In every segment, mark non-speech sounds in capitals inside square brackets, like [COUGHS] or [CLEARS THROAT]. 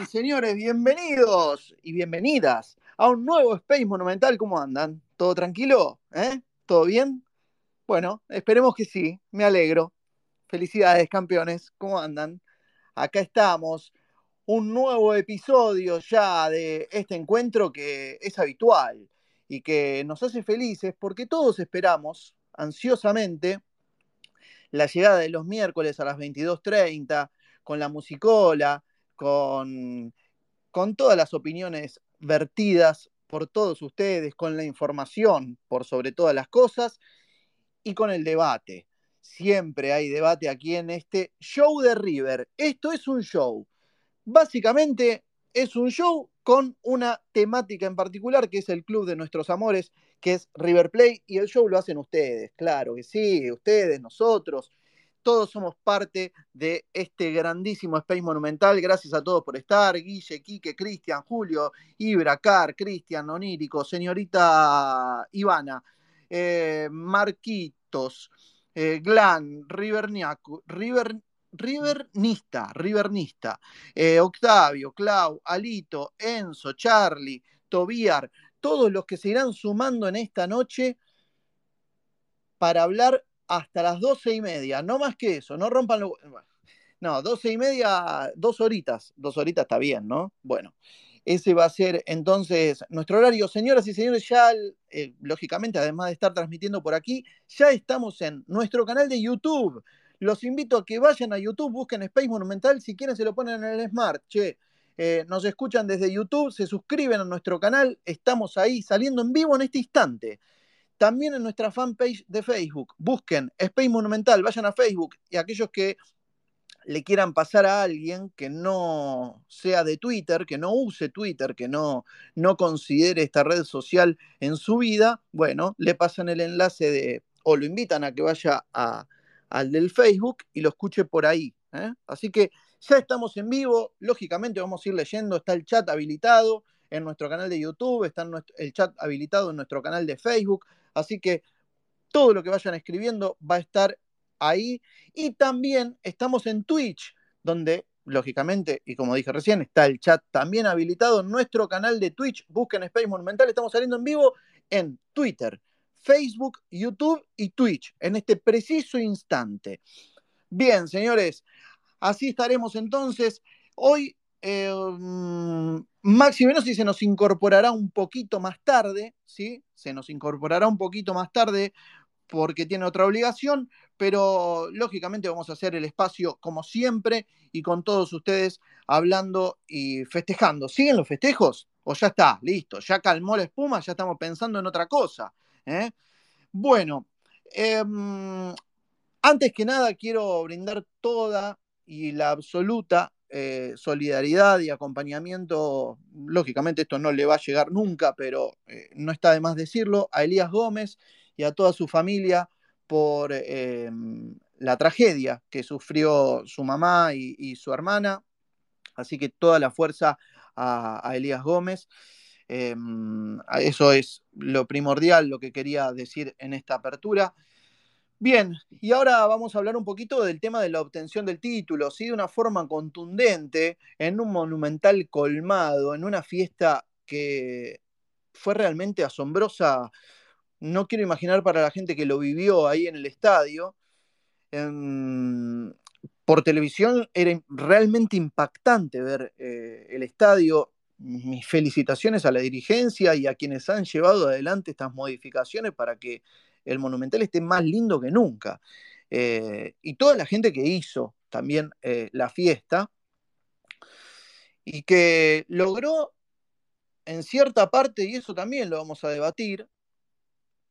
y señores, bienvenidos y bienvenidas a un nuevo Space Monumental. ¿Cómo andan? ¿Todo tranquilo? ¿Eh? ¿Todo bien? Bueno, esperemos que sí, me alegro. Felicidades, campeones, ¿cómo andan? Acá estamos, un nuevo episodio ya de este encuentro que es habitual y que nos hace felices porque todos esperamos ansiosamente la llegada de los miércoles a las 22.30 con la musicola, con, con todas las opiniones vertidas por todos ustedes, con la información por sobre todas las cosas y con el debate. Siempre hay debate aquí en este show de River. Esto es un show. Básicamente es un show con una temática en particular que es el club de nuestros amores, que es River Play, y el show lo hacen ustedes, claro que sí, ustedes, nosotros, todos somos parte de este grandísimo Space Monumental. Gracias a todos por estar. Guille, Quique, Cristian, Julio, Ibra, Car, Cristian, Onírico, señorita Ivana, eh, Marquitos, eh, Glan, River, Rivernista, Rivernista, eh, Octavio, Clau, Alito, Enzo, Charlie, Tobiar, todos los que se irán sumando en esta noche para hablar hasta las doce y media, no más que eso, no rompan lo... No, doce y media, dos horitas, dos horitas está bien, ¿no? Bueno, ese va a ser entonces nuestro horario. Señoras y señores, ya, eh, lógicamente, además de estar transmitiendo por aquí, ya estamos en nuestro canal de YouTube. Los invito a que vayan a YouTube, busquen Space Monumental, si quieren se lo ponen en el Smart, che. Eh, nos escuchan desde YouTube, se suscriben a nuestro canal, estamos ahí saliendo en vivo en este instante. También en nuestra fanpage de Facebook, busquen Space Monumental, vayan a Facebook y aquellos que le quieran pasar a alguien que no sea de Twitter, que no use Twitter, que no, no considere esta red social en su vida, bueno, le pasan el enlace de, o lo invitan a que vaya al del Facebook y lo escuche por ahí. ¿eh? Así que ya estamos en vivo, lógicamente vamos a ir leyendo, está el chat habilitado en nuestro canal de YouTube, está el chat habilitado en nuestro canal de Facebook, así que todo lo que vayan escribiendo va a estar ahí. Y también estamos en Twitch, donde lógicamente, y como dije recién, está el chat también habilitado en nuestro canal de Twitch. Busquen Space Monumental, estamos saliendo en vivo en Twitter, Facebook, YouTube y Twitch en este preciso instante. Bien, señores, así estaremos entonces. Hoy eh, mm, Maxi Venosi se nos incorporará un poquito más tarde, ¿sí? Se nos incorporará un poquito más tarde porque tiene otra obligación, pero lógicamente vamos a hacer el espacio como siempre y con todos ustedes hablando y festejando. ¿Siguen los festejos? ¿O ya está? Listo, ya calmó la espuma, ya estamos pensando en otra cosa. ¿eh? Bueno, em, antes que nada quiero brindar toda y la absoluta eh, solidaridad y acompañamiento, lógicamente esto no le va a llegar nunca, pero eh, no está de más decirlo, a Elías Gómez y a toda su familia por em, la tragedia que sufrió su mamá y, su hermana. Así que toda la fuerza a Elías Gómez. Eso es lo primordial, lo que quería decir en esta apertura. Bien, y ahora vamos a hablar un poquito del tema de la obtención del título, ¿sí? de una forma contundente, en un monumental colmado, en una fiesta que fue realmente asombrosa. No quiero imaginar para la gente que lo vivió ahí en el estadio. Em, por televisión era realmente impactante ver eh, el estadio mis felicitaciones a la dirigencia y a quienes han llevado adelante estas modificaciones para que el Monumental esté más lindo que nunca. Eh, y toda la gente que hizo también eh, la fiesta y que logró en cierta parte, y eso también lo vamos a debatir,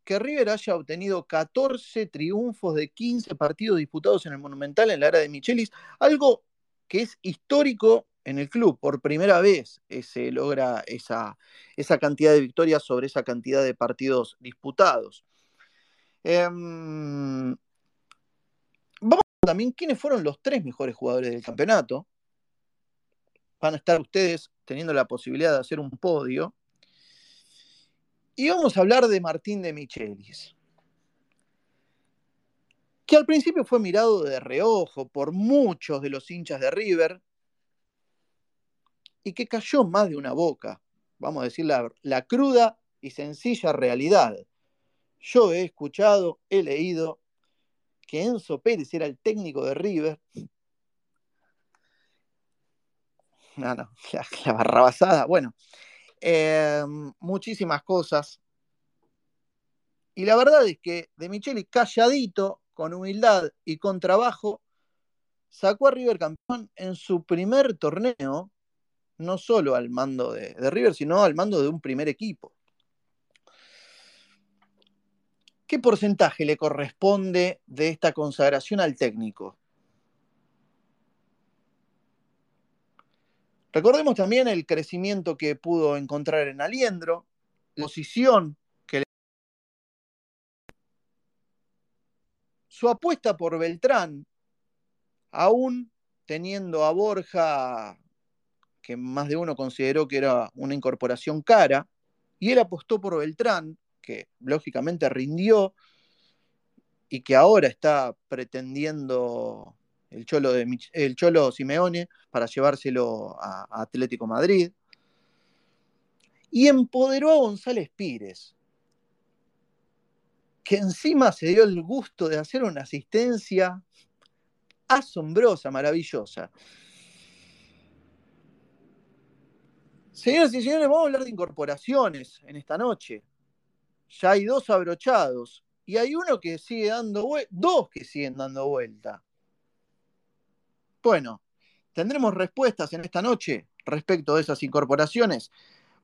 que River haya obtenido 14 triunfos de 15 partidos disputados en el Monumental en la era de Michelis, algo que es histórico en el club. Por primera vez eh, se logra esa, esa, cantidad de victorias sobre esa cantidad de partidos disputados. Em, vamos a ver también quiénes fueron los tres mejores jugadores del campeonato. Van a estar ustedes teniendo la posibilidad de hacer un podio. Y vamos a hablar de Martín de Michelis que al principio fue mirado de reojo por muchos de los hinchas de River, y que cayó más de una boca, vamos a decir la, cruda y sencilla realidad. Yo he escuchado, he leído que Enzo Pérez era el técnico de River. No, no, [LAUGHS] la, barrabasada. Bueno, em, muchísimas cosas. Y la verdad es que De Micheli, calladito, con humildad y con trabajo, sacó a River campeón en su primer torneo no solo al mando de River, sino al mando de un primer equipo. ¿Qué porcentaje le corresponde de esta consagración al técnico? Recordemos también el crecimiento que pudo encontrar en Aliendro, la posición que le... Su apuesta por Beltrán, aún teniendo a Borja, que más de uno consideró que era una incorporación cara, y él apostó por Beltrán, que lógicamente rindió y que ahora está pretendiendo el Cholo, el Cholo Simeone para llevárselo a, a Atlético Madrid. Y empoderó a González Pires, que encima se dio el gusto de hacer una asistencia asombrosa, maravillosa. Señoras y señores, vamos a hablar de incorporaciones en esta noche ya hay dos abrochados y hay uno que sigue dando vuelta, dos que siguen dando vuelta. Bueno, tendremos respuestas en esta noche respecto de esas incorporaciones.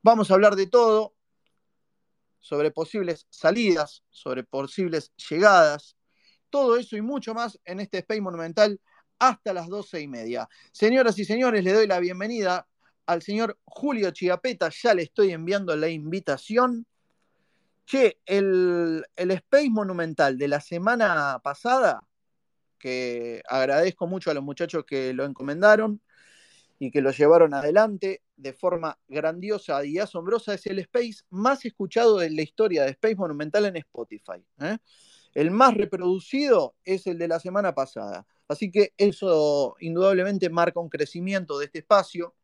Vamos a hablar de todo, sobre posibles salidas, sobre posibles llegadas, todo eso y mucho más en este Space Monumental hasta las doce y media. Señoras y señores, le doy la bienvenida al señor Julio Chiapeta, ya le estoy enviando la invitación Che, el, el Space Monumental de la semana pasada, que agradezco mucho a los muchachos que lo encomendaron y que lo llevaron adelante de forma grandiosa y asombrosa, es el Space más escuchado de la historia de Space Monumental en Spotify. ¿eh? El más reproducido es el de la semana pasada. Así que eso indudablemente marca un crecimiento de este espacio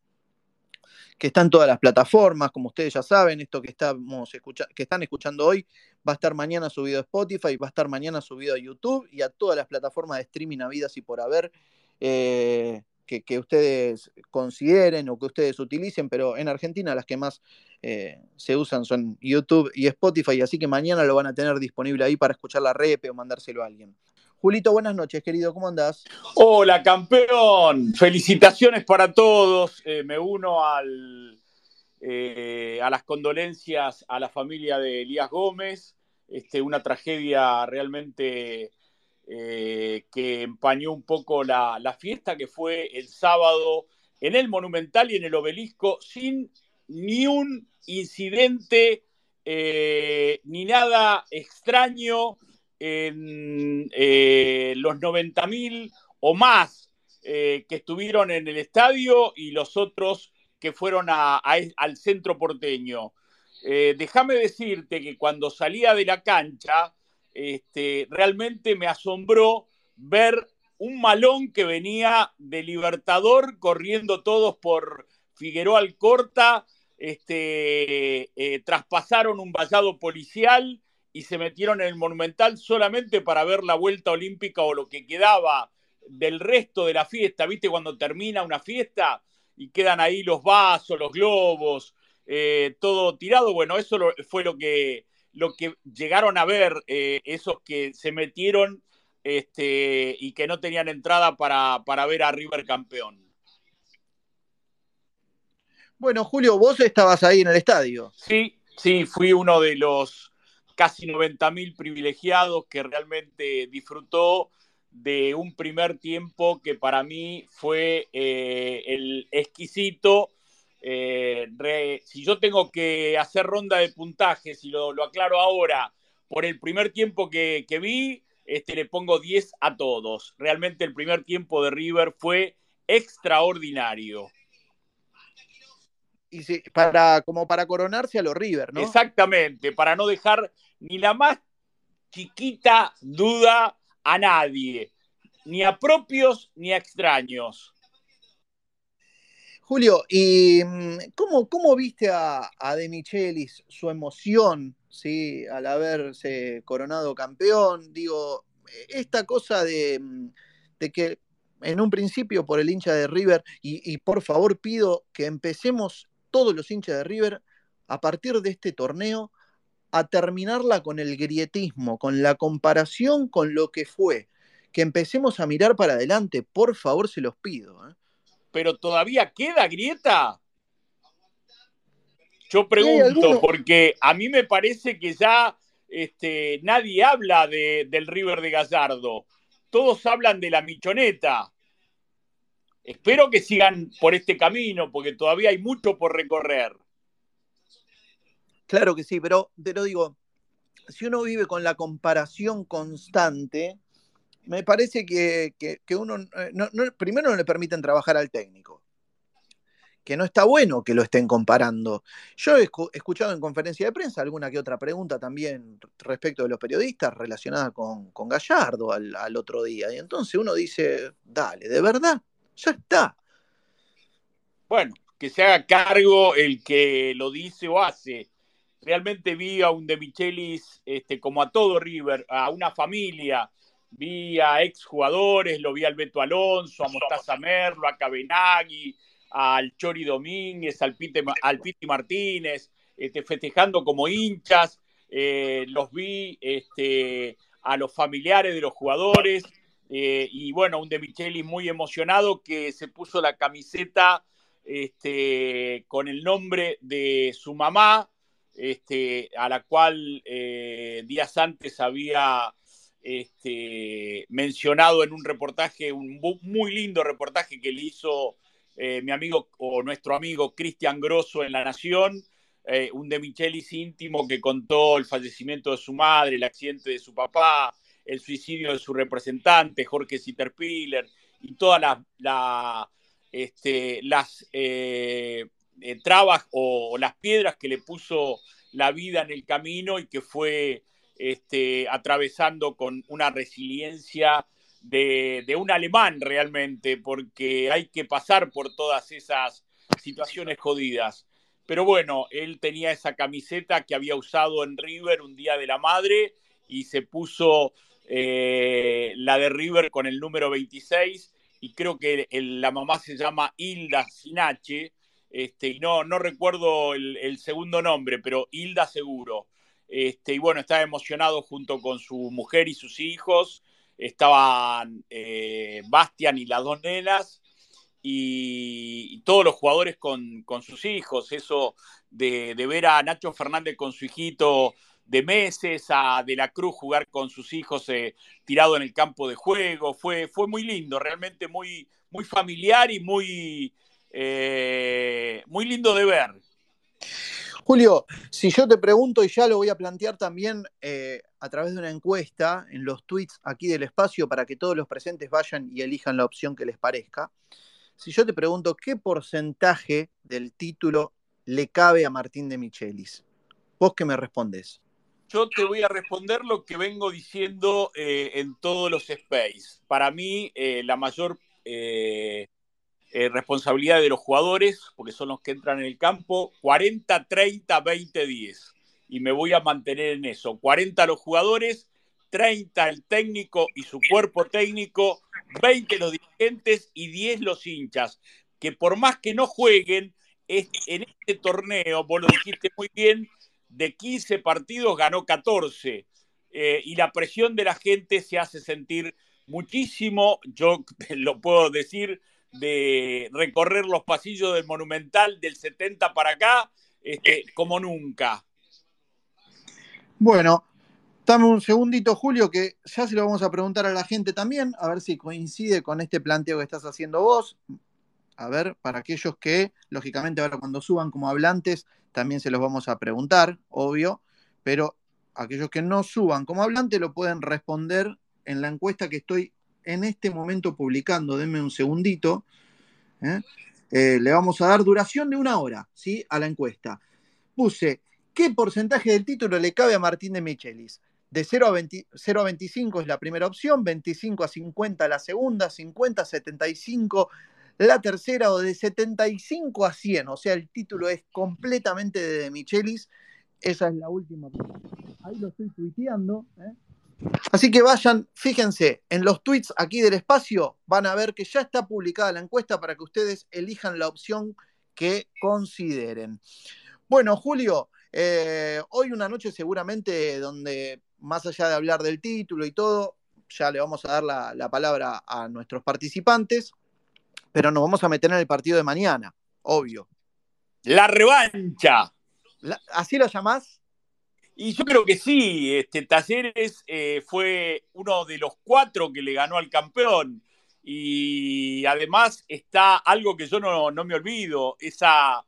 que está en todas las plataformas, como ustedes ya saben, esto que, estamos que están escuchando hoy va a estar mañana subido a Spotify, va a estar mañana subido a YouTube y a todas las plataformas de streaming habidas y por haber eh, que, ustedes consideren o que ustedes utilicen, pero en Argentina las que más eh, se usan son YouTube y Spotify, así que mañana lo van a tener disponible ahí para escuchar la repe o mandárselo a alguien. Julito, buenas noches, querido, ¿cómo andás? Hola, campeón. Felicitaciones para todos. Eh, me uno al, eh, a las condolencias a la familia de Elías Gómez. Este, una tragedia realmente eh, que empañó un poco la, la, fiesta que fue el sábado en el Monumental y en el Obelisco sin ni un incidente ni nada extraño en eh, los 90.000 o más eh, que estuvieron en el estadio y los otros que fueron al centro porteño. Eh, déjame decirte que cuando salía de la cancha, este, realmente me asombró ver un malón que venía de Libertador corriendo todos por Figueroa Alcorta, este, traspasaron un vallado policial y se metieron en el Monumental solamente para ver la vuelta olímpica o lo que quedaba del resto de la fiesta. ¿Viste cuando termina una fiesta y quedan ahí los vasos, los globos, eh, todo tirado? Bueno, eso fue lo que, lo que llegaron a ver eh, esos que se metieron este, y que no tenían entrada para, para ver a River campeón. Bueno, Julio, vos estabas ahí en el estadio. Sí, sí, fui uno de los casi 90.000 privilegiados que realmente disfrutó de un primer tiempo que para mí fue eh, el exquisito. Eh, si yo tengo que hacer ronda de puntajes, y lo, lo aclaro ahora, por el primer tiempo que, que, vi, este, le pongo 10 a todos. Realmente el primer tiempo de River fue extraordinario y para, como para coronarse a los River, ¿no? Exactamente, para no dejar ni la más chiquita duda a nadie, ni a propios ni a extraños. Julio, ¿y mm, cómo, cómo viste a, a, De Michelis, su emoción, ¿sí? al haberse coronado campeón? Digo, esta cosa de, mm, de que en un principio por el hincha de River, y, y, por favor pido que empecemos todos los hinchas de River a partir de este torneo a terminarla con el grietismo, con la comparación con lo que fue. Que empecemos a mirar para adelante, por favor, se los pido. ¿eh? Pero todavía queda grieta. Yo pregunto, porque a mí me parece que ya este, nadie habla de, del River de Gallardo. Todos hablan de la michoneta. Espero que sigan por este camino, porque todavía hay mucho por recorrer. Claro que sí, pero te lo digo, si uno vive con la comparación constante, me parece que, uno, eh, primero no le permiten trabajar al técnico que no está bueno que lo estén comparando. Yo he escuchado en conferencia de prensa alguna que otra pregunta también respecto de los periodistas relacionada con, Gallardo al, otro día. Y entonces uno dice, dale, de verdad, ya está. Bueno, que se haga cargo el que lo dice o hace. Realmente vi a un De Michelis, este, como a todo River, a una familia. Vi a exjugadores, lo vi al Beto Alonso, a Mostaza Merlo, a Cabenagui, al Chori Domínguez, al al Martínez, este, festejando como hinchas. Eh, los vi este, a los familiares de los jugadores. Eh, y bueno, un De Michelis muy emocionado que se puso la camiseta este, con el nombre de su mamá, este, a la cual eh, días antes había este, mencionado en un reportaje, un muy lindo reportaje que le hizo eh, mi amigo o nuestro amigo Cristian Grosso en La Nación, un de Michelis íntimo que contó el fallecimiento de su madre, el accidente de su papá, el suicidio de su representante, Jorge Sitterpiller, y todas este, las eh, trabas o, las piedras que le puso la vida en el camino y que fue este, atravesando con una resiliencia de, un alemán realmente, porque hay que pasar por todas esas situaciones jodidas. Pero bueno, él tenía esa camiseta que había usado en River un día de la madre y se puso eh, la de River con el número 26 y creo que la mamá se llama Hilda Sinache, este, y no, no recuerdo el, segundo nombre, pero Hilda seguro. Este, y bueno, estaba emocionado junto con su mujer y sus hijos estaban eh, Bastian y las dos nenas, y, todos los jugadores con, sus hijos, eso de, ver a Nacho Fernández con su hijito de meses, a De la Cruz jugar con sus hijos eh, tirado en el campo de juego, fue, fue muy lindo, realmente muy, muy familiar y muy, eh, muy lindo de ver. Julio, si yo te pregunto, y ya lo voy a plantear también eh, a través de una encuesta en los tweets aquí del espacio para que todos los presentes vayan y elijan la opción que les parezca, si yo te pregunto qué porcentaje del título le cabe a Martín de Michelis, ¿vos qué me respondes? Yo te voy a responder lo que vengo diciendo eh, en todos los space. Para mí, eh, la mayor eh, responsabilidad de los jugadores, porque son los que entran en el campo, 40, 30, 20, 10. Y me voy a mantener en eso. 40 los jugadores, 30 el técnico y su cuerpo técnico, 20 los dirigentes y 10 los hinchas. Que por más que no jueguen, en este torneo, vos lo dijiste muy bien, de 15 partidos ganó 14. Eh, y la presión de la gente se hace sentir muchísimo, yo [LAUGHS] lo puedo decir, de recorrer los pasillos del Monumental del 70 para acá, este, como nunca. Bueno, dame un segundito, Julio, que ya se lo vamos a preguntar a la gente también, a ver si coincide con este planteo que estás haciendo vos. A ver, para aquellos que, lógicamente, ahora cuando suban como hablantes, también se los vamos a preguntar, obvio, pero aquellos que no suban como hablantes lo pueden responder en la encuesta que estoy en este momento publicando, denme un segundito, ¿eh? Eh, le vamos a dar duración de una hora ¿sí? a la encuesta. Puse, ¿qué porcentaje del título le cabe a Martín de Michelis? De 0 a, 0 a 25 es la primera opción, 25 a 50 la segunda, 50 a 75 la tercera o de 75 a 100, o sea, el título es completamente de Michelis. Esa es la última. Ahí lo estoy tuiteando. ¿eh? Así que vayan, fíjense, en los tweets aquí del espacio van a ver que ya está publicada la encuesta para que ustedes elijan la opción que consideren. Bueno, Julio, eh, hoy una noche seguramente donde, más allá de hablar del título y todo, ya le vamos a dar la, la palabra a nuestros participantes, pero nos vamos a meter en el partido de mañana, obvio. La revancha. ¿Así lo llamás? Y yo creo que sí, este, Talleres eh, fue uno de los cuatro que le ganó al campeón. Y además está algo que yo no, no me olvido, esa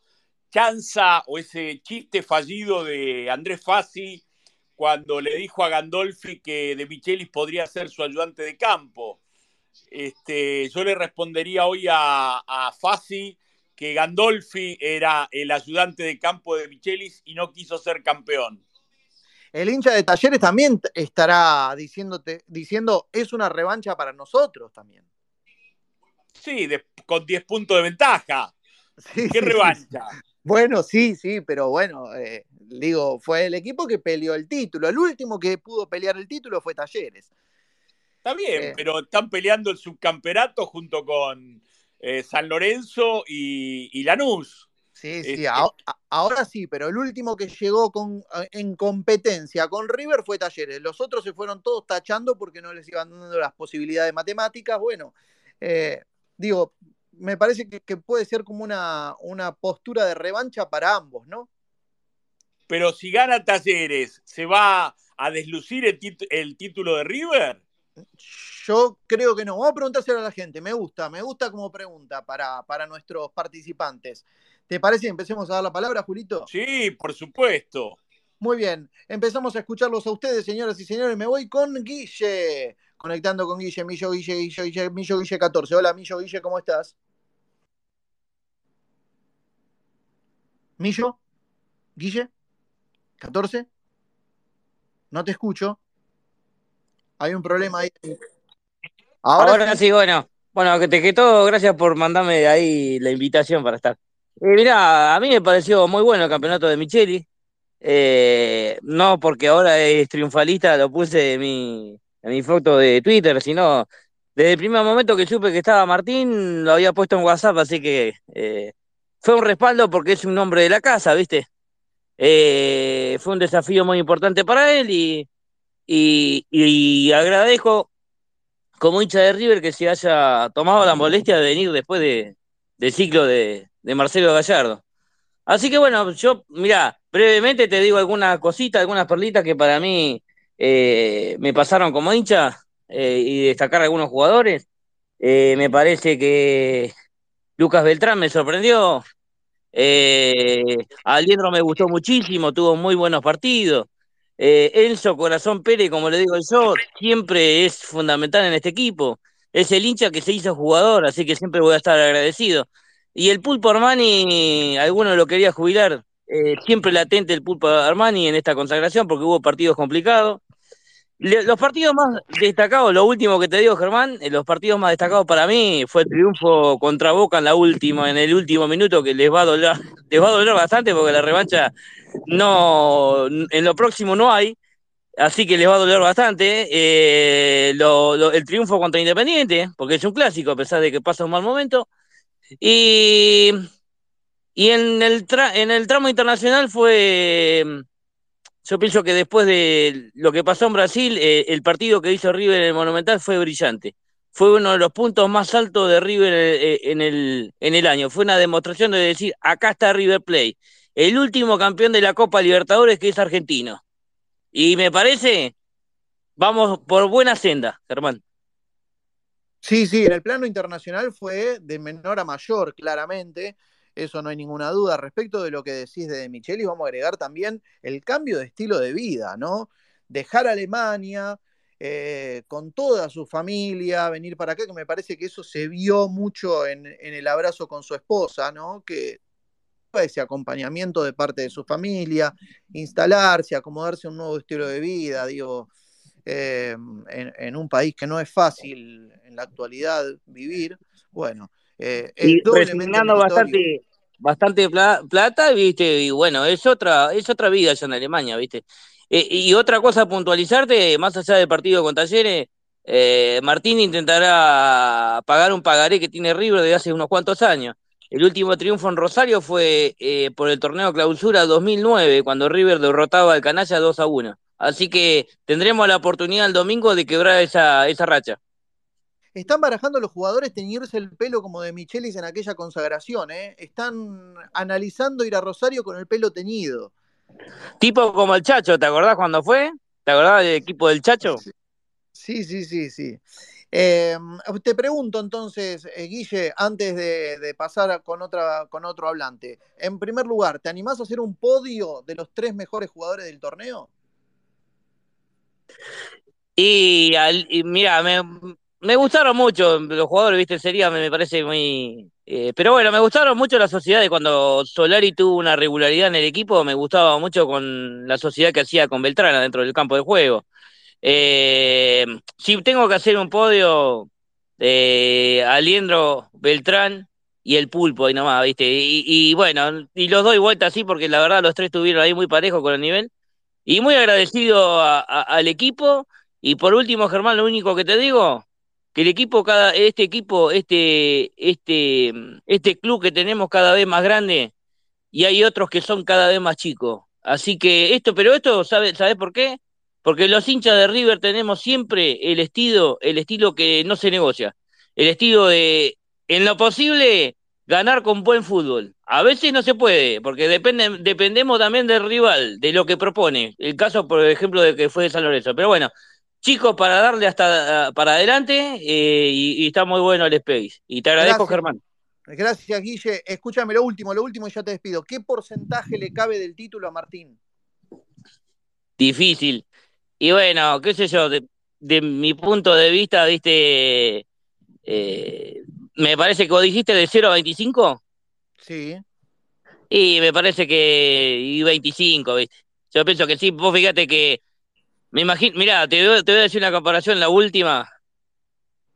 chanza o ese chiste fallido de Andrés Fassi cuando le dijo a Gandolfi que De Michelis podría ser su ayudante de campo. Este, yo le respondería hoy a, a Fassi que Gandolfi era el ayudante de campo de Michelis y no quiso ser campeón el hincha de Talleres también estará diciéndote, diciendo es una revancha para nosotros también. Sí, con 10 puntos de ventaja. ¿Qué revancha? Bueno, sí, sí, pero bueno, eh, digo, fue el equipo que peleó el título. El último que pudo pelear el título fue Talleres. Está bien, eh. pero están peleando el subcampeonato junto con eh, San Lorenzo y, y Lanús. Sí, sí, ahora, sí, pero el último que llegó con, en competencia con River fue Talleres. Los otros se fueron todos tachando porque no les iban dando las posibilidades matemáticas. Bueno, eh, digo, me parece que, puede ser como una, una, postura de revancha para ambos, ¿no? Pero si gana Talleres, ¿se va a deslucir el, el título de River? Yo creo que no. Vamos a preguntárselo a la gente. Me gusta, me gusta como pregunta para, para nuestros participantes. ¿Te parece que empecemos a dar la palabra, Julito? Sí, por supuesto. Muy bien, empezamos a escucharlos a ustedes, señoras y señores. Me voy con Guille, conectando con Guille, Millo Guille, Guille, Guille Millo Guille 14. Hola, Millo Guille, ¿cómo estás? Millo, Guille, 14. No te escucho. Hay un problema ahí. Ahora, sí. bueno. Bueno, que te quedó, gracias por mandarme ahí la invitación para estar. Eh, mirá, a mí me pareció muy bueno el campeonato de Micheli. Eh, no porque ahora es triunfalista, lo puse en mi, en mi foto de Twitter, sino desde el primer momento que supe que estaba Martín, lo había puesto en WhatsApp, así que eh, fue un respaldo porque es un hombre de la casa, ¿viste? fue un desafío muy importante para él y, y, agradezco como hincha de River que se haya tomado la molestia de venir después de, del ciclo de, de Marcelo Gallardo. Así que bueno, yo, mira, brevemente te digo algunas cositas, algunas perlitas que para mí eh, me pasaron como hincha eh, y destacar algunos jugadores. Eh, me parece que Lucas Beltrán me sorprendió. Eh, Aliendro me gustó muchísimo, tuvo muy buenos partidos. Enzo Corazón Pérez, como le digo yo, siempre es fundamental en este equipo. Es el hincha que se hizo jugador, así que siempre voy a estar agradecido. Y el Pulpo Armani, alguno lo quería jubilar, eh, siempre latente el Pulpo Armani en esta consagración porque hubo partidos complicados. Los partidos más destacados, lo último que te digo, Germán, eh, los partidos más destacados para mí fue el triunfo contra Boca en la última, en el último minuto, que les va a doler, [LAUGHS] les va a doler bastante porque la revancha no, en lo próximo no hay, así que les va a doler bastante. Eh, el triunfo contra Independiente, porque es un clásico, a pesar de que pasa un mal momento. Y, y en, el en el tramo internacional fue, yo pienso que después de lo que pasó en Brasil, eh, el partido que hizo River en el Monumental fue brillante. Fue uno de los puntos más altos de River eh, en el, en el año. Fue una demostración de decir, acá está River Play, el último campeón de la Copa Libertadores que es argentino. Y me parece, vamos por buena senda, Germán. Sí, sí, en el plano internacional fue de menor a mayor, claramente. Eso no hay ninguna duda. Respecto de lo que decís de Micheli, vamos a agregar también el cambio de estilo de vida, ¿no? Dejar Alemania eh, con toda su familia, venir para acá, que me parece que eso se vio mucho en, en el abrazo con su esposa, ¿no? Que ese acompañamiento de parte de su familia, instalarse, acomodarse a un nuevo estilo de vida, digo, eh, en, un país que no es fácil en la actualidad vivir, bueno, eh, es bastante, bastante plata, viste, y bueno, es otra, es otra vida allá en Alemania, viste. Eh, y otra cosa a puntualizarte, más allá del partido con Talleres, eh, Martín intentará pagar un pagaré que tiene River desde hace unos cuantos años. El último triunfo en Rosario fue por el torneo Clausura 2009, cuando River derrotaba al Canalla 2 a 1. Así que tendremos la oportunidad el domingo de quebrar esa, esa racha. Están barajando los jugadores teñirse el pelo como de Michelis en aquella consagración. ¿eh? Están analizando ir a Rosario con el pelo teñido. Tipo como el Chacho, ¿te acordás cuando fue? ¿Te acordás del equipo del Chacho? Sí, sí, sí, sí. Eh, te pregunto entonces, eh, Guille, antes de, pasar con, otra, con otro hablante. En primer lugar, ¿te animás a hacer un podio de los tres mejores jugadores del torneo? Y, mira, me, gustaron mucho los jugadores, viste, sería, me, parece muy... Eh, pero bueno, me gustaron mucho la sociedad de cuando Solari tuvo una regularidad en el equipo, me gustaba mucho con la sociedad que hacía con Beltrán dentro del campo de juego. Eh, si tengo que hacer un podio, eh, Aliendro, Beltrán y el Pulpo, ahí nomás, ¿viste? Y, bueno, y los doy vuelta así porque la verdad los tres estuvieron ahí muy parejos con el nivel. Y muy agradecido al equipo. Y por último, Germán, lo único que te digo, que el equipo, cada, este equipo, este, este, este club que tenemos cada vez más grande, y hay otros que son cada vez más chicos. Así que esto, pero esto, ¿sabes sabe por qué? Porque los hinchas de River tenemos siempre el estilo, el estilo que no se negocia. El estilo de, en lo posible, ganar con buen fútbol. A veces no se puede, porque depende, dependemos también del rival, de lo que propone. El caso, por ejemplo, de que fue de San Lorenzo. Pero bueno, chicos, para darle hasta para adelante, eh, y, está muy bueno el Space. Y te agradezco, Germán. Gracias, Guille. Escúchame lo último, lo último y ya te despido. ¿Qué porcentaje le cabe del título a Martín? Difícil. Y bueno, qué sé yo, de, mi punto de vista, viste, eh, me parece que vos dijiste de 0 a 25. Sí. Y me parece que y 25, ¿viste? Yo pienso que sí, vos fíjate que me imagino, mira, te, te, voy a decir una comparación, la última.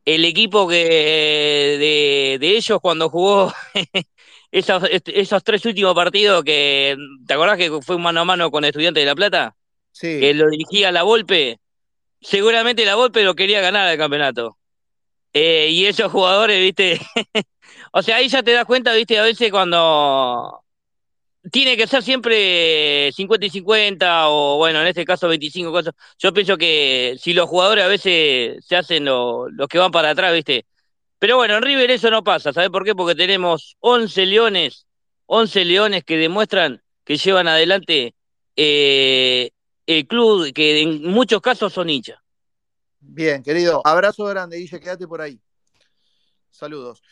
El equipo que de, de ellos cuando jugó [LAUGHS] esos, esos tres últimos partidos que, ¿te acordás que fue mano a mano con Estudiantes de La Plata? que lo dirigía la Volpe, seguramente la Volpe lo quería ganar el campeonato. Eh, y esos jugadores, viste, [LAUGHS] o sea, ahí ya te das cuenta, viste, a veces cuando tiene que ser siempre 50 y 50 o bueno, en este caso 25 cosas. Yo pienso que si los jugadores a veces se hacen los que van para atrás, ¿viste? Pero bueno, en River eso no pasa, ¿sabes por qué? Porque tenemos 11 leones, 11 leones que demuestran que llevan adelante eh, el club que en muchos casos son hinchas. Bien, querido. Abrazo grande, Guille, quédate por ahí. Saludos.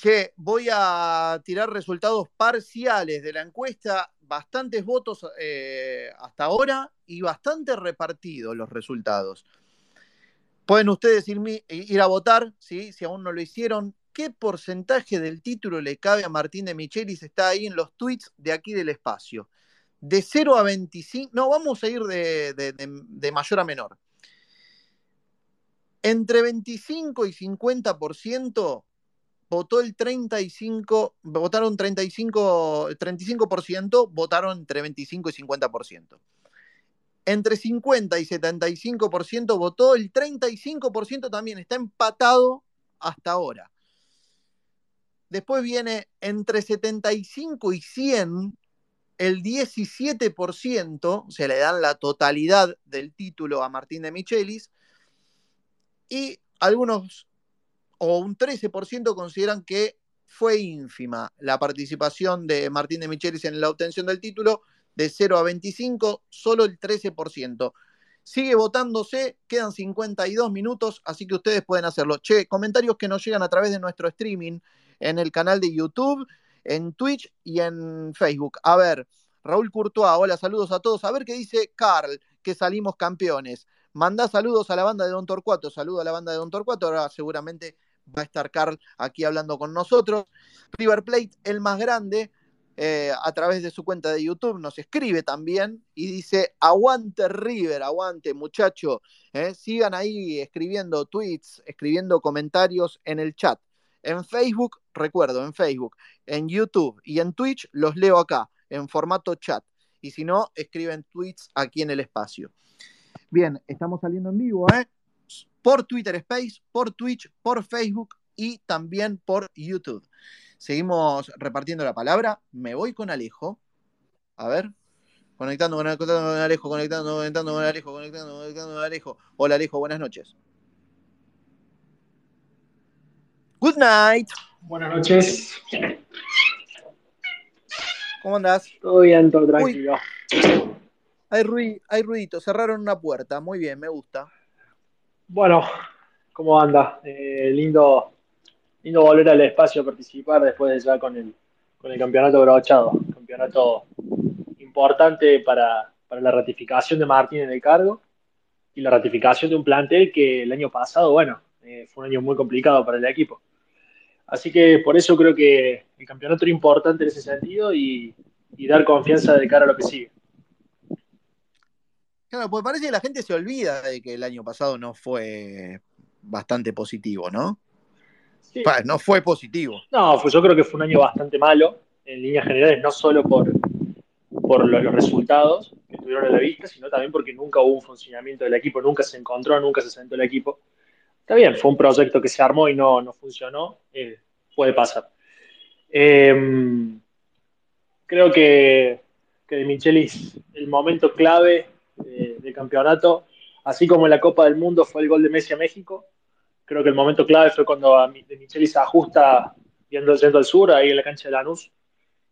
Que voy a tirar resultados parciales de la encuesta, bastantes votos eh, hasta ahora y bastante repartidos los resultados. Pueden ustedes ir, a votar, ¿sí? si aún no lo hicieron. ¿Qué porcentaje del título le cabe a Martín de Michelis? Está ahí en los tweets de aquí del espacio de 0 a 25, no, vamos a ir de, mayor a menor. Entre 25 y 50% votó el 35, votaron 35, 35%, votaron entre 25 y 50%. Entre 50 y 75% votó el 35% también, está empatado hasta ahora. Después viene entre 75 y 100, el 17% se le dan la totalidad del título a Martín de Michelis y algunos o un 13% consideran que fue ínfima la participación de Martín de Michelis en la obtención del título de 0 a 25, solo el 13%. Sigue votándose, quedan 52 minutos, así que ustedes pueden hacerlo. Che, comentarios que nos llegan a través de nuestro streaming en el canal de YouTube en Twitch y en Facebook. A ver, Raúl Courtois, hola, saludos a todos. A ver qué dice Carl, que salimos campeones. Manda saludos a la banda de Don Torcuato, saludo a la banda de Don Torcuato, ahora seguramente va a estar Carl aquí hablando con nosotros. River Plate, el más grande, eh, a través de su cuenta de YouTube nos escribe también y dice, aguante River, aguante muchacho. Eh, sigan ahí escribiendo tweets, escribiendo comentarios en el chat. En Facebook, recuerdo, en Facebook, en YouTube y en Twitch los leo acá, en formato chat. Y si no, escriben tweets aquí en el espacio. Bien, estamos saliendo en vivo, ¿eh? Por Twitter Space, por Twitch, por Facebook y también por YouTube. Seguimos repartiendo la palabra. Me voy con Alejo. A ver. Conectando, conectando con Alejo, conectando, conectando con Alejo, conectando, conectando con Alejo. Hola Alejo, buenas noches. Good night. Buenas noches. ¿Cómo andás? Todo bien, todo tranquilo. Hay, hay ruidito, cerraron una puerta. Muy bien, me gusta. Bueno, ¿cómo anda? Eh, lindo, lindo volver al espacio a participar después de ya con el, con el campeonato brochado. Campeonato importante para, para la ratificación de Martín en el cargo y la ratificación de un plantel que el año pasado, bueno, eh, fue un año muy complicado para el equipo. Así que por eso creo que el campeonato era importante en ese sentido y, y dar confianza de cara a lo que sigue. Claro, pues parece que la gente se olvida de que el año pasado no fue bastante positivo, ¿no? no fue positivo. No, pues yo creo que fue un año bastante malo, en líneas generales, no solo por, por los, resultados que tuvieron a la vista, sino también porque nunca hubo un funcionamiento del equipo, nunca se encontró, nunca se sentó el equipo. Está bien, fue un proyecto que se armó y no, no funcionó, eh, puede pasar. Eh, creo que, que de Michelis el momento clave del campeonato, así como en la Copa del Mundo fue el gol de Messi a México, creo que el momento clave fue cuando de Michelis se ajusta viendo yendo al sur, ahí en la cancha de Lanús,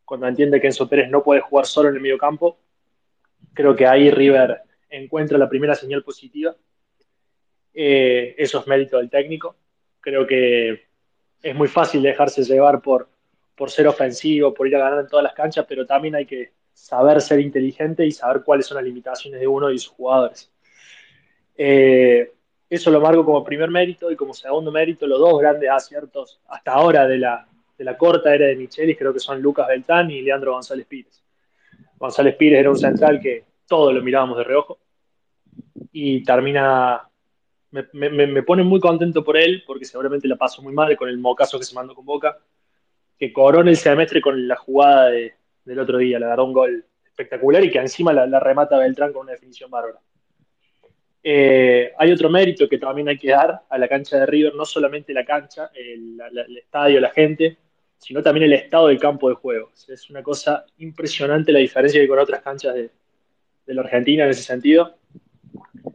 cuando entiende que Enzo Pérez no puede jugar solo en el medio campo. Creo que ahí River encuentra la primera señal positiva. Eh, eso es mérito del técnico. Creo que es muy fácil dejarse llevar por, por ser ofensivo, por ir a ganar en todas las canchas, pero también hay que saber ser inteligente y saber cuáles son las limitaciones de uno y sus jugadores. Eh, eso lo marco como primer mérito y como segundo mérito, los dos grandes aciertos hasta ahora de la, de la corta era de Michelis, creo que son Lucas Beltán y Leandro González Pires. González Pires era un central que todos lo mirábamos de reojo y termina me, me, pone muy contento por él, porque seguramente la pasó muy mal con el mocazo que se mandó con Boca, que corona el semestre con la jugada del otro día, le agarró un gol espectacular y que encima la, remata Beltrán con una definición bárbara. Eh, hay otro mérito que también hay que dar a la cancha de River, no solamente la cancha, el, estadio, la gente, sino también el estado del campo de juego. Es una cosa impresionante la diferencia que hay con otras canchas de, de la Argentina en ese sentido.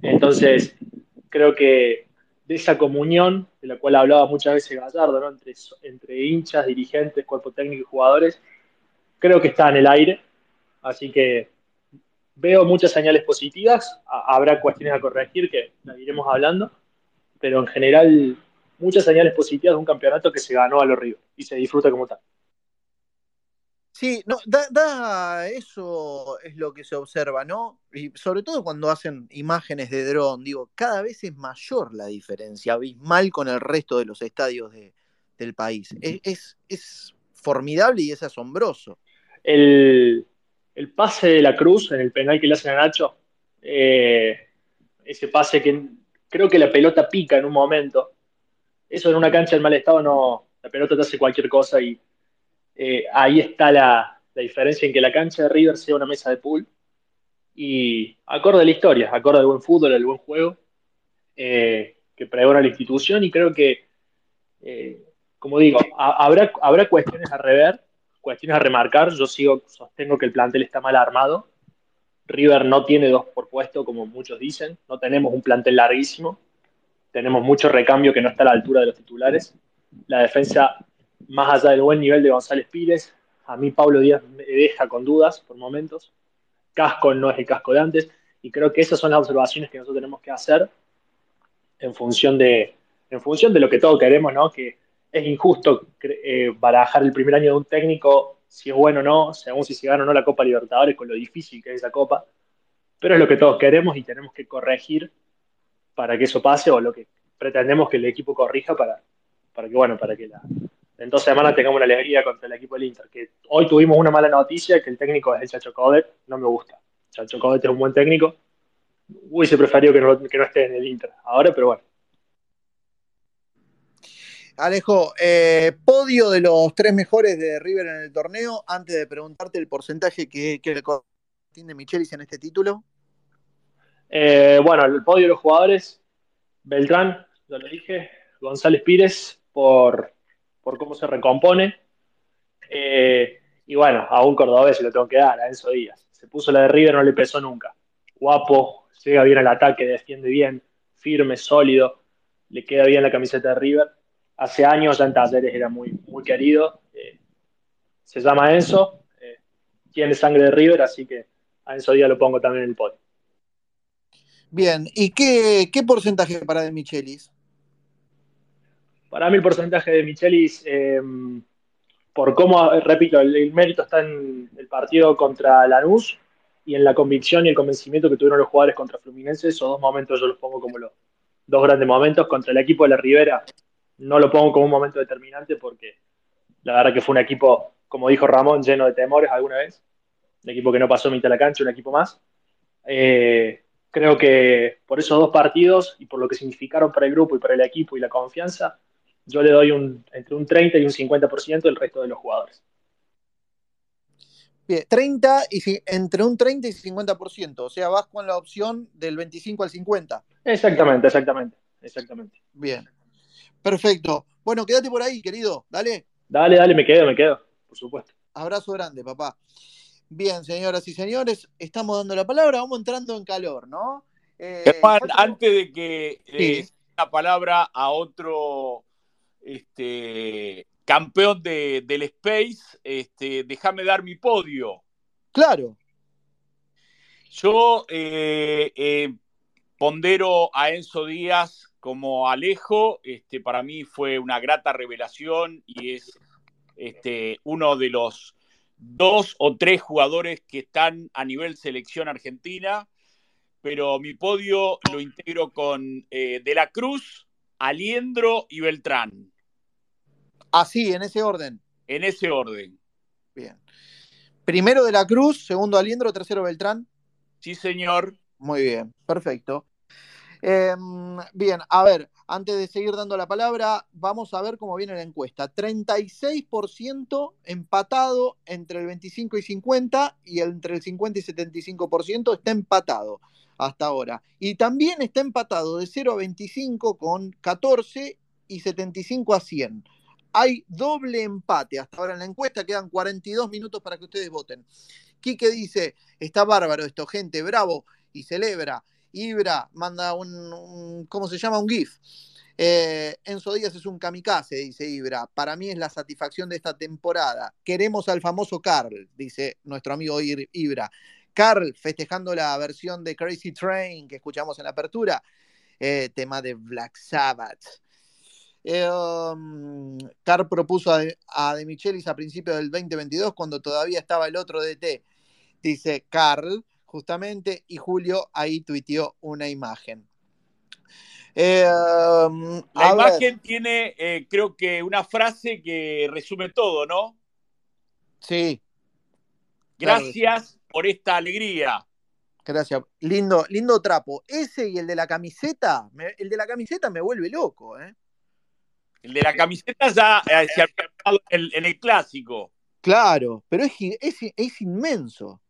Entonces, creo que de esa comunión de la cual hablaba muchas veces Gallardo, ¿no? entre, entre hinchas, dirigentes, cuerpo técnico y jugadores, creo que está en el aire. Así que veo muchas señales positivas. Habrá cuestiones a corregir que las iremos hablando, pero en general muchas señales positivas de un campeonato que se ganó a los Ríos y se disfruta como tal. Sí, no, da, eso es lo que se observa, ¿no? Y sobre todo cuando hacen imágenes de dron, digo, cada vez es mayor la diferencia, abismal con el resto de los estadios del país. Es, es, formidable y es asombroso. El, pase de la Cruz en el penal que le hacen a Nacho, eh, ese pase que creo que la pelota pica en un momento. Eso en una cancha en mal estado no, la pelota te hace cualquier cosa y eh, ahí está la, diferencia en que la cancha de River sea una mesa de pool y acorde a la historia, acorde al buen fútbol, al buen juego eh, que pregona la institución y creo que, eh, como digo, habrá, habrá cuestiones a rever, cuestiones a remarcar. Yo sigo, sostengo que el plantel está mal armado. River no tiene dos por puesto, como muchos dicen. No tenemos un plantel larguísimo. Tenemos mucho recambio que no está a la altura de los titulares. La defensa más allá del buen nivel de González Pires, a mí Pablo Díaz me deja con dudas por momentos. Casco no es el casco de antes. Y creo que esas son las observaciones que nosotros tenemos que hacer en función de, en función de lo que todos queremos, ¿no? Que es injusto eh, barajar el primer año de un técnico si es bueno o no, según si se gana o no la Copa Libertadores, con lo difícil que es esa Copa. Pero es lo que todos queremos y tenemos que corregir para que eso pase o lo que pretendemos que el equipo corrija para, para que, bueno, para que la, en dos semanas tengamos una alegría contra el equipo del Inter. Que hoy tuvimos una mala noticia, que el técnico es el Chacho Codet, no me gusta. Chacho Codet es un buen técnico. Hubiese preferido que no, que no esté en el Inter ahora, pero bueno. Alejo, eh, podio de los tres mejores de River en el torneo, antes de preguntarte el porcentaje que, que tiene Michelis en este título. Eh, bueno, el podio de los jugadores, Beltrán, ya lo dije, González Pires por por cómo se recompone. Eh, y bueno, a un cordobés se lo tengo que dar, a Enzo Díaz. Se puso la de River, no le pesó nunca. Guapo, llega bien al ataque, defiende bien, firme, sólido, le queda bien la camiseta de River. Hace años ya en Talleres era muy, muy querido. Eh, se llama Enzo, eh, tiene sangre de River, así que a Enzo Díaz lo pongo también en el podio. Bien, ¿y qué, porcentaje para De Michelis? Para mí el porcentaje de Michelis, em, por cómo, repito, el, mérito está en el partido contra Lanús y en la convicción y el convencimiento que tuvieron los jugadores contra Fluminense, esos dos momentos yo los pongo como los dos grandes momentos. Contra el equipo de la Ribera no lo pongo como un momento determinante porque la verdad que fue un equipo, como dijo Ramón, lleno de temores alguna vez. Un equipo que no pasó mitad de la cancha, un equipo más. Eh, Creo que por esos dos partidos y por lo que significaron para el grupo y para el equipo y la confianza, yo le doy un, entre un 30 y un 50% el resto de los jugadores. Bien, 30 y entre un 30 y 50%, o sea, vas con la opción del 25 al 50. Exactamente, exactamente, exactamente. Bien, perfecto. Bueno, quédate por ahí, querido, dale. Dale, dale, me quedo, me quedo, por supuesto. Abrazo grande, papá. Bien, señoras y señores, estamos dando la palabra, vamos entrando en calor, ¿no? Eh, antes de que eh, la palabra a otro este, campeón del Space, este, déjame dar mi podio. Claro. Yo eh, pondero a Enzo Díaz como Alejo, este, para mí fue una grata revelación y es este, uno de los dos o tres jugadores que están a nivel selección argentina, pero mi podio lo integro con eh, De la Cruz, Aliendro y Beltrán. Así, en ese orden. En ese orden. Bien. Primero De la Cruz, segundo Aliendro, tercero Beltrán. Sí, señor. Muy bien, perfecto. Em, bien, a ver, antes de seguir dando la palabra, vamos a ver cómo viene la encuesta. 36% empatado entre el 25 y 50 y entre el 50 y 75% está empatado hasta ahora. Y también está empatado de 0 a 25 con 14 y 75 a 100. Hay doble empate hasta ahora en la encuesta, quedan 42 minutos para que ustedes voten. Quique dice, está bárbaro esto, gente, bravo, y celebra. Ibra manda un, ¿cómo se llama? Un GIF. Eh, Enzo Díaz es un kamikaze, dice Ibra. Para mí es la satisfacción de esta temporada. Queremos al famoso Carl, dice nuestro amigo Ibra. Carl festejando la versión de Crazy Train que escuchamos en la apertura, eh, tema de Black Sabbath. Eh, um, Carl propuso a, a, De Michelis a principios del 2022 cuando todavía estaba el otro DT. Dice Carl, justamente, y Julio ahí tuiteó una imagen. Eh, um, la imagen tiene, eh, creo que, una frase que resume todo, ¿no? Sí. Gracias por esta alegría. Gracias. Lindo, lindo trapo. Ese y el de la camiseta, el de la camiseta me vuelve loco, ¿eh? El de la camiseta ya eh, se ha en, en, el clásico. Claro, pero es, es, es inmenso.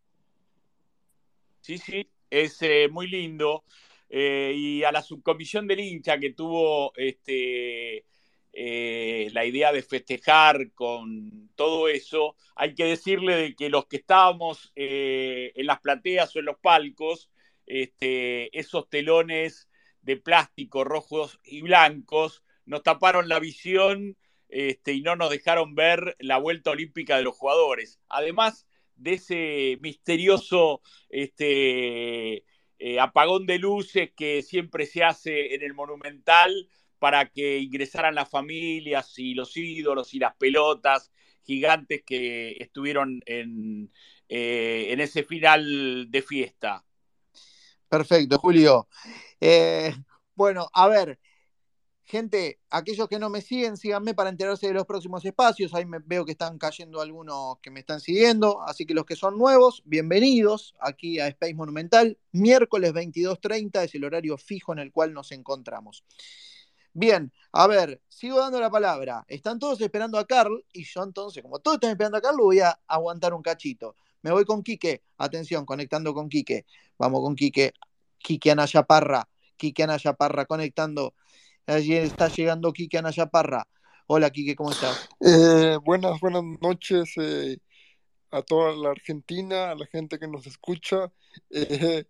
Sí, sí, es eh, muy lindo. Eh, y a la subcomisión del hincha que tuvo este, eh, la idea de festejar con todo eso, hay que decirle de que los que estábamos en las plateas o en los palcos, este, esos telones de plástico rojos y blancos nos taparon la visión este, y no nos dejaron ver la vuelta olímpica de los jugadores. Además, de ese misterioso este, eh, apagón de luces que siempre se hace en el Monumental para que ingresaran las familias y los ídolos y las pelotas gigantes que estuvieron en, eh, en ese final de fiesta. Perfecto, Julio. Eh, bueno, a ver, Gente, aquellos que no me siguen, síganme para enterarse de los próximos espacios. Ahí me, veo que están cayendo algunos que me están siguiendo. Así que los que son nuevos, bienvenidos aquí a Space Monumental. Miércoles 22.30 es el horario fijo en el cual nos encontramos. Bien, a ver, sigo dando la palabra. Están todos esperando a Carl y yo entonces, como todos están esperando a Carl, voy a aguantar un cachito. Me voy con Quique. Atención, conectando con Quique. Vamos con Quique. Quique Anaya Parra. Quique Anaya Parra conectando Allí está llegando Quique Anayaparra. Hola, Quique, ¿cómo estás? Eh, buenas, buenas noches eh, a toda la Argentina, a la gente que nos escucha. Eh,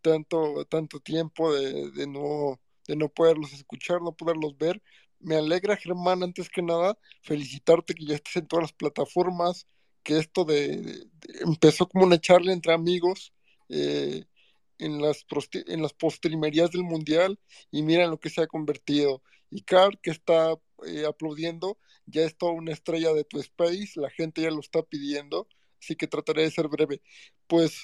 tanto, tanto tiempo de, no, de no poderlos escuchar, no poderlos ver. Me alegra, Germán, antes que nada, felicitarte que ya estés en todas las plataformas, que esto de, empezó como una charla entre amigos eh, en, las en las postrimerías del Mundial y miren lo que se ha convertido. Y Carl, que está eh, aplaudiendo, ya es toda una estrella de tu space, la gente ya lo está pidiendo, así que trataré de ser breve. Pues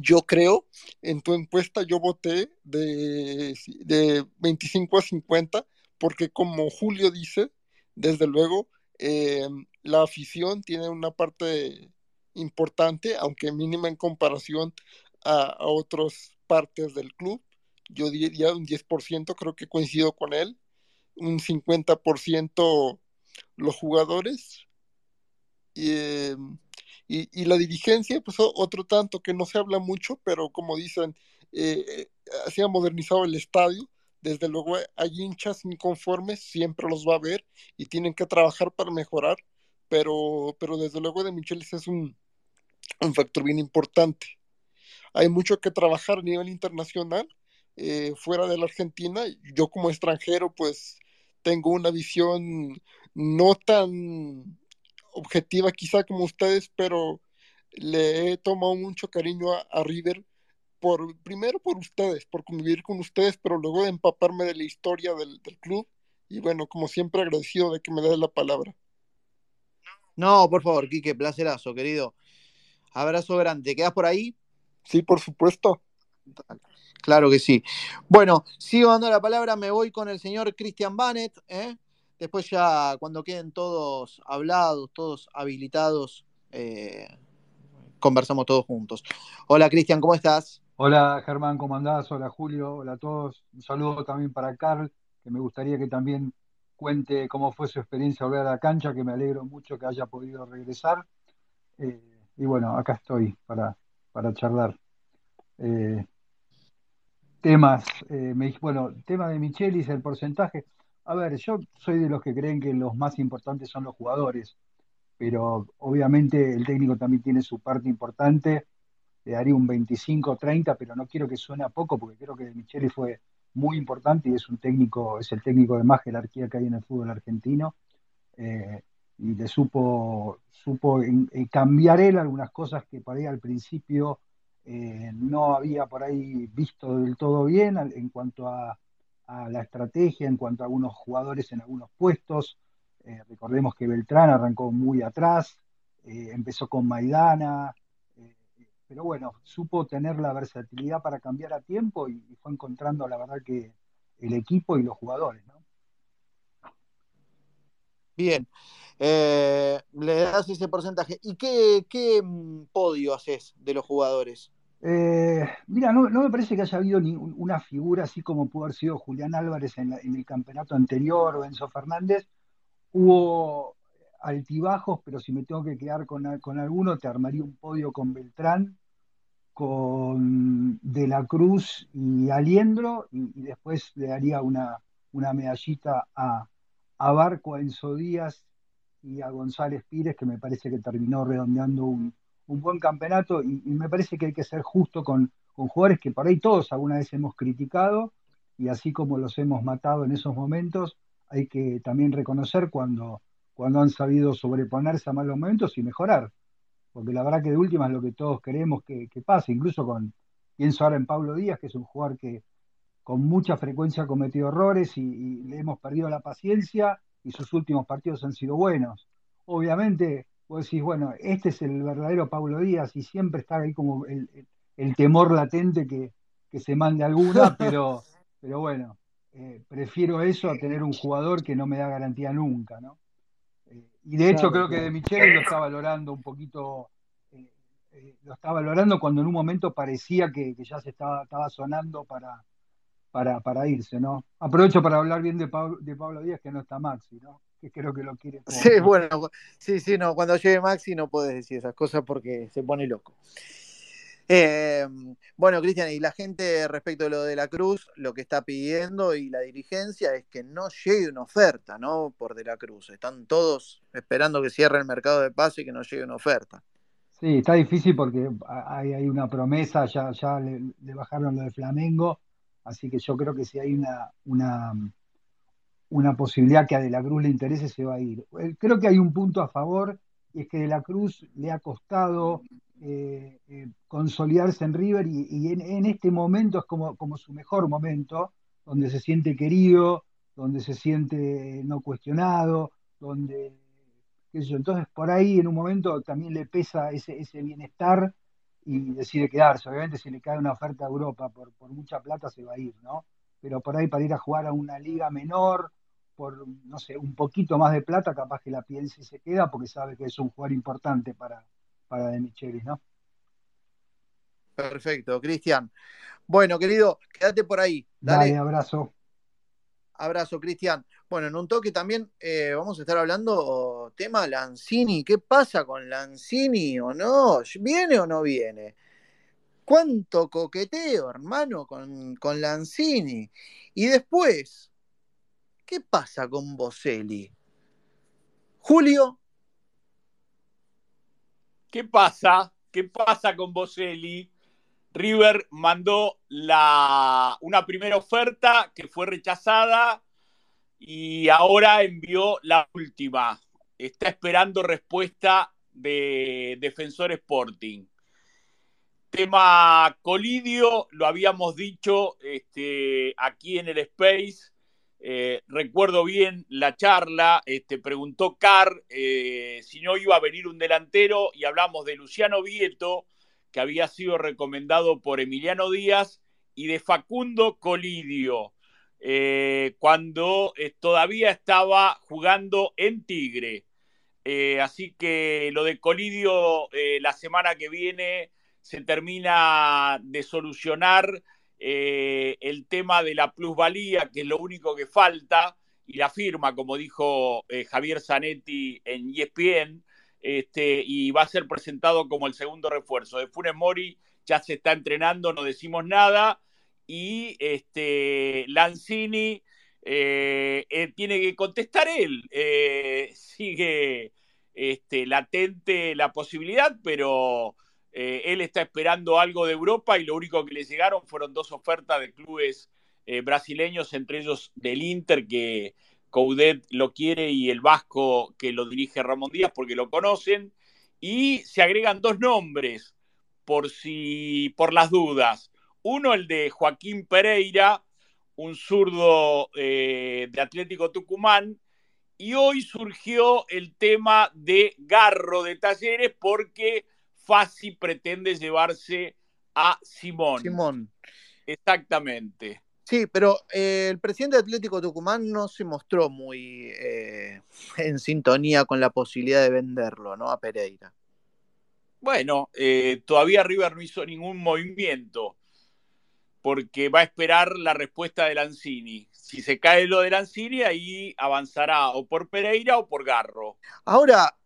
yo creo, en tu encuesta yo voté de, de 25 a 50, porque como Julio dice, desde luego, eh, la afición tiene una parte importante, aunque mínima en comparación a, otras partes del club. Yo diría un 10%, creo que coincido con él. Un 50% los jugadores. Eh, y, la dirigencia, pues otro tanto que no se habla mucho, pero como dicen, eh, se ha modernizado el estadio. Desde luego hay hinchas inconformes, siempre los va a haber y tienen que trabajar para mejorar, pero, pero desde luego de Michelis es un, un factor bien importante. Hay mucho que trabajar a nivel internacional, eh, fuera de la Argentina. Yo como extranjero, pues tengo una visión no tan objetiva quizá como ustedes, pero le he tomado mucho cariño a, River, por, primero por ustedes, por convivir con ustedes, pero luego de empaparme de la historia del, club. Y bueno, como siempre agradecido de que me des la palabra. No, por favor, Quique, placerazo, querido. Abrazo grande. ¿Te quedas por ahí? Sí, por supuesto. Claro que sí. Bueno, sigo dando la palabra, me voy con el señor Christian Bannett. ¿eh? Después ya cuando queden todos hablados, todos habilitados, eh, conversamos todos juntos. Hola Cristian, ¿cómo estás? Hola Germán, ¿cómo andás? Hola Julio, hola a todos. Un saludo también para Carl, que me gustaría que también cuente cómo fue su experiencia volver a la cancha, que me alegro mucho que haya podido regresar. Eh, y bueno, acá estoy para, para charlar. Eh, temas, eh, me, bueno, tema de Michelis, el porcentaje. A ver, yo soy de los que creen que los más importantes son los jugadores, pero obviamente el técnico también tiene su parte importante. Le daría un 25-30, pero no quiero que suene a poco, porque creo que Michelis fue muy importante y es un técnico, es el técnico de más jerarquía que hay en el fútbol argentino. Eh, y le supo, supo cambiar él algunas cosas que por ahí al principio eh, no había por ahí visto del todo bien en cuanto a, la estrategia, en cuanto a algunos jugadores en algunos puestos. Eh, recordemos que Beltrán arrancó muy atrás, eh, empezó con Maidana, pero bueno, supo tener la versatilidad para cambiar a tiempo y, fue encontrando la verdad que el equipo y los jugadores. Bien, eh, le das ese porcentaje. ¿Y qué, mm, podio haces de los jugadores? Eh, mira, no, me parece que haya habido ni una figura así como pudo haber sido Julián Álvarez en, el campeonato anterior o Enzo Fernández. Hubo altibajos, pero si me tengo que quedar con, con alguno, te armaría un podio con Beltrán, con De la Cruz y Aliendro, y, después le daría una, una medallita a, a Barco, a Enzo Díaz y a González Pires, que me parece que terminó redondeando un, buen campeonato y, me parece que hay que ser justo con, jugadores que por ahí todos alguna vez hemos criticado y así como los hemos matado en esos momentos, hay que también reconocer cuando, cuando han sabido sobreponerse a malos momentos y mejorar. Porque la verdad que de última es lo que todos queremos que, que pase, incluso con, pienso ahora en Pablo Díaz, que es un jugador que, con mucha frecuencia ha cometido errores y, le hemos perdido la paciencia y sus últimos partidos han sido buenos. Obviamente, vos decís, bueno, este es el verdadero Pablo Díaz y siempre está ahí como el, temor latente que, se mande alguna, [LAUGHS] pero, pero bueno, eh, prefiero eso a tener un jugador que no me da garantía nunca, ¿no? Eh, y de hecho creo que De Michele lo está valorando un poquito, eh, lo está valorando cuando en un momento parecía que, ya se estaba, estaba sonando para, para, para irse, ¿no? Aprovecho para hablar bien de Pablo, de Pablo Díaz, que no está Maxi, ¿no? Que creo que lo quiere. [LAUGHS] sí, bueno, sí, sí, no, cuando llegue Maxi no puedes decir esas cosas porque se pone loco. Eh, bueno, Cristian, y la gente respecto de lo de la Cruz, lo que está pidiendo y la dirigencia es que no llegue una oferta, ¿no? Por de la Cruz. Están todos esperando que cierre el mercado de pase y que no llegue una oferta. Sí, está difícil porque hay, hay una promesa, ya, ya le, le, bajaron lo de Flamengo, Así que yo creo que si hay una, una, una posibilidad que a De la Cruz le interese, se va a ir. Eh, creo que hay un punto a favor, y es que De la Cruz le ha costado eh, eh, consolidarse en River y, en, este momento es como, como su mejor momento, donde se siente querido, donde se siente no cuestionado, donde, entonces por ahí en un momento también le pesa ese, ese bienestar y decide quedarse. Obviamente si le cae una oferta a Europa por, por mucha plata se va a ir, ¿no? Pero por ahí para ir a jugar a una liga menor, por, no sé, un poquito más de plata, capaz que la piensa y se queda porque sabe que es un jugador importante para, para De Michelis, ¿no? Perfecto, Cristian. Bueno, querido, quédate por ahí. Dale, abrazo. Abrazo, Cristian. Bueno, en un toque también eh, vamos a estar hablando tema Lanzini. ¿Qué pasa con Lanzini o no? ¿Viene o no viene? ¿Cuánto coqueteo, hermano, con, con Lanzini? Y después, ¿qué pasa con Boselli? Julio. ¿Qué pasa? ¿Qué pasa con Boselli? River mandó la, una primera oferta que fue rechazada y ahora envió la última. Está esperando respuesta de Defensor Sporting. Tema Colidio, lo habíamos dicho este, aquí en el Space. Eh, recuerdo bien la charla, este, preguntó Carr eh, si no iba a venir un delantero y hablamos de Luciano Vieto, que había sido recomendado por Emiliano Díaz, y de Facundo Colidio, eh, cuando eh, todavía estaba jugando en Tigre. Eh, así que lo de Colidio la semana que viene se termina de solucionar el tema de la plusvalía, que es lo único que falta, y la firma, como dijo Javier Zanetti en ESPN, este, y va a ser presentado como el segundo refuerzo. De Funes Mori ya se está entrenando, no decimos nada, y este, Lanzini eh, eh, tiene que contestar él. Eh, sigue este, latente la posibilidad, pero él está esperando algo de Europa y lo único que le llegaron fueron dos ofertas de clubes brasileños, entre ellos del Inter, que Coudet lo quiere y el Vasco que lo dirige Ramón Díaz porque lo conocen. Y se agregan dos nombres por si, por las dudas. Uno, el de Joaquín Pereira, un zurdo eh, de Atlético Tucumán. Y hoy surgió el tema de Garro de Talleres porque Fassi pretende llevarse a Simón. Simón. Exactamente. Sí, pero eh, el presidente de Atlético Tucumán no se mostró muy eh, en sintonía con la posibilidad de venderlo, ¿no? A Pereira. Bueno, eh, todavía River no hizo ningún movimiento porque va a esperar la respuesta de Lanzini. Si se cae lo de Lanzini, ahí avanzará o por Pereira o por Garro. Ahora,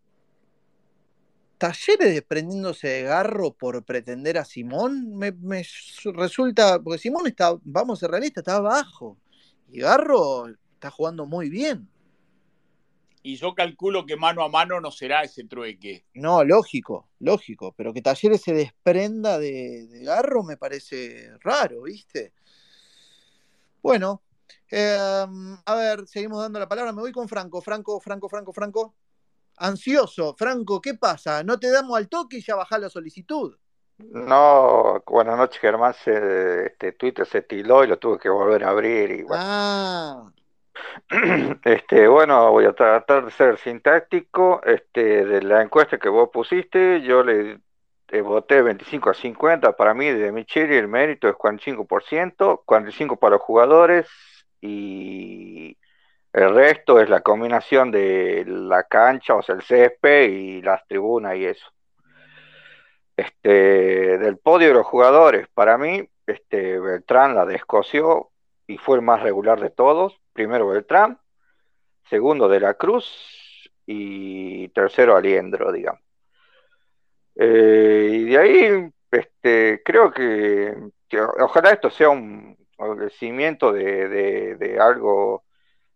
Talleres desprendiéndose de Garro por pretender a Simón, me, resulta, porque Simón está, vamos a ser realistas, está abajo. Y Garro está jugando muy bien. Y yo calculo que mano a mano no será ese trueque. No, lógico, lógico. Pero que Talleres se desprenda de, Garro me parece raro, ¿viste? Bueno, em, a ver, seguimos dando la palabra. Me voy con Franco. Franco, Franco, Franco, Franco ansioso. Franco, ¿qué pasa? ¿No te damos al toque y ya bajás la solicitud? No, buenas noches, Germán. este Twitter se tiló y lo tuve que volver a abrir. Y bueno. Ah. [CLEARS THROAT] Este, bueno, voy a tratar de ser sintáctico. Este, de la encuesta que vos pusiste, yo le voté 25 a 50. Para mí, de Micheli, el mérito es 45%, 45% para los jugadores y el resto es la combinación de la cancha, o sea, el césped y las tribunas y eso. Este, del podio de los jugadores, para mí, este, Beltrán la descoció y fue el más regular de todos. Primero Beltrán, segundo De la Cruz y tercero Aliendro, digamos. Eh, y de ahí, este, creo que, ojalá esto sea un agradecimiento de, de algo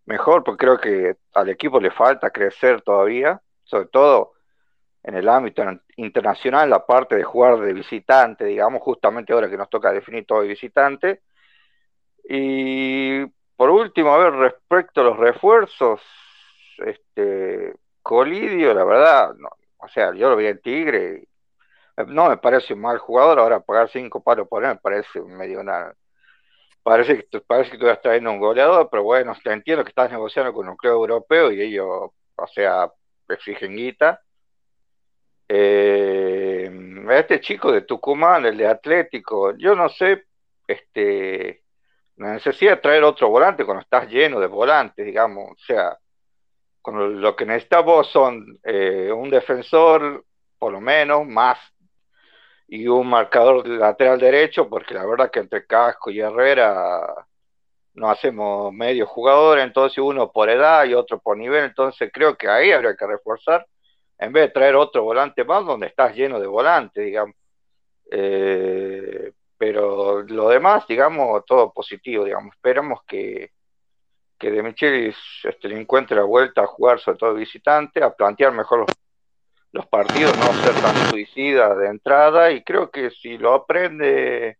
mejor, porque creo que al equipo le falta crecer todavía, sobre todo en el ámbito internacional, la parte de jugar de visitante, digamos, justamente ahora que nos toca definir todo de visitante. Y por último, a ver, respecto a los refuerzos, este Colidio, la verdad, no, o sea, yo lo vi en Tigre, no me parece un mal jugador, ahora pagar cinco palos por él me parece medio nada. Parece que, parece que tú estás trayendo un goleador, pero bueno, te entiendo que estás negociando con un club europeo y ellos, o sea, exigen guita. Eh, este chico de Tucumán, el de Atlético, yo no sé, este, la necesidad de traer otro volante cuando estás lleno de volantes, digamos, o sea, cuando lo que necesitamos son eh, un defensor, por lo menos, más y un marcador lateral derecho, porque la verdad que entre Casco y Herrera no hacemos medio jugador, entonces uno por edad y otro por nivel, entonces creo que ahí habría que reforzar, en vez de traer otro volante más, donde estás lleno de volantes, digamos. Eh, pero lo demás, digamos, todo positivo, digamos. Esperamos que, que De Michelis este, le encuentre la vuelta a jugar, sobre todo visitante, a plantear mejor los los partidos, no ser tan suicida de entrada y creo que si lo aprende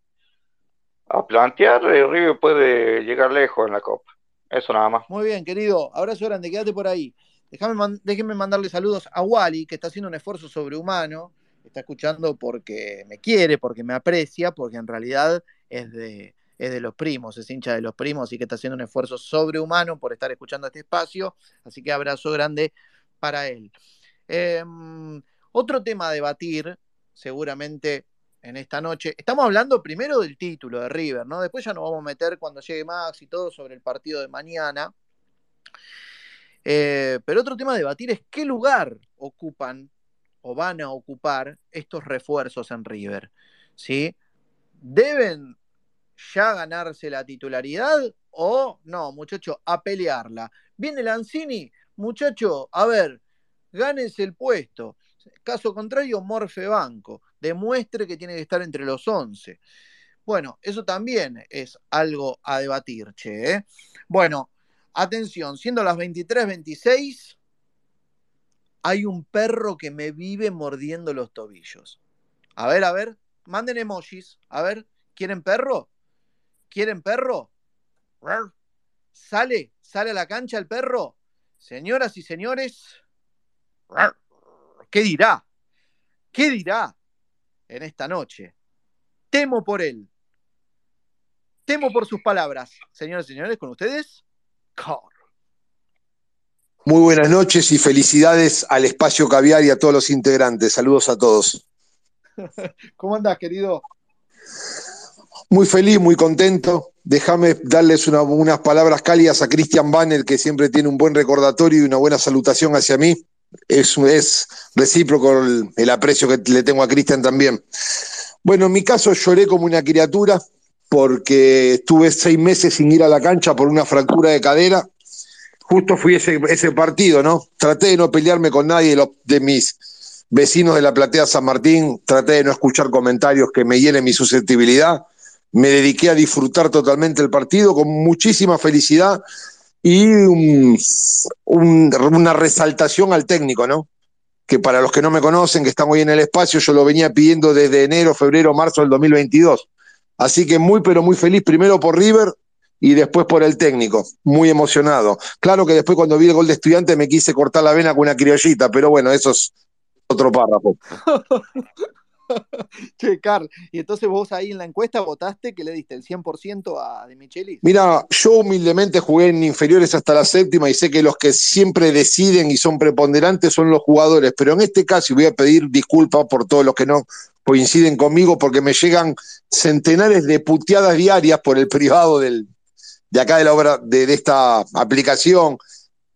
a plantear, el River puede llegar lejos en la Copa. Eso nada más. Muy bien, querido. Abrazo grande, quédate por ahí. Déjame, déjenme mandarle saludos a Wally, que está haciendo un esfuerzo sobrehumano. Está escuchando porque me quiere, porque me aprecia, porque en realidad es de, es de los primos, es hincha de los primos y que está haciendo un esfuerzo sobrehumano por estar escuchando este espacio. Así que abrazo grande para él. Em, otro tema a debatir, seguramente en esta noche. Estamos hablando primero del título de River, ¿no? Después ya nos vamos a meter cuando llegue Max y todo sobre el partido de mañana. Eh, pero otro tema a debatir es qué lugar ocupan o van a ocupar estos refuerzos en River. ¿Sí? ¿Deben ya ganarse la titularidad o no, muchacho, a pelearla? Viene Lanzini, muchacho, a ver, gánense el puesto. Caso contrario, Morfe Banco, demuestre que tiene que estar entre los 11. Bueno, eso también es algo a debatir, che. ¿eh? Bueno, atención, siendo las 23:26, hay un perro que me vive mordiendo los tobillos. A ver, a ver, manden emojis. A ver, ¿quieren perro? ¿Quieren perro? ¿Sale? ¿Sale a la cancha el perro? Señoras y señores, ¿Qué dirá? ¿Qué dirá en esta noche? Temo por él. Temo por sus palabras. Señoras y señores, con ustedes. Muy buenas noches y felicidades al espacio caviar y a todos los integrantes. Saludos a todos. [LAUGHS] ¿Cómo andás, querido? Muy feliz, muy contento. Déjame darles unas palabras cálidas a Christian Banner, que siempre tiene un buen recordatorio y una buena salutación hacia mí es, es recíproco el, aprecio que le tengo a Cristian también. Bueno, en mi caso lloré como una criatura porque estuve seis meses sin ir a la cancha por una fractura de cadera. Justo fui ese, ese partido, ¿no? Traté de no pelearme con nadie de, de mis vecinos de la platea San Martín, traté de no escuchar comentarios que me llenen mi susceptibilidad. Me dediqué a disfrutar totalmente el partido con muchísima felicidad y una resaltación al técnico, ¿no? Que para los que no me conocen, que estamos hoy en el espacio, yo lo venía pidiendo desde enero, febrero, marzo del 2022. Así que muy, pero muy feliz, primero por River y después por el técnico, muy emocionado. Claro que después cuando vi el gol de estudiante me quise cortar la vena con una criollita, pero bueno, eso es otro párrafo. [LAUGHS] che, Carl, y entonces vos ahí en la encuesta votaste que le diste el 100% a De Micheli. Mira, yo humildemente jugué en inferiores hasta la séptima y sé que los que siempre deciden y son preponderantes son los jugadores, pero en este caso, voy a pedir disculpas por todos los que no coinciden conmigo, porque me llegan centenares de puteadas diarias por el privado del, de acá de la obra, de esta aplicación,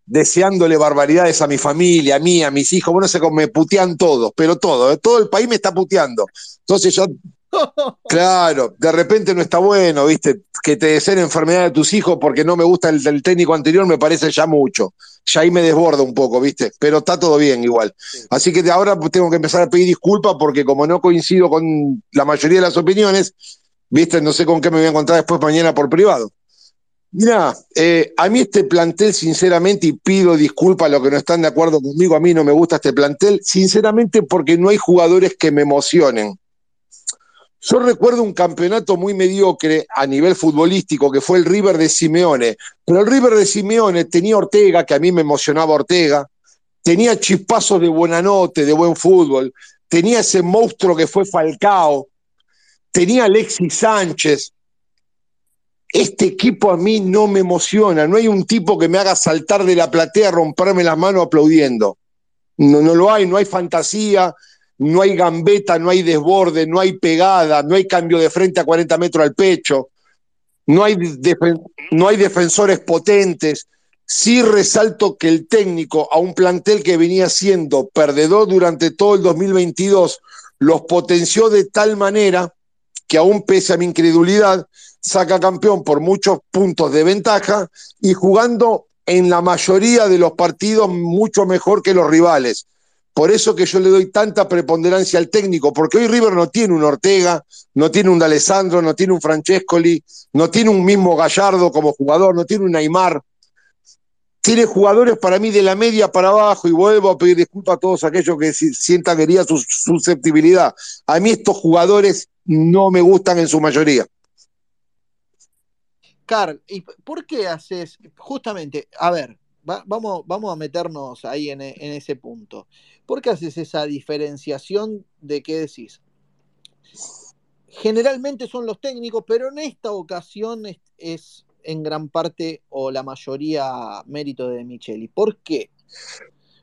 deseándole barbaridades a mi familia, a mí, a mis hijos, bueno, sé cómo me putean todos, pero todo, ¿eh? todo el país me está puteando. Entonces yo, [LAUGHS] claro, de repente no está bueno, viste, que te deseen enfermedad de tus hijos porque no me gusta el, técnico anterior, me parece ya mucho. Ya ahí me desborda un poco, viste, pero está todo bien igual. Así que ahora tengo que empezar a pedir disculpas porque como no coincido con la mayoría de las opiniones, viste, no sé con qué me voy a encontrar después mañana por privado. Mira, eh, a mí este plantel, sinceramente, y pido disculpas a los que no están de acuerdo conmigo, a mí no me gusta este plantel, sinceramente porque no hay jugadores que me emocionen. Yo recuerdo un campeonato muy mediocre a nivel futbolístico que fue el River de Simeone, pero el River de Simeone tenía Ortega, que a mí me emocionaba Ortega, tenía chispazos de buena note, de buen fútbol, tenía ese monstruo que fue Falcao, tenía Alexis Sánchez. Este equipo a mí no me emociona, no hay un tipo que me haga saltar de la platea, romperme las manos aplaudiendo. No, no lo hay, no hay fantasía, no hay gambeta, no hay desborde, no hay pegada, no hay cambio de frente a 40 metros al pecho, no hay, no hay defensores potentes. Sí resalto que el técnico a un plantel que venía siendo perdedor durante todo el 2022 los potenció de tal manera que aún pese a mi incredulidad, saca campeón por muchos puntos de ventaja y jugando en la mayoría de los partidos mucho mejor que los rivales. Por eso que yo le doy tanta preponderancia al técnico, porque hoy River no tiene un Ortega, no tiene un D'Alessandro, no tiene un Francescoli, no tiene un mismo Gallardo como jugador, no tiene un Neymar. Tiene jugadores para mí de la media para abajo y vuelvo a pedir disculpas a todos aquellos que sientan quería su susceptibilidad. A mí estos jugadores no me gustan en su mayoría. Carl, ¿y por qué haces justamente, a ver, vamos, vamos a meternos ahí en, en, ese punto. ¿Por qué haces esa diferenciación de qué decís? Generalmente son los técnicos, pero en esta ocasión es, en gran parte o la mayoría mérito de Micheli. ¿Por qué?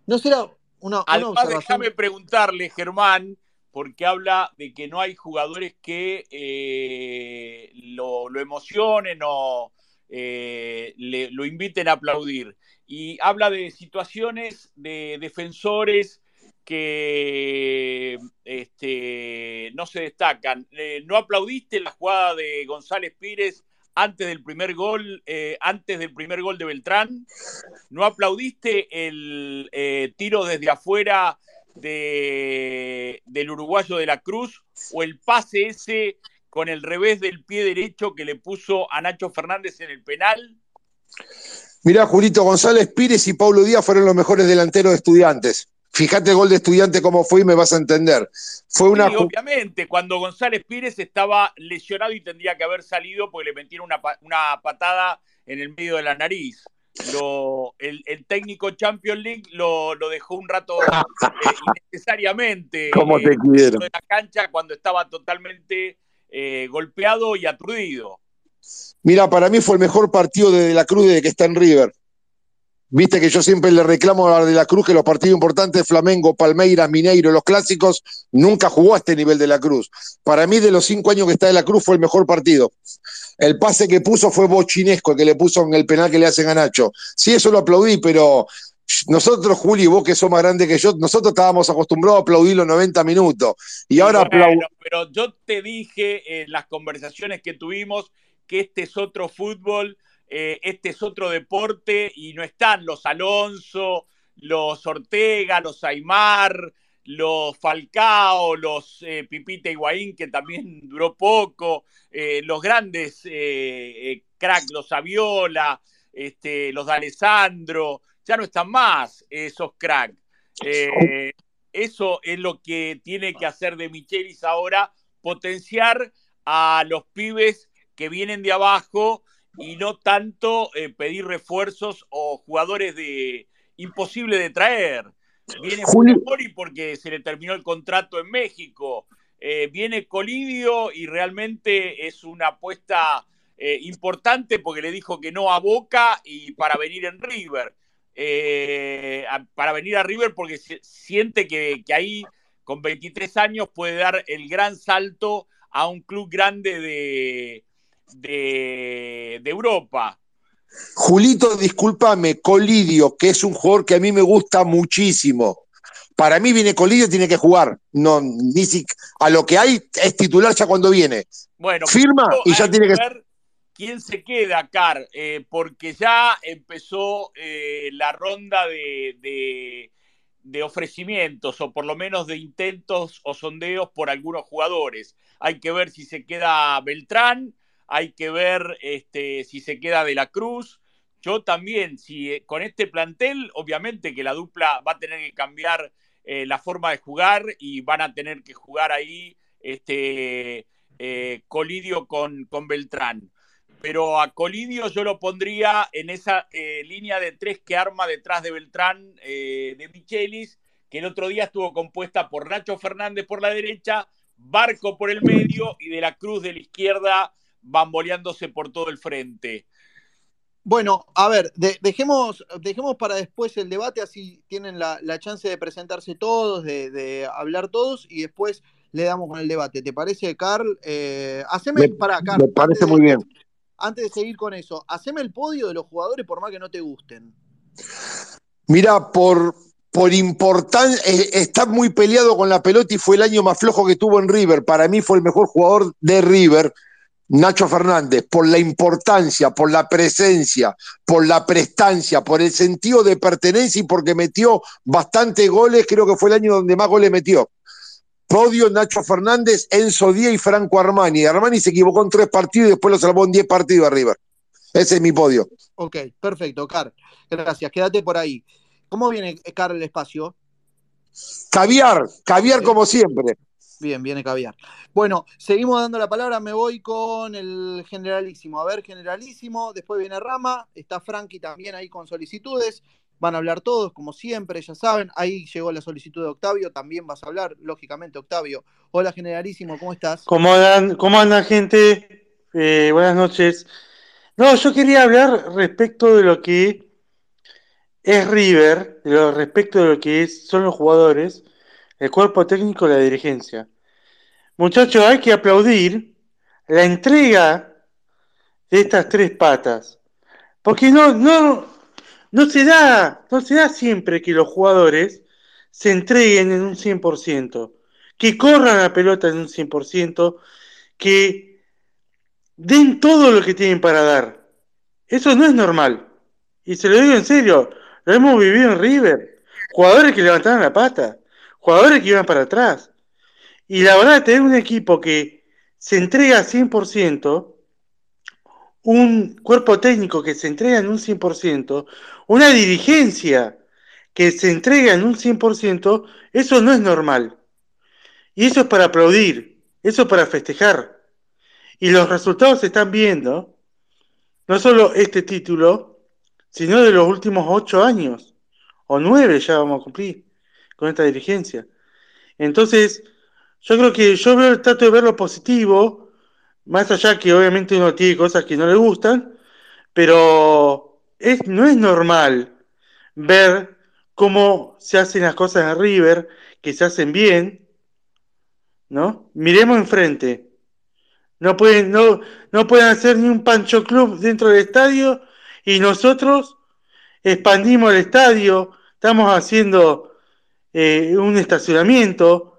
No será una, una déjame preguntarle, Germán, porque habla de que no hay jugadores que eh, lo, lo, emocionen o eh, le, lo inviten a aplaudir y habla de situaciones de defensores que este, no se destacan. Eh, ¿No aplaudiste la jugada de González Pires antes del primer gol, eh, antes del primer gol de Beltrán? ¿No aplaudiste el eh, tiro desde afuera de, del uruguayo de la Cruz o el pase ese con el revés del pie derecho que le puso a Nacho Fernández en el penal? Mirá, Julito González Pires y Paulo Díaz fueron los mejores delanteros de estudiantes. Fíjate el gol de estudiante cómo fue y me vas a entender. Fue una. obviamente, cuando González Pires estaba lesionado y tendría que haber salido porque le metieron una, una patada en el medio de la nariz. Lo, el, técnico Champions League lo, lo dejó un rato eh, innecesariamente [LAUGHS] ¿Cómo te quiero? en la cancha cuando estaba totalmente eh, golpeado y aturdido. Mira, para mí fue el mejor partido de, de la Cruz desde que está en River. Viste que yo siempre le reclamo a De la Cruz que los partidos importantes, Flamengo, Palmeiras, Mineiro, los clásicos, nunca jugó a este nivel De la Cruz. Para mí, de los cinco años que está De la Cruz, fue el mejor partido. El pase que puso fue bochinesco, el que le puso en el penal que le hacen a Nacho. Sí, eso lo aplaudí, pero nosotros, Juli, vos que sos más grande que yo, nosotros estábamos acostumbrados a aplaudir los 90 minutos. Y ahora bueno, Pero yo te dije en las conversaciones que tuvimos que este es otro fútbol, eh, este es otro deporte y no están los Alonso, los Ortega, los Aymar, los Falcao, los eh, Pipita Higuaín, que también duró poco, eh, los grandes eh, cracks, los Aviola, este, los de Alessandro, ya no están más esos cracks. eso es lo que tiene que hacer de Michelis ahora, potenciar a los pibes que vienen de abajo y no tanto eh, pedir refuerzos o jugadores de imposible de traer. Viene Mori porque se le terminó el contrato en México. Eh, viene Colidio y realmente es una apuesta eh, importante porque le dijo que no a Boca y para venir en River. para venir a River porque siente que, que ahí con 23 años puede dar el gran salto a un club grande de, de, Europa. Julito, discúlpame, Colidio, que es un jugador que a mí me gusta muchísimo. Para mí viene Colidio, tiene que jugar. No, ni si, a lo que hay es titular ya cuando viene. Bueno, firma y ya tiene que ver quién se queda, Car, eh, porque ya empezó eh, la ronda de, de ofrecimientos o por lo menos de intentos o sondeos por algunos jugadores. Hay que ver si se queda Beltrán, hay que ver este, si se queda de la Cruz. Yo también, si eh, con este plantel, obviamente que la dupla va a tener que cambiar eh, la forma de jugar y van a tener que jugar ahí este, eh, Colidio con, con Beltrán. Pero a Colidio yo lo pondría en esa línea de tres que arma detrás de Beltrán de Michelis, que el otro día estuvo compuesta por Nacho Fernández por la derecha, Barco por el medio y de la Cruz de la izquierda bamboleándose por todo el frente. Bueno, a ver, dejemos, dejemos para después el debate, así tienen la, chance de presentarse todos, de, hablar todos y después le damos con el debate. ¿Te parece, Carl? Eh, haceme, para, Me parece muy bien. Antes de seguir con eso, haceme el podio de los jugadores por más que no te gusten. Mira, por, por importancia, eh, está muy peleado con la pelota y fue el año más flojo que tuvo en River. Para mí fue el mejor jugador de River Nacho Fernández, por la importancia, por la presencia, por la prestancia, por el sentido de pertenencia y porque metió bastantes goles, creo que fue el año donde más goles metió. Podio Nacho Fernández, Enzo Díaz y Franco Armani. Armani se equivocó en tres partidos y después lo salvó en diez partidos arriba. Ese es mi podio. Ok, perfecto, Carl. Gracias, quédate por ahí. ¿Cómo viene, Carl, el espacio? Caviar, caviar como siempre. Bien, viene caviar. Bueno, seguimos dando la palabra. Me voy con el generalísimo. A ver, generalísimo. Después viene Rama. Está Frankie también ahí con solicitudes. Van a hablar todos, como siempre, ya saben. Ahí llegó la solicitud de Octavio. También vas a hablar, lógicamente, Octavio. Hola, generalísimo. ¿Cómo estás? ¿Cómo andan, cómo andan gente? Eh, buenas noches. No, yo quería hablar respecto de lo que es River, respecto de lo que son los jugadores, el cuerpo técnico la dirigencia. Muchachos, hay que aplaudir la entrega de estas tres patas. Porque no, no, no se da, no se da siempre que los jugadores se entreguen en un 100%, que corran la pelota en un 100%, que den todo lo que tienen para dar. Eso no es normal. Y se lo digo en serio, lo hemos vivido en River. Jugadores que levantaban la pata, jugadores que iban para atrás. Y la verdad, tener un equipo que se entrega 100%, un cuerpo técnico que se entrega en un 100%, una dirigencia que se entrega en un 100%, eso no es normal. Y eso es para aplaudir, eso es para festejar. Y los resultados se están viendo, no solo este título, sino de los últimos ocho años, o nueve ya vamos a cumplir con esta dirigencia. Entonces, yo creo que yo trato de ver lo positivo, más allá que obviamente uno tiene cosas que no le gustan, pero es, no es normal ver cómo se hacen las cosas en River, que se hacen bien, ¿no? Miremos enfrente. No pueden, no, no pueden hacer ni un pancho club dentro del estadio y nosotros expandimos el estadio, estamos haciendo eh, un estacionamiento,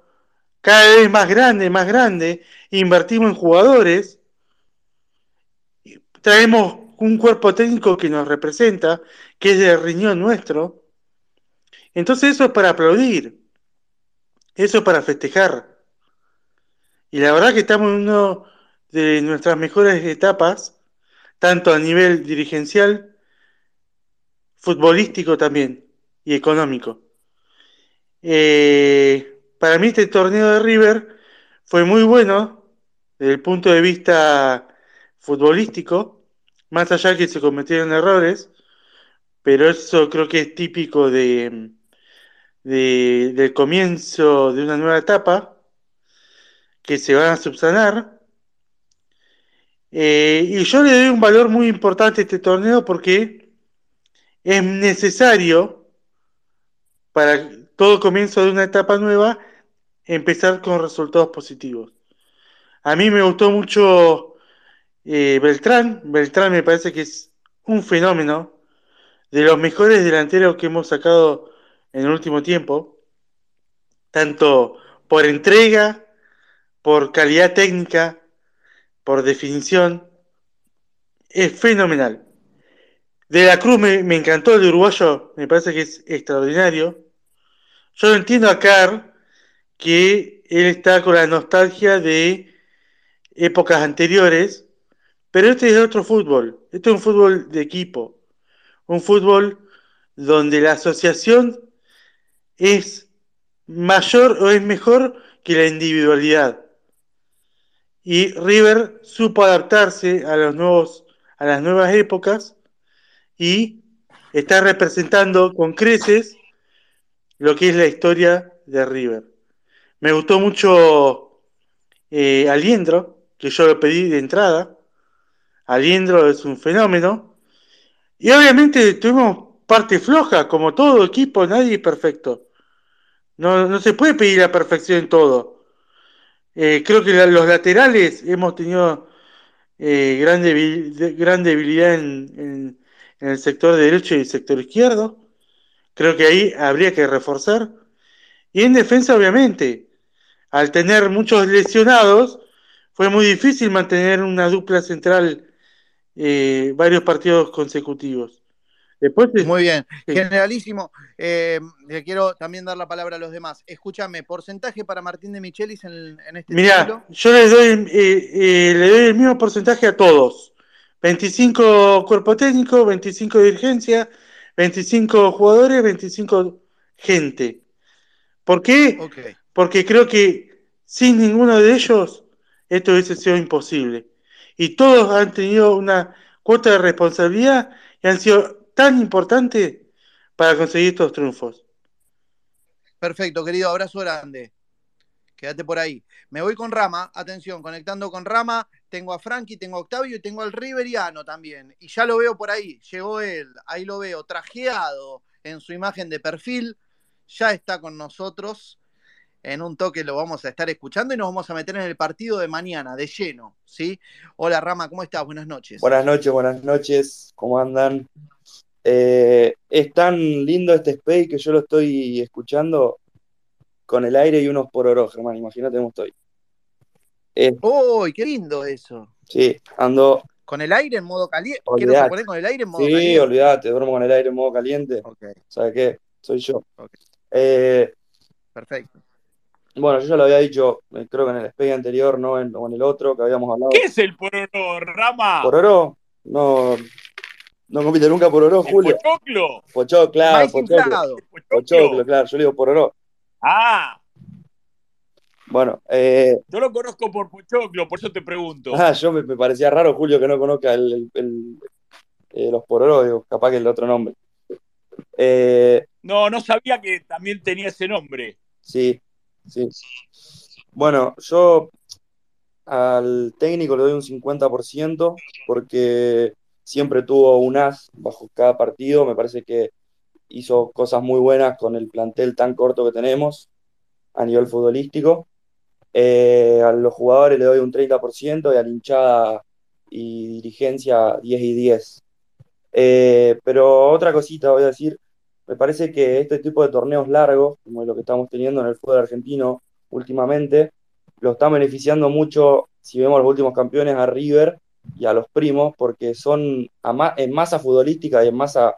cada vez más grande, más grande, invertimos en jugadores, traemos un cuerpo técnico que nos representa, que es de riñón nuestro. Entonces eso es para aplaudir, eso es para festejar. Y la verdad que estamos en una de nuestras mejores etapas, tanto a nivel dirigencial, futbolístico también y económico. Eh, para mí este torneo de River fue muy bueno desde el punto de vista futbolístico, más allá que se cometieron errores, pero eso creo que es típico de, del comienzo de una nueva etapa que se van a subsanar. Eh, y yo le doy un valor muy importante a este torneo porque es necesario para todo comienzo de una etapa nueva empezar con resultados positivos. A mí me gustó mucho eh, Beltrán. Beltrán me parece que es un fenómeno de los mejores delanteros que hemos sacado en el último tiempo, tanto por entrega, por calidad técnica, por definición. Es fenomenal. De la Cruz me, encantó el de uruguayo, me parece que es extraordinario. Yo entiendo a Carr que él está con la nostalgia de épocas anteriores, pero este es otro fútbol, este es un fútbol de equipo, un fútbol donde la asociación es mayor o es mejor que la individualidad. Y River supo adaptarse a los nuevos a las nuevas épocas y está representando con creces lo que es la historia de River. Me gustó mucho eh, Aliendro, que yo lo pedí de entrada. Aliendro es un fenómeno. Y obviamente tuvimos parte floja, como todo equipo, nadie es perfecto. No, no se puede pedir la perfección en todo. Eh, creo que los laterales hemos tenido eh, gran, debilidad en, el sector derecho y el sector izquierdo. Creo que ahí habría que reforzar. Y en defensa, obviamente, al tener muchos lesionados, fue muy difícil mantener una dupla central eh, varios partidos consecutivos. Muy bien, generalísimo. Eh, le quiero también dar la palabra a los demás. Escúchame, porcentaje para Martín de Michelis en, este Mira, yo le doy, eh, eh, le doy el mismo porcentaje a todos. 25 cuerpo técnico, 25 dirigencia, 25 jugadores, 25 gente. ¿Por qué? Porque creo que sin ninguno de ellos esto hubiese sido imposible. Y todos han tenido una cuota de responsabilidad y han sido tan importante para conseguir estos triunfos. Perfecto, querido, abrazo grande. Quédate por ahí. Me voy con Rama, atención, conectando con Rama, tengo a Frankie, tengo a Octavio y tengo al Riveriano también. Y ya lo veo por ahí, llegó él, ahí lo veo, trajeado en su imagen de perfil, ya está con nosotros. En un toque lo vamos a estar escuchando y nos vamos a meter en el partido de mañana, de lleno, ¿sí? Hola Rama, ¿cómo estás? Buenas noches. Buenas noches, buenas noches, ¿cómo andan? Eh, es tan lindo este space que yo lo estoy escuchando con el aire y unos por oro, Germán. Imagínate cómo estoy. ¡Uy, qué lindo eso! Sí, ando. ¿Con el aire en modo caliente? ¿Quiero poner con el aire en modo sí, caliente? Sí, olvídate, duermo con el aire en modo caliente. ¿Sabes qué? Soy yo. Eh, Perfecto. Bueno, yo ya lo había dicho, eh, creo que en el space anterior, no en, o en el otro que habíamos hablado. ¿Qué es el pororo, Rama? Pororo, no, no compite nunca por oro, Julio. ¿Pochoclo? Pochoclo, claro, pochoclo. Pochoclo, claro, yo le digo por oro. Ah. Bueno, eh, Yo lo conozco por Pochoclo, por eso te pregunto. [LAUGHS] Ah, yo me, parecía raro, Julio, que no conozca el, el, eh, los pororo, digo, capaz que el otro nombre. Eh, no, no sabía que también tenía ese nombre. Sí, sí. Bueno, yo al técnico le doy un 50% porque siempre tuvo un as bajo cada partido, me parece que hizo cosas muy buenas con el plantel tan corto que tenemos a nivel futbolístico. Eh, a los jugadores le doy un 30% y a la hinchada y dirigencia 10 y 10. Eh, pero otra cosita voy a decir, me parece que este tipo de torneos largos, como lo que estamos teniendo en el fútbol argentino últimamente, lo está beneficiando mucho, si vemos los últimos campeones, a River, y a los primos, porque son en masa futbolística y en masa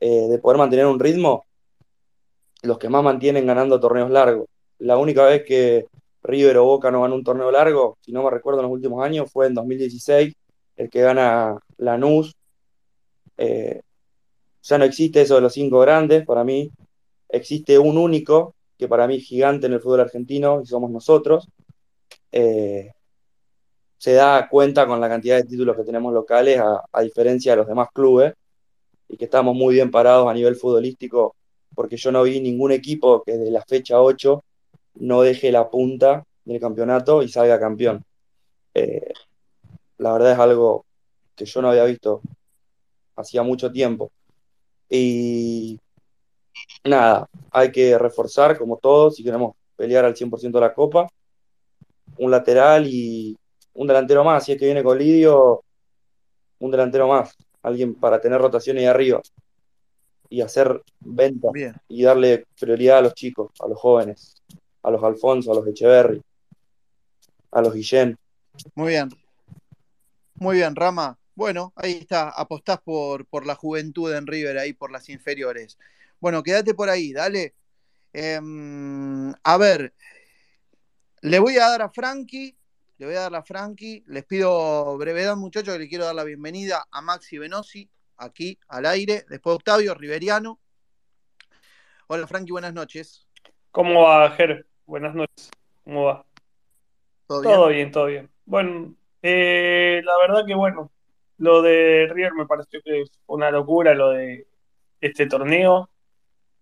eh, de poder mantener un ritmo, los que más mantienen ganando torneos largos. La única vez que River o Boca no ganó un torneo largo, si no me recuerdo en los últimos años, fue en 2016, el que gana Lanús. Eh, ya no existe eso de los cinco grandes, para mí existe un único, que para mí es gigante en el fútbol argentino, y somos nosotros. Eh, se da cuenta con la cantidad de títulos que tenemos locales, a, diferencia de los demás clubes, y que estamos muy bien parados a nivel futbolístico, porque yo no vi ningún equipo que desde la fecha 8 no deje la punta del campeonato y salga campeón. Eh, la verdad es algo que yo no había visto hacía mucho tiempo. Y nada, hay que reforzar como todos si queremos pelear al 100% de la copa. Un lateral y, un delantero más, si es que viene con Lidio, un delantero más, alguien para tener rotaciones ahí arriba y hacer ventas y darle prioridad a los chicos, a los jóvenes, a los Alfonso, a los Echeverry, a los Guillén. Muy bien. Muy bien, Rama. Bueno, ahí está, apostás por, por la juventud en River, ahí por las inferiores. Bueno, quédate por ahí, dale. Em, a ver, le voy a dar a Frankie le voy a dar la Frankie. Les pido brevedad, muchachos, que le quiero dar la bienvenida a Maxi Venosi, aquí al aire. Después Octavio Riveriano. Hola, Frankie, buenas noches. ¿Cómo va, Ger? Buenas noches. ¿Cómo va? ¿Todo, bien? todo bien, Bueno, eh, la verdad que bueno, lo de River me pareció que fue una locura lo de este torneo.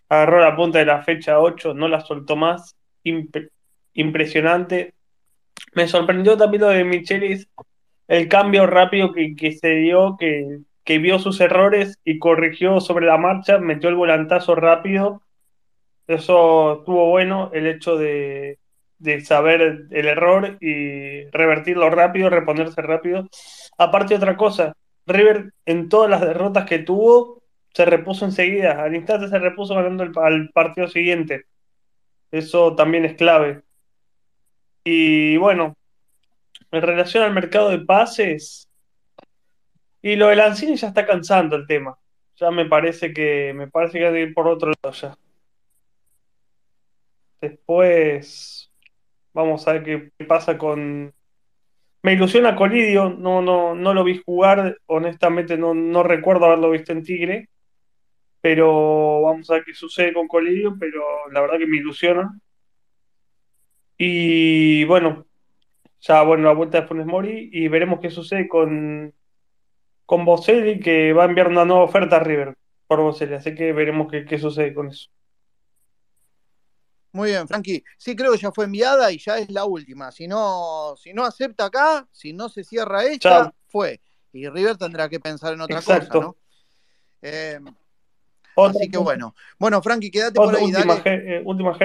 agarró la punta de la fecha 8, no la soltó más. impresionante. Me sorprendió también lo de Michelis, el cambio rápido que, se dio, que, que, vio sus errores y corrigió sobre la marcha, metió el volantazo rápido. Eso estuvo bueno, el hecho de, de saber el error y revertirlo rápido, reponerse rápido. Aparte otra cosa, River en todas las derrotas que tuvo se repuso enseguida, al instante se repuso ganando el, al partido siguiente. Eso también es clave. Y bueno, en relación al mercado de pases, y lo de Lanzini ya está cansando el tema. Ya me parece que me parece que hay que ir por otro lado ya. Después vamos a ver qué pasa con me ilusiona Colidio, no, no, no lo vi jugar, honestamente no, no recuerdo haberlo visto en Tigre, pero vamos a ver qué sucede con Colidio, pero la verdad que me ilusiona. Y bueno, ya bueno, la vuelta de Funes Mori y veremos qué sucede con, con Boselli, que va a enviar una nueva oferta a River por Boselli, así que veremos qué, qué sucede con eso. Muy bien, Frankie. Sí, creo que ya fue enviada y ya es la última. Si no, si no acepta acá, si no se cierra esta, fue. Y River tendrá que pensar en otra cosa, ¿no? Eh, así que bueno. Bueno, Frankie, quédate por ahí. Última, eh, última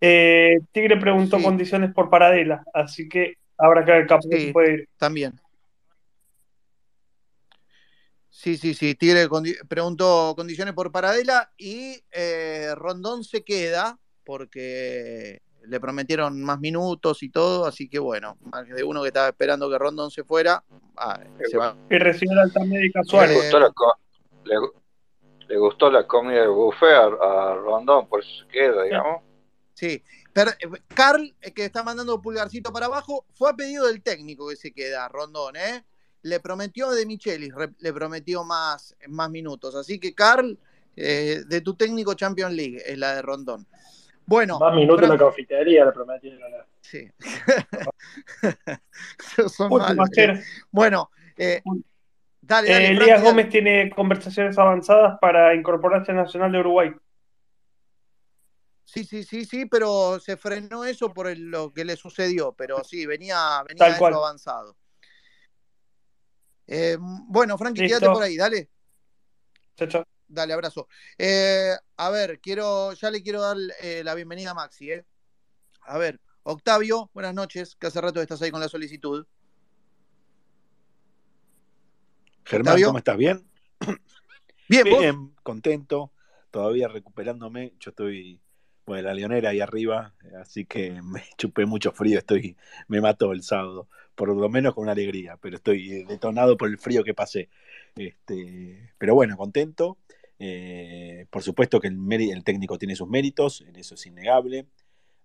eh, Tigre preguntó condiciones por Paradela, así que habrá que ver sí, puede ir. También. Sí, sí, sí. Tigre preguntó condiciones por Paradela y Rondón se queda porque le prometieron más minutos y todo, así que bueno, más de uno que estaba esperando que Rondón se fuera, ah, se va. Y recibió la alta médica Suárez. Le gustó la, le, gustó la comida de buffet a, Rondón, por eso se queda, digamos. Sí, pero eh, Carl, eh, que está mandando pulgarcito para abajo, fue a pedido del técnico que se queda, Rondón, ¿eh? Le prometió de Michelis, le prometió más, más minutos. Así que, Carl, eh, de tu técnico Champions League, es la de Rondón. Bueno. Más minutos en la confitería le prometí. Sí. [LAUGHS] Son malos, bueno, eh, dale, dale, Elías Gómez tiene conversaciones avanzadas para incorporarse al Nacional de Uruguay. Sí, sí, sí, sí, pero se frenó eso por lo que le sucedió, pero sí, venía, venía eso avanzado. Eh, bueno, Frankie, quédate por ahí, dale. Chao, chao. Dale, abrazo. Eh, a ver, quiero, ya le quiero dar eh, la bienvenida a Maxi, ¿eh? A ver, Octavio, buenas noches, que hace rato estás ahí con la solicitud. Germán, ¿cómo estás? ¿Bien? Bien, Bien, contento, todavía recuperándome. Yo estoy, bueno, la leonera ahí arriba, así que [LAUGHS] me chupé mucho frío, estoy, me mató el sábado, por lo menos con una alegría, pero estoy detonado por el frío que pasé. Este, pero bueno, contento. Eh, por supuesto que el, el, técnico tiene sus méritos, en eso es innegable.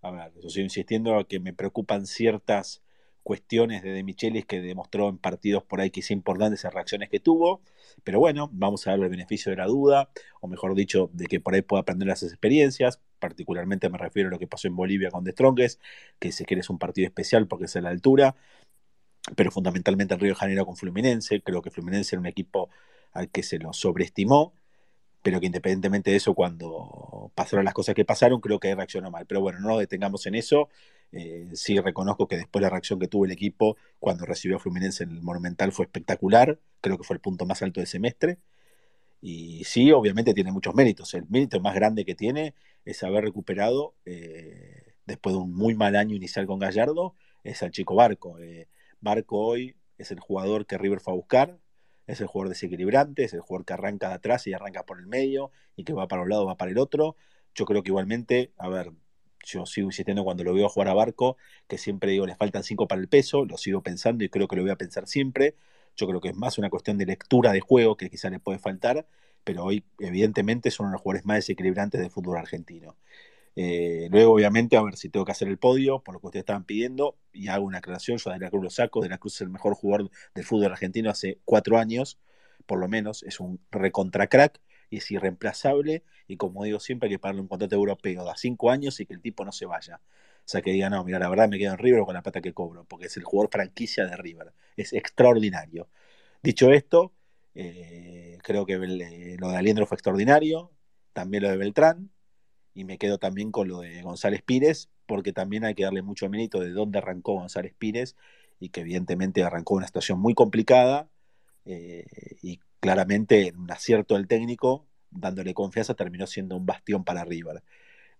A ver, yo sigo insistiendo a que me preocupan ciertas cuestiones de De Michelis que demostró en partidos por ahí que es importante esas reacciones que tuvo. Pero bueno, vamos a darle el beneficio de la duda, o mejor dicho, de que por ahí pueda aprender las experiencias. Particularmente me refiero a lo que pasó en Bolivia con The Strongest, que se quiere es un partido especial porque es a la altura, pero fundamentalmente en Río de Janeiro con Fluminense. Creo que Fluminense era un equipo al que se lo sobreestimó pero que independientemente de eso, cuando pasaron las cosas que pasaron, creo que reaccionó mal. Pero bueno, no nos detengamos en eso. Eh, sí reconozco que después la reacción que tuvo el equipo cuando recibió a Fluminense en el Monumental fue espectacular. Creo que fue el punto más alto del semestre. Y sí, obviamente tiene muchos méritos. El mérito más grande que tiene es haber recuperado, eh, después de un muy mal año inicial con Gallardo, es al chico Barco. Eh, Barco hoy es el jugador que River fue a buscar, es el jugador desequilibrante, es el jugador que arranca de atrás y arranca por el medio y que va para un lado, va para el otro. Yo creo que igualmente, a ver, yo sigo insistiendo cuando lo veo jugar a Barco, que siempre digo, le faltan cinco para el peso, lo sigo pensando y creo que lo voy a pensar siempre. Yo creo que es más una cuestión de lectura de juego que quizá le puede faltar, pero hoy evidentemente son los jugadores más desequilibrantes del fútbol argentino. Eh, luego, obviamente, a ver si tengo que hacer el podio, por lo que ustedes estaban pidiendo, y hago una aclaración, yo de la Cruz lo saco, de la Cruz es el mejor jugador del fútbol argentino hace cuatro años, por lo menos, es un recontra crack y es irreemplazable, y como digo siempre, hay que pagarle un contrato europeo de cinco años y que el tipo no se vaya. O sea, que diga, no, mira, la verdad me quedo en River con la pata que cobro, porque es el jugador franquicia de River. Es extraordinario. Dicho esto, eh, creo que eh, lo de Aliendro fue extraordinario, también lo de Beltrán, y me quedo también con lo de González Pires, porque también hay que darle mucho mérito de dónde arrancó González Pires y que evidentemente arrancó una situación muy complicada eh, y claramente en un acierto del técnico, dándole confianza, terminó siendo un bastión para River.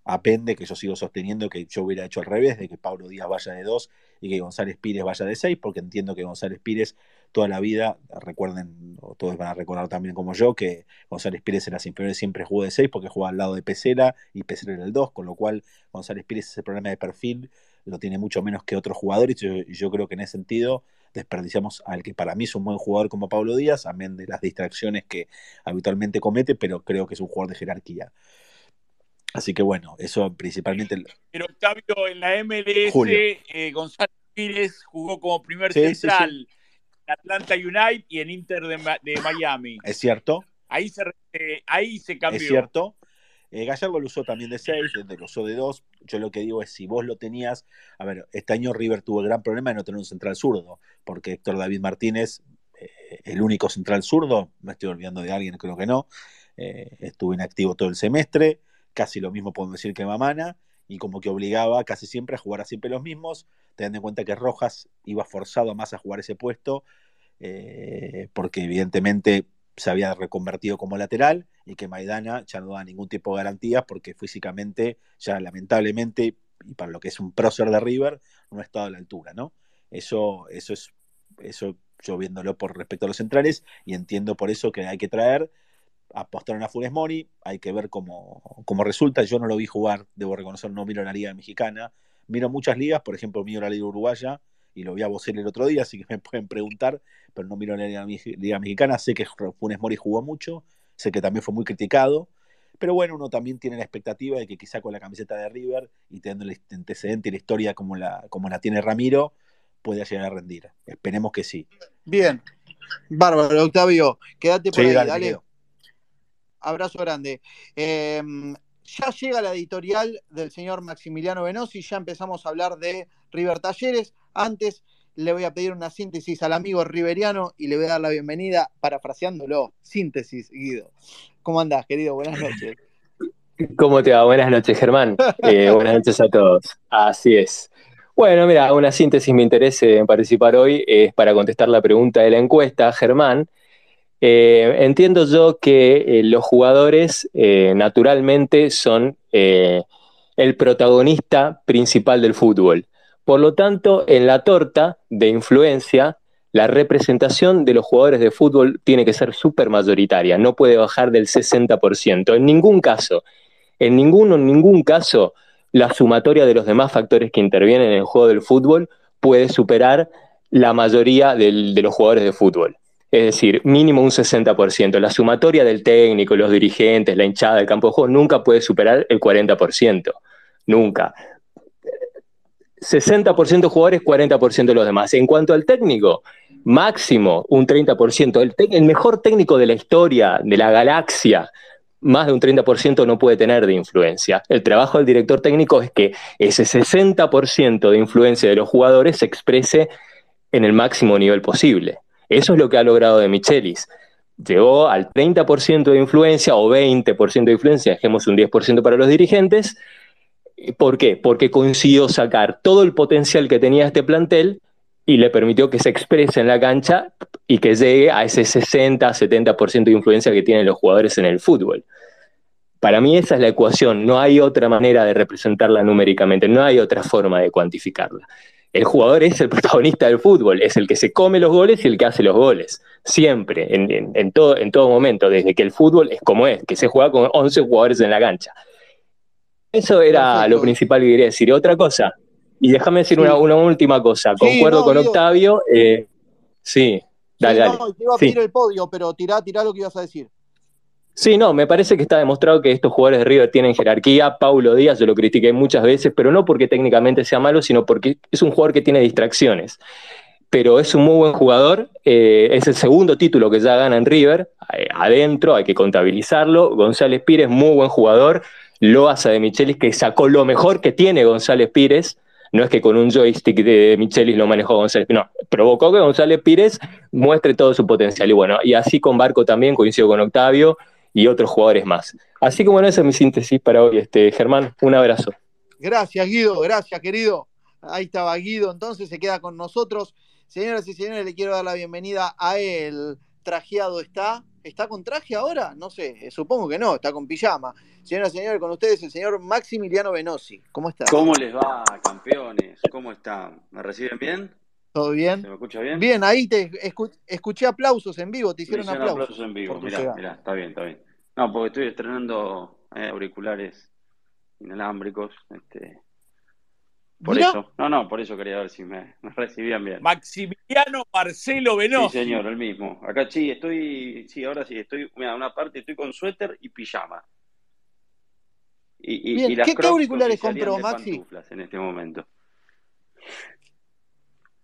Apende que yo sigo sosteniendo que yo hubiera hecho al revés, de que Pablo Díaz vaya de dos y que González Pires vaya de seis, porque entiendo que González Pires toda la vida, recuerden, o todos van a recordar también como yo, que González Pires en las inferiores siempre jugó de seis porque jugaba al lado de Pesera y Pesera era el dos, con lo cual González Pires ese problema de perfil lo tiene mucho menos que otros jugadores y yo, creo que en ese sentido desperdiciamos al que para mí es un buen jugador como Pablo Díaz, amén de las distracciones que habitualmente comete, pero creo que es un jugador de jerarquía. Así que bueno, eso principalmente. Pero Octavio, en la MLS, eh, González Pires jugó como primer central en Atlanta United y en Inter de, Miami. Es cierto. Ahí se, eh, ahí se cambió. Es cierto. Eh, Gallardo lo usó también de 6, lo usó de 2. Yo lo que digo es, si vos lo tenías, a ver, este año River tuvo el gran problema de no tener un central zurdo, porque Héctor David Martínez, el único central zurdo, me estoy olvidando de alguien, creo que no, estuvo inactivo todo el semestre casi lo mismo podemos decir que Mamana, y como que obligaba casi siempre a jugar a siempre los mismos, teniendo en cuenta que Rojas iba forzado más a jugar ese puesto, eh, porque evidentemente se había reconvertido como lateral y que Maidana ya no da ningún tipo de garantías porque físicamente ya lamentablemente, y para lo que es un prócer de River, no ha estado a la altura, ¿no? Eso, eso es, eso yo viéndolo por respecto a los centrales, y entiendo por eso que hay que traer apostaron a Funes Mori, hay que ver cómo, cómo, resulta. Yo no lo vi jugar, debo reconocer, no miro la liga mexicana. Miro muchas ligas, por ejemplo, miro la liga uruguaya y lo vi a Bosel el otro día, así que me [LAUGHS] pueden preguntar, pero no miro la liga, mexicana. Sé que Funes Mori jugó mucho, sé que también fue muy criticado, pero bueno, uno también tiene la expectativa de que quizá con la camiseta de River y teniendo el antecedente y la historia como la, como la tiene Ramiro, pueda llegar a rendir. Esperemos que sí. Bien. Bárbaro, Octavio, quédate por ahí, dale abrazo grande. Em, ya llega la editorial del señor Maximiliano Venosi, ya empezamos a hablar de River Talleres. Antes le voy a pedir una síntesis al amigo riveriano y le voy a dar la bienvenida parafraseándolo. Síntesis, Guido. ¿Cómo andás, querido? Buenas noches. ¿Cómo te va? Buenas noches, Germán. Eh, buenas noches a todos. Así es. Bueno, mira, una síntesis me interesa en participar hoy es para contestar la pregunta de la encuesta, Germán. Eh, entiendo yo que eh, los jugadores eh, naturalmente son el protagonista principal del fútbol. Por lo tanto, en la torta de influencia, la representación de los jugadores de fútbol tiene que ser súper mayoritaria, no puede bajar del 60%. En ningún caso, en ninguno, en ningún caso, la sumatoria de los demás factores que intervienen en el juego del fútbol puede superar la mayoría de los jugadores de fútbol. Es decir, mínimo un 60%. La sumatoria del técnico, los dirigentes, la hinchada del campo de juego nunca puede superar el 40%. Nunca. 60% jugadores, 40% los demás. En cuanto al técnico, máximo un 30%. El, el, mejor técnico de la historia, de la galaxia, más de un 30% no puede tener de influencia. El trabajo del director técnico es que ese 60% de influencia de los jugadores se exprese en el máximo nivel posible. Eso es lo que ha logrado de Michelis. Llegó al 30% de influencia o 20% de influencia, dejemos un 10% para los dirigentes. ¿Por qué? Porque consiguió sacar todo el potencial que tenía este plantel y le permitió que se exprese en la cancha y que llegue a ese 60-70% de influencia que tienen los jugadores en el fútbol. Para mí esa es la ecuación, no hay otra manera de representarla numéricamente, no hay otra forma de cuantificarla el jugador es el [LAUGHS] protagonista del fútbol, es el que se come los goles y el que hace los goles. Siempre, en, todo, en todo momento, desde que el fútbol es como es, que se juega con 11 jugadores en la cancha. Eso era lo principal que quería decir. Otra cosa, y déjame decir una, última cosa, concuerdo con Octavio. Eh, sí, dale, dale. No, te iba a pedir el podio, pero tirá, tirá lo que ibas a decir. Sí, no, me parece que está demostrado que estos jugadores de River tienen jerarquía. Paulo Díaz, yo lo critiqué muchas veces, pero no porque técnicamente sea malo, sino porque es un jugador que tiene distracciones. Pero es un muy buen jugador, eh, es el segundo título que ya gana en River, eh, adentro, hay que contabilizarlo. González Pires, muy buen jugador. Loasa de Michelis, que sacó lo mejor que tiene González Pires. No es que con un joystick de Michelis lo manejó González, no, provocó que González Pires muestre todo su potencial. Y bueno, y así con Barco también, coincido con Octavio, y otros jugadores más. Así que bueno, esa es mi síntesis para hoy, este, Germán, un abrazo. Gracias, Guido, gracias, querido. Ahí estaba Guido, entonces se queda con nosotros. Señoras y señores, le quiero dar la bienvenida a él. Trajeado está. ¿Está con traje ahora? No sé, supongo que no, está con pijama. Señoras y señores, con ustedes el señor Maximiliano Venosi. ¿Cómo está? ¿Cómo les va, campeones? ¿Cómo están? ¿Me reciben bien? ¿Todo bien? ¿Se me escucha bien? Bien, ahí te escu escuché aplausos en vivo, te hicieron, Me hicieron aplausos. aplausos en vivo. Mirá, mirá, está bien, está bien. No, porque estoy estrenando eh, auriculares inalámbricos. Este, por eso. No, no, por eso quería ver si me, me recibían bien. Maximiliano Marcelo Sí, Venosi. señor, el mismo. Acá sí, estoy, sí, ahora sí, estoy, mira, una parte estoy con suéter y pijama. Y, y, Bien, y las ¿qué- qué auriculares compró, Maxi? en este momento.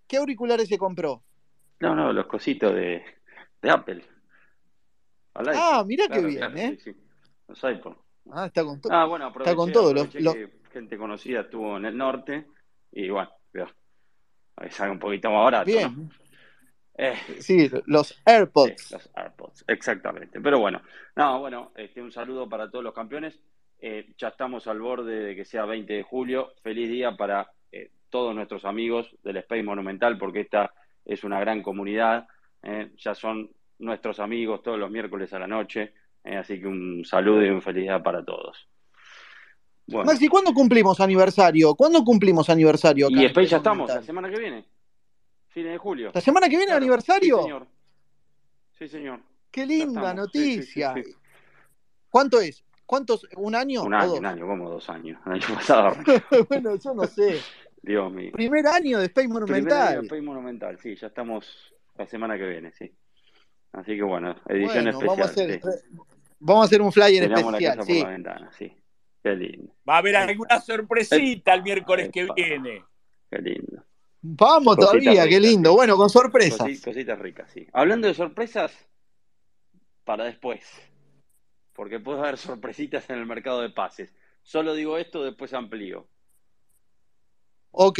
¿Qué auriculares se compró? No, no, los cositos de, de Apple. Al Ah, mirá qué bien, claro, ¿eh? sí, sí. Los iPhone. Ah, está con todo. Ah, bueno, está con todo. Los- gente conocida estuvo en el norte y bueno, veo, ahí sale un poquito más barato, Bien. ¿no? Eh, Sí, los AirPods. Sí, los AirPods, exactamente. Pero bueno, no, bueno, este, un saludo para todos los campeones. Eh, ya estamos al borde de que sea 20 de julio. Feliz día para eh, todos nuestros amigos del Space Monumental, porque esta es una gran comunidad. ya son nuestros amigos todos los miércoles a la noche. eh, así que un saludo y un feliz día para todos. Bueno, Maxi, ¿cuándo cumplimos aniversario? ¿Cuándo cumplimos aniversario acá y Space ya estamos, la Monumental? semana que viene, fines de julio. ¿La semana que viene Claro, aniversario? Sí, señor. Sí, señor. Qué linda estamos. Sí, sí, sí, noticia. ¿Cuánto es? ¿Cuántos? ¿Un año Un año, un año, como dos años. [LAUGHS] El año pasado, [LAUGHS] bueno, yo no sé. Dios mío. Primer año de Space Primer año Monumental. de Space Monumental, sí, ya estamos la semana que viene, sí. Así que bueno, edición Bueno, especial. vamos a hacer, sí. vamos a hacer un flyer la especial, casa sí. por la ventana, sí. Qué lindo, Va a haber alguna sorpresita el miércoles que viene. qué lindo. Vamos Cositas todavía, qué lindo. Bueno, con sorpresas. Cosi- cositas ricas, sí. Hablando de sorpresas, para después. Porque puede haber sorpresitas en el mercado de pases. Solo digo esto, después amplío. Ok.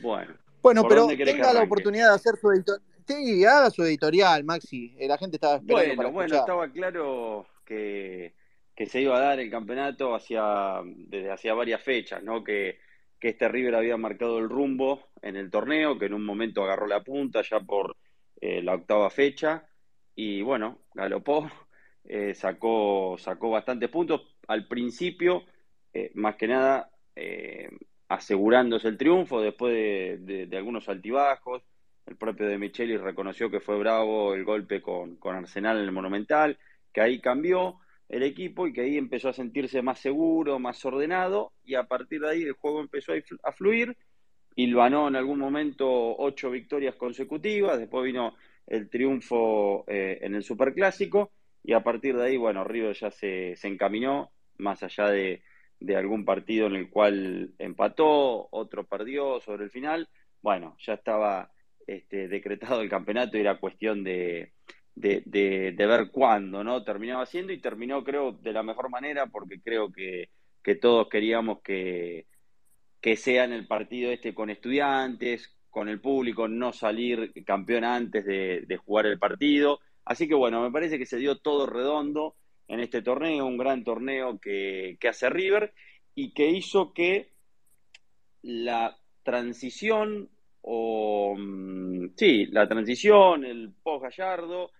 Bueno, Bueno, ¿por pero tenga la oportunidad de hacer su editorial. Sí, haga su editorial, Maxi. Eh, La gente estaba esperando para Bueno, bueno, escuchar. estaba claro que, que se iba a dar el campeonato hacia, desde hacía varias fechas, ¿no? Que, que este River había marcado el rumbo en el torneo, que en un momento agarró la punta ya por eh, la octava fecha, y bueno, galopó, [LAUGHS] eh, sacó, sacó bastantes puntos. Al principio, eh, más que nada, asegurándose el triunfo después de, de- de algunos altibajos. El propio de Micheli reconoció que fue bravo el golpe con, Arsenal en el Monumental, que ahí cambió el equipo y que ahí empezó a sentirse más seguro, más ordenado, y a partir de ahí el juego empezó a fluir. Y lo ganó en algún momento ocho victorias consecutivas, después vino el triunfo eh, en el Superclásico, y a partir de ahí, bueno, River ya se, se encaminó, más allá de, de algún partido en el cual empató, otro perdió sobre el final, bueno, ya estaba este, decretado el campeonato era cuestión de, de, de- de ver cuándo, ¿no? Terminaba siendo y terminó, creo, de la mejor manera porque creo que, que todos queríamos que, que sea en el partido este con estudiantes, con el público, no salir campeón antes de, de jugar el partido. Así que bueno, me parece que se dio todo redondo en este torneo, un gran torneo que, que hace River y que hizo que la transición o mm, sí, la transición, el post Gallardo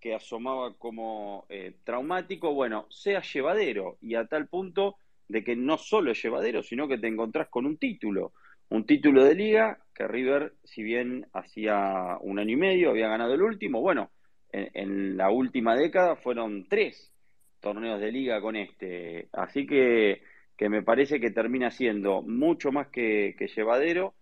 que asomaba como eh, traumático, bueno, sea llevadero y a tal punto de que no solo es llevadero, sino que te encontrás con un título, un título de liga que River, si bien hacía un año y medio había ganado el último, bueno, en, en la última década fueron tres torneos de liga con este, así que, que me parece que termina siendo mucho más que, que llevadero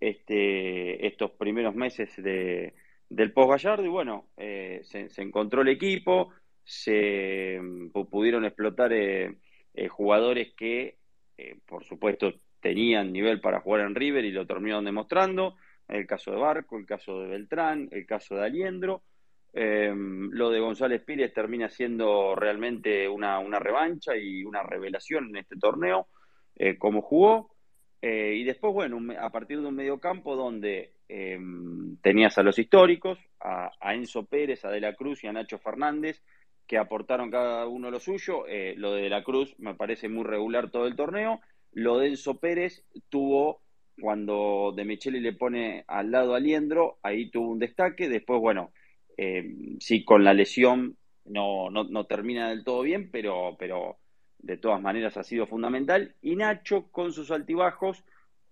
este, estos primeros meses de, del post Gallardo y bueno, eh, se, se encontró el equipo, se mm, pu- pudieron explotar eh, eh, jugadores que eh, por supuesto tenían nivel para jugar en River y lo terminaron demostrando, el caso de Barco, el caso de Beltrán, el caso de Aliendro, eh, lo de González Pires termina siendo realmente una, una revancha y una revelación en este torneo, eh, como jugó. Eh, y después, bueno, a partir de un mediocampo donde eh, tenías a los históricos, a, Enzo Pérez, a De la Cruz y a Nacho Fernández, que aportaron cada uno lo suyo. Eh, lo de la Cruz me parece muy regular todo el torneo. Lo de Enzo Pérez tuvo, cuando De Micheli le pone al lado a Liendro, ahí tuvo un destaque. Después, bueno, eh, sí, con la lesión no, no, no, termina del todo bien, pero, pero de todas maneras ha sido fundamental. Y Nacho, con sus altibajos,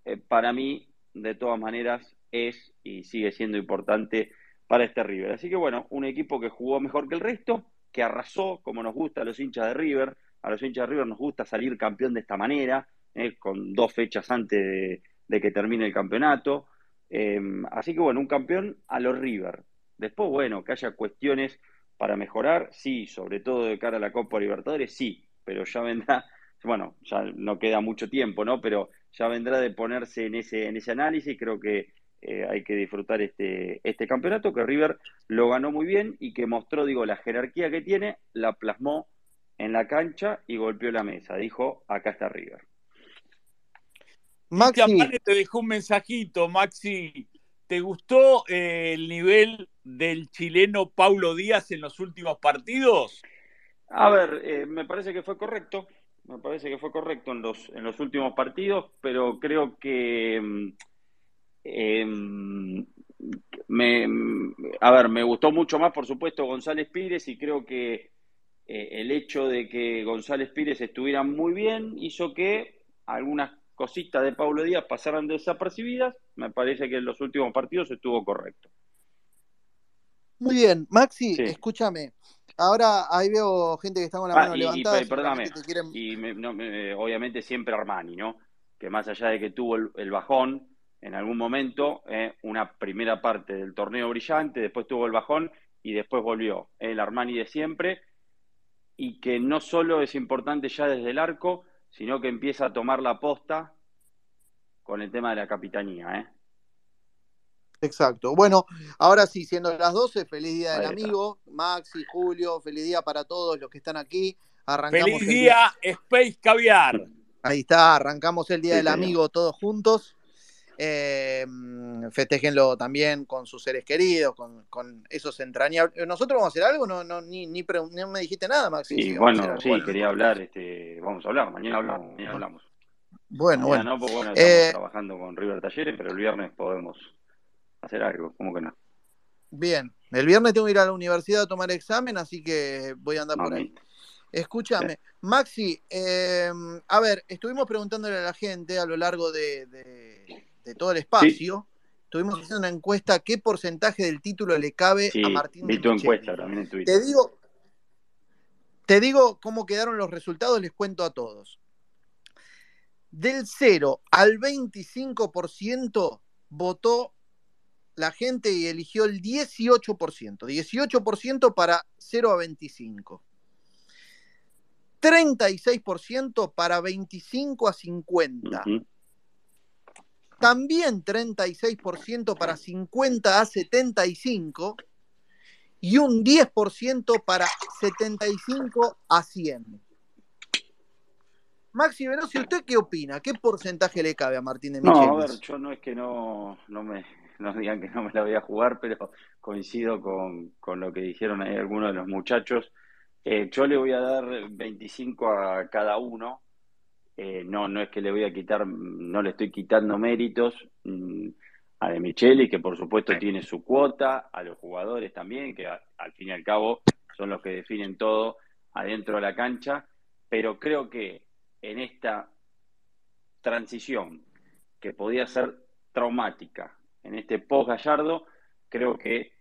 eh, para mí, de todas maneras, es y sigue siendo importante para este River. Así que bueno, un equipo que jugó mejor que el resto, que arrasó, como nos gusta a los hinchas de River. A los hinchas de River nos gusta salir campeón de esta manera, eh, con dos fechas antes de, que termine el campeonato. Em, así que bueno, un campeón a los River. Después, bueno, que haya cuestiones para mejorar, sí, sobre todo de cara a la Copa Libertadores, sí, pero ya vendrá, [LAUGHS] bueno, ya no queda mucho tiempo, ¿no? Pero ya vendrá de ponerse en ese, en ese análisis, creo que eh, hay que disfrutar este, este campeonato, que River lo ganó muy bien y que mostró, digo, la jerarquía que tiene, la plasmó en la cancha y golpeó la mesa, dijo, acá está River. Maxi te dejó un mensajito, Maxi. ¿Te gustó eh, el nivel del chileno Paulo Díaz en los últimos partidos? A ver, eh, me parece que fue correcto, me parece que fue correcto en los, en los últimos partidos, pero creo que mm, em, me, a ver, me gustó mucho más, por supuesto, González Pires y creo que eh, el hecho de que González Pires estuviera muy bien hizo que algunas cositas de Paulo Díaz pasaran desapercibidas. Me parece que en los últimos partidos estuvo correcto. Muy bien, Maxi, escúchame. Ahora ahí veo gente que está con la ah, mano levantada. Y, perdóname, y obviamente siempre Armani, ¿no? Que más allá de que tuvo el, bajón en algún momento, eh, una primera parte del torneo brillante, después tuvo el bajón y después volvió. El Armani de siempre, y que no solo es importante ya desde el arco, sino que empieza a tomar la posta con el tema de la capitanía, ¿eh? Exacto. Bueno, ahora sí, siendo las 12, feliz día del amigo, Maxi, Julio, feliz día para todos los que están aquí. Arrancamos feliz día, Space Caviar. Ahí está, arrancamos el día del amigo todos juntos. Eh, festéjenlo también con sus seres queridos, con, esos entrañables. ¿Nosotros vamos a hacer algo? No, no, ni, ni, me dijiste nada, Maxi. Sí, bueno, sí, quería hablar, este, vamos a hablar, mañana hablamos. Mañana hablamos. Bueno, bueno. No, porque bueno, estamos eh, trabajando con River Talleres, pero el viernes podemos hacer algo, ¿cómo que no? Bien, el viernes tengo que ir a la universidad a tomar examen, así que voy a andar por ahí. Escúchame, Maxi, eh, a ver, estuvimos preguntándole a la gente a lo largo de, de, todo el espacio, estuvimos haciendo una encuesta, ¿qué porcentaje del título le cabe a Martín? Vi tu encuesta también en Twitter. Te digo, te digo cómo quedaron los resultados, les cuento a todos. Del 0 al 25% votó la gente eligió el 18%. 18% para 0 a 25. 36% para 25 a 50. También 36% para 50 a 75 y un 10% para 75 a 100. Maxi Veloci, ¿usted qué opina? ¿Qué porcentaje le cabe a Martín de Michelis? No, a ver, yo no es que no, no me [LAUGHS] no digan que no me la voy a jugar, pero coincido con, lo que dijeron ahí algunos de los muchachos. Eh, yo le voy a dar 25 a cada uno. Eh, no, no es que le voy a quitar, no le estoy quitando méritos mm, a De Micheli, que por supuesto tiene su cuota, a los jugadores también, que al fin y al cabo son los que definen todo adentro de la cancha, pero creo que en esta transición que podía ser traumática en este post Gallardo, creo que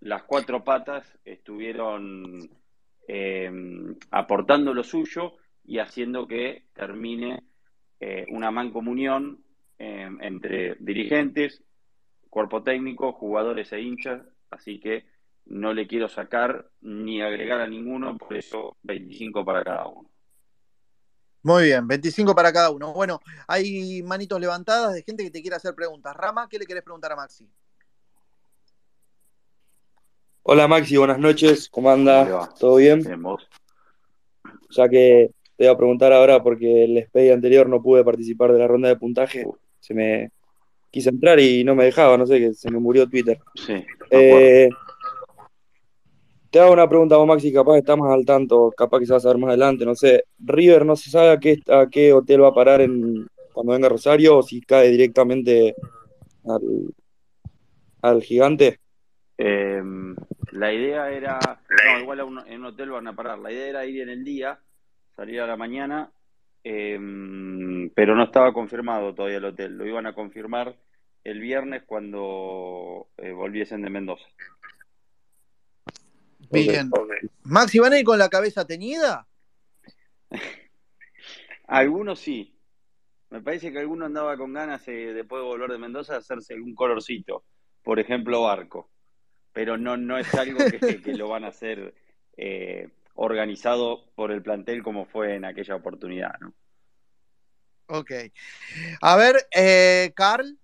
las cuatro patas estuvieron eh, aportando lo suyo y haciendo que termine eh, una mancomunión eh, entre dirigentes, cuerpo técnico, jugadores e hinchas, así que no le quiero sacar ni agregar a ninguno, por eso 25 para cada uno. Muy bien, 25 para cada uno. Bueno, hay manitos levantadas de gente que te quiere hacer preguntas. Rama, ¿qué le querés preguntar a Maxi? Hola Maxi, buenas noches. ¿Cómo anda? ¿Todo bien? Bien, vos. Ya que te voy a preguntar ahora porque el SPEI anterior no pude participar de la ronda de puntaje. Se me quise entrar y no me dejaba, no sé, que se me murió Twitter. Sí. Eh, te hago una pregunta vos, Maxi, capaz que estás más al tanto, capaz que se va a saber más adelante, no sé. River no se sabe a qué, a qué hotel va a parar en, cuando venga Rosario o si cae directamente al, gigante. Eh, la idea era, no, igual a un- en un hotel van a parar. La idea era ir en el día, salir a la mañana, eh, pero no estaba confirmado todavía el hotel. Lo iban a confirmar el viernes cuando eh, volviesen de Mendoza. Bien. Maxi, ¿van a ir con la cabeza teñida? Algunos sí. Me parece que alguno andaba con ganas eh, después de volver de Mendoza de hacerse un colorcito. Por ejemplo, barco. Pero no, no es algo que, [LAUGHS] que lo van a hacer eh, organizado por el plantel como fue en aquella oportunidad, ¿no? Ok. A ver, eh, Carl.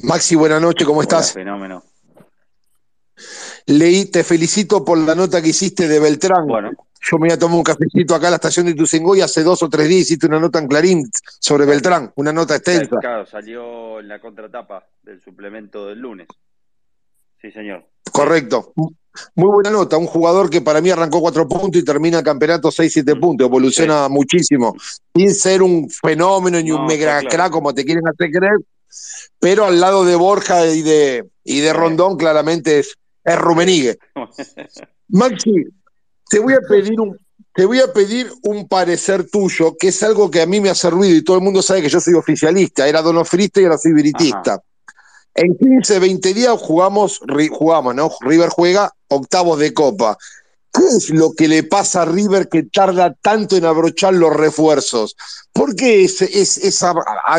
Maxi, buenas noches, ¿cómo Hola, estás? fenómeno. Leí, te felicito por la nota que hiciste de Beltrán. Bueno, Yo me voy a tomar un cafecito acá a la estación de Ituzaingó y hace dos o tres días hiciste una nota en Clarín sobre Beltrán, una nota extensa. claro, salió en la contratapa del suplemento del lunes. Sí, señor. Correcto. Muy buena nota. Un jugador que para mí arrancó cuatro puntos y termina el campeonato 6-7 puntos. Evoluciona muchísimo. Sin ser un fenómeno ni un mega claro. crack como te quieren hacer creer. Pero al lado de Borja y de, y de Rondón, claramente es, es Rumenigue. [LAUGHS] Maxi, te voy a pedir un, te voy a pedir un parecer tuyo, que es algo que a mí me hace ruido y todo el mundo sabe que yo soy oficialista. Era donofrista y ahora soy viritista. En 15, 20 días jugamos, jugamos, ¿no? River juega octavos de copa. ¿Qué es lo que le pasa a River que tarda tanto en abrochar los refuerzos? ¿Por qué es, es- esa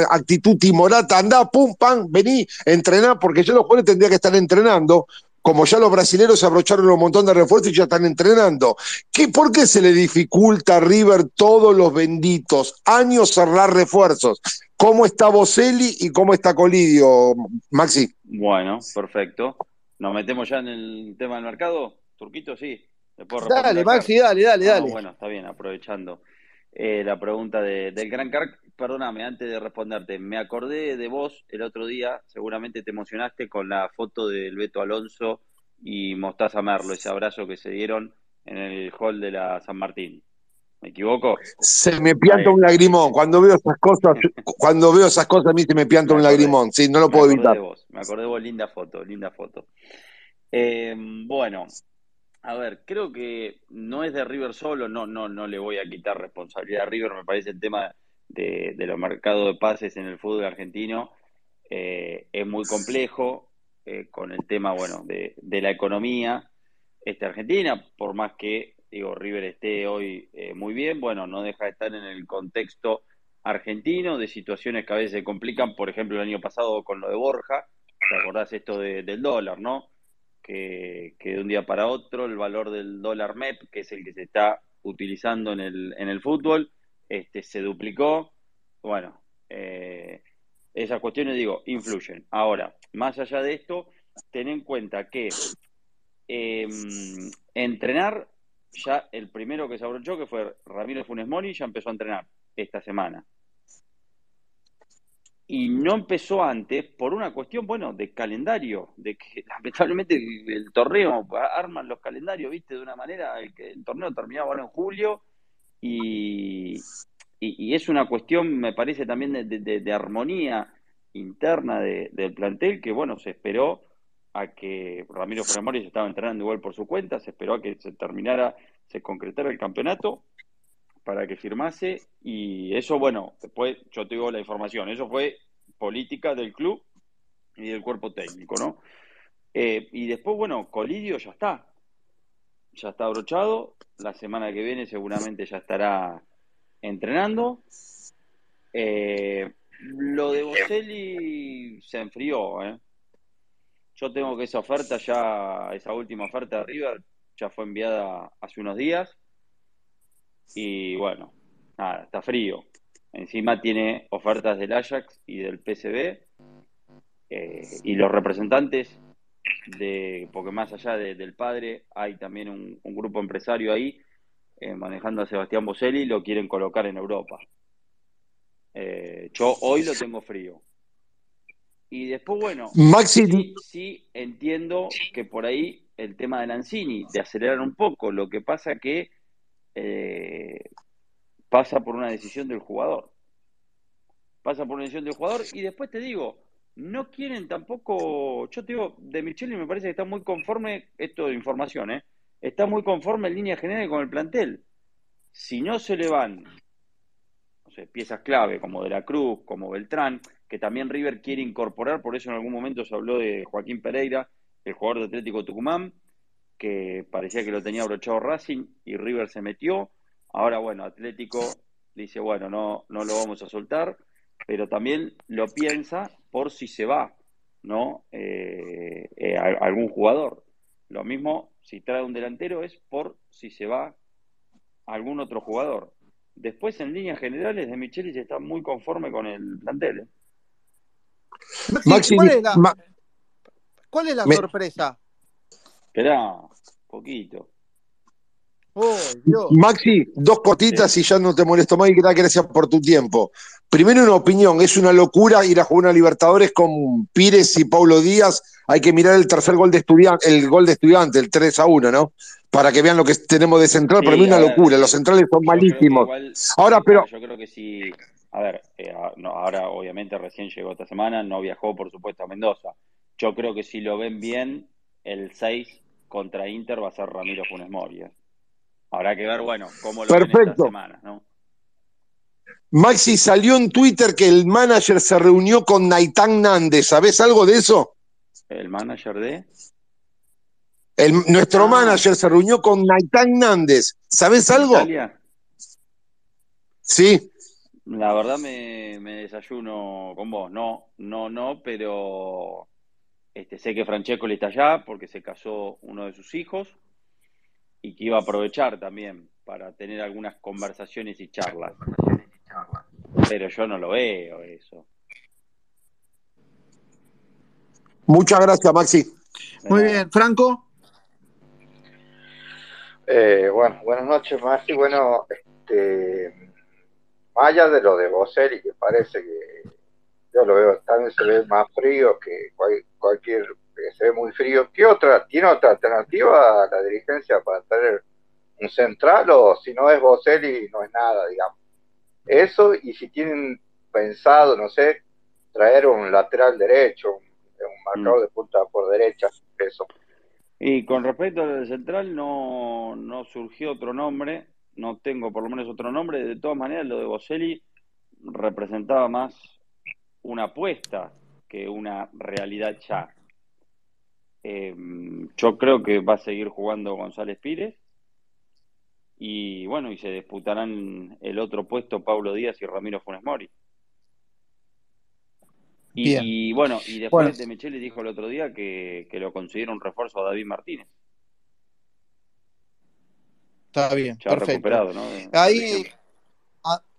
actitud timorata? Andá, pum, pam, vení, entrená, porque ya los jugadores tendrían que estar entrenando, como ya los brasileños se abrocharon un montón de refuerzos y ya están entrenando. ¿Qué, ¿Por qué se le dificulta a River todos los benditos años cerrar refuerzos? ¿Cómo está Boselli y cómo está Colidio, Maxi? Bueno, perfecto. ¿Nos metemos ya en el tema del mercado? Turquito, sí. ¿Le puedo responder Dale? Maxi, dale, dale, Ah, dale. bueno, está bien, aprovechando eh, la pregunta de- del Gran Carc. Perdóname, antes de responderte, me acordé de vos el otro día, seguramente te emocionaste con la foto del Beto Alonso y Mostaza Merlo, ese abrazo que se dieron en el hall de la San Martín. ¿Me equivoco? Se me pianta un lagrimón. Cuando veo esas cosas, cuando veo esas cosas, a mí se me pianta un lagrimón. Sí, no lo puedo evitar. de vos, me acordé de vos, linda foto, linda foto. Eh, bueno, a ver, creo que no es de River solo, no, no, no le voy a quitar responsabilidad a River, me parece el tema de, los mercados de pases en el fútbol argentino eh, es muy complejo, eh, con el tema, bueno, de, de la economía este, argentina, por más que, digo, River esté hoy eh, muy bien, bueno, no deja de estar en el contexto argentino, de situaciones que a veces se complican, por ejemplo, el año pasado con lo de Borja, ¿te acordás esto de- del dólar, no? Que, que de un día para otro el valor del dólar MEP, que es el que se está utilizando en el, en el fútbol, este, se duplicó. Bueno, eh, esas cuestiones, digo, influyen. Ahora, más allá de esto, ten en cuenta que eh, entrenar, ya el primero que se abrochó, que fue Ramiro Funes Mori, ya empezó a entrenar esta semana. Y no empezó antes por una cuestión, bueno, de calendario, de que [LAUGHS] lamentablemente el, torneo, arman los calendarios, viste, de una manera, el, el torneo terminaba ahora en julio y, y, es una cuestión, me parece también de, de- de armonía interna de- del plantel que, bueno, se esperó a que Ramiro Funes Mori se estaba entrenando igual por su cuenta, se esperó a que se terminara, se concretara el campeonato para que firmase y eso, bueno, después yo te digo la información, eso fue política del club y del cuerpo técnico, ¿no? Eh, y después, bueno, Colidio ya está, ya está abrochado, la semana que viene seguramente ya estará entrenando. Eh, lo de Boselli se enfrió, ¿eh? Yo tengo que esa oferta ya, esa última oferta de River ya fue enviada hace unos días y bueno, nada, está frío. Encima tiene ofertas del Ajax y del PSV eh, y los representantes de, porque más allá de- del padre hay también un, un grupo empresario ahí eh, manejando a Sebastián Boselli, lo quieren colocar en Europa. Eh, yo hoy lo tengo frío. Y después, bueno, Maxi- sí, sí entiendo que por ahí el tema de Lanzini, de acelerar un poco. Lo que pasa que eh, pasa por una decisión del jugador. Pasa por una decisión del jugador y después te digo, no quieren tampoco, yo te digo, de Micheli me parece que está muy conforme, esto de información, ¿eh? está muy conforme en línea general con el plantel. Si no se le van piezas clave como De la Cruz, como Beltrán, que también River quiere incorporar, por eso en algún momento se habló de Joaquín Pereira, el jugador de Atlético Tucumán, que parecía que lo tenía abrochado Racing y River se metió. Ahora, bueno, Atlético dice, bueno, no, no lo vamos a soltar, pero también lo piensa por si se va, ¿no? Eh, eh, algún jugador. Lo mismo, si trae un delantero, es por si se va algún otro jugador. Después, en líneas generales, de Michelis está muy conforme con el plantel. ¿eh? Maxi, ¿cuál es la, ¿cuál es la sorpresa? Esperá, poquito. Oh, Dios. Maxi, dos cortitas y ya no te molesto más y gracias por tu tiempo. Primero una opinión, es una locura ir a jugar a Libertadores con Pires y Paulo Díaz. Hay que mirar el tercer gol de estudiante, el gol de estudiante, el 3 a 1, ¿no? Para que vean lo que tenemos de central, Para mí una locura, los centrales son malísimos. ahora, pero. Yo creo que sí, a ver, eh, ahora obviamente recién llegó esta semana, no viajó por supuesto a Mendoza. Yo creo que si lo ven bien, el 6 contra Inter va a ser Ramiro Funes Mori. ¿eh? Habrá que ver, bueno, cómo lo Perfecto. ven esta semana, ¿no? Maxi, salió en Twitter que el manager se reunió con Naitán Nández. ¿Sabés algo de eso? ¿El manager de? El, nuestro ah. manager se reunió con Naitán Nández. ¿Sabés algo? Italia? Sí. La verdad me, me, desayuno con vos. No, no, no, pero este, sé que Francesco le está allá porque se casó uno de sus hijos y que iba a aprovechar también para tener algunas conversaciones y charlas. Pero yo no lo veo eso. Muchas gracias, Maxi. Muy bien, Franco. Eh, bueno, buenas noches, Maxi. Bueno, este, más allá de lo de Boselli, que parece que yo lo veo, también se ve más frío que cualquier se ve muy frío. ¿Qué otra? ¿Tiene otra alternativa a la dirigencia para traer un central o si no es Boselli no es nada, digamos? Eso y si tienen pensado, no sé, traer un lateral derecho, un, marcador mm. de punta por derecha, eso. Y con respecto al central no, no surgió otro nombre, no tengo por lo menos otro nombre, de todas maneras lo de Boselli representaba más una apuesta que una realidad ya. Eh, yo creo que va a seguir jugando González Pires. Y bueno, y se disputarán el otro puesto Pablo Díaz y Ramiro Funes Mori. Y, bueno, y después de Michele dijo el otro día que, lo considera un refuerzo a David Martínez. Está bien, ya recuperado, ¿no? Ahí,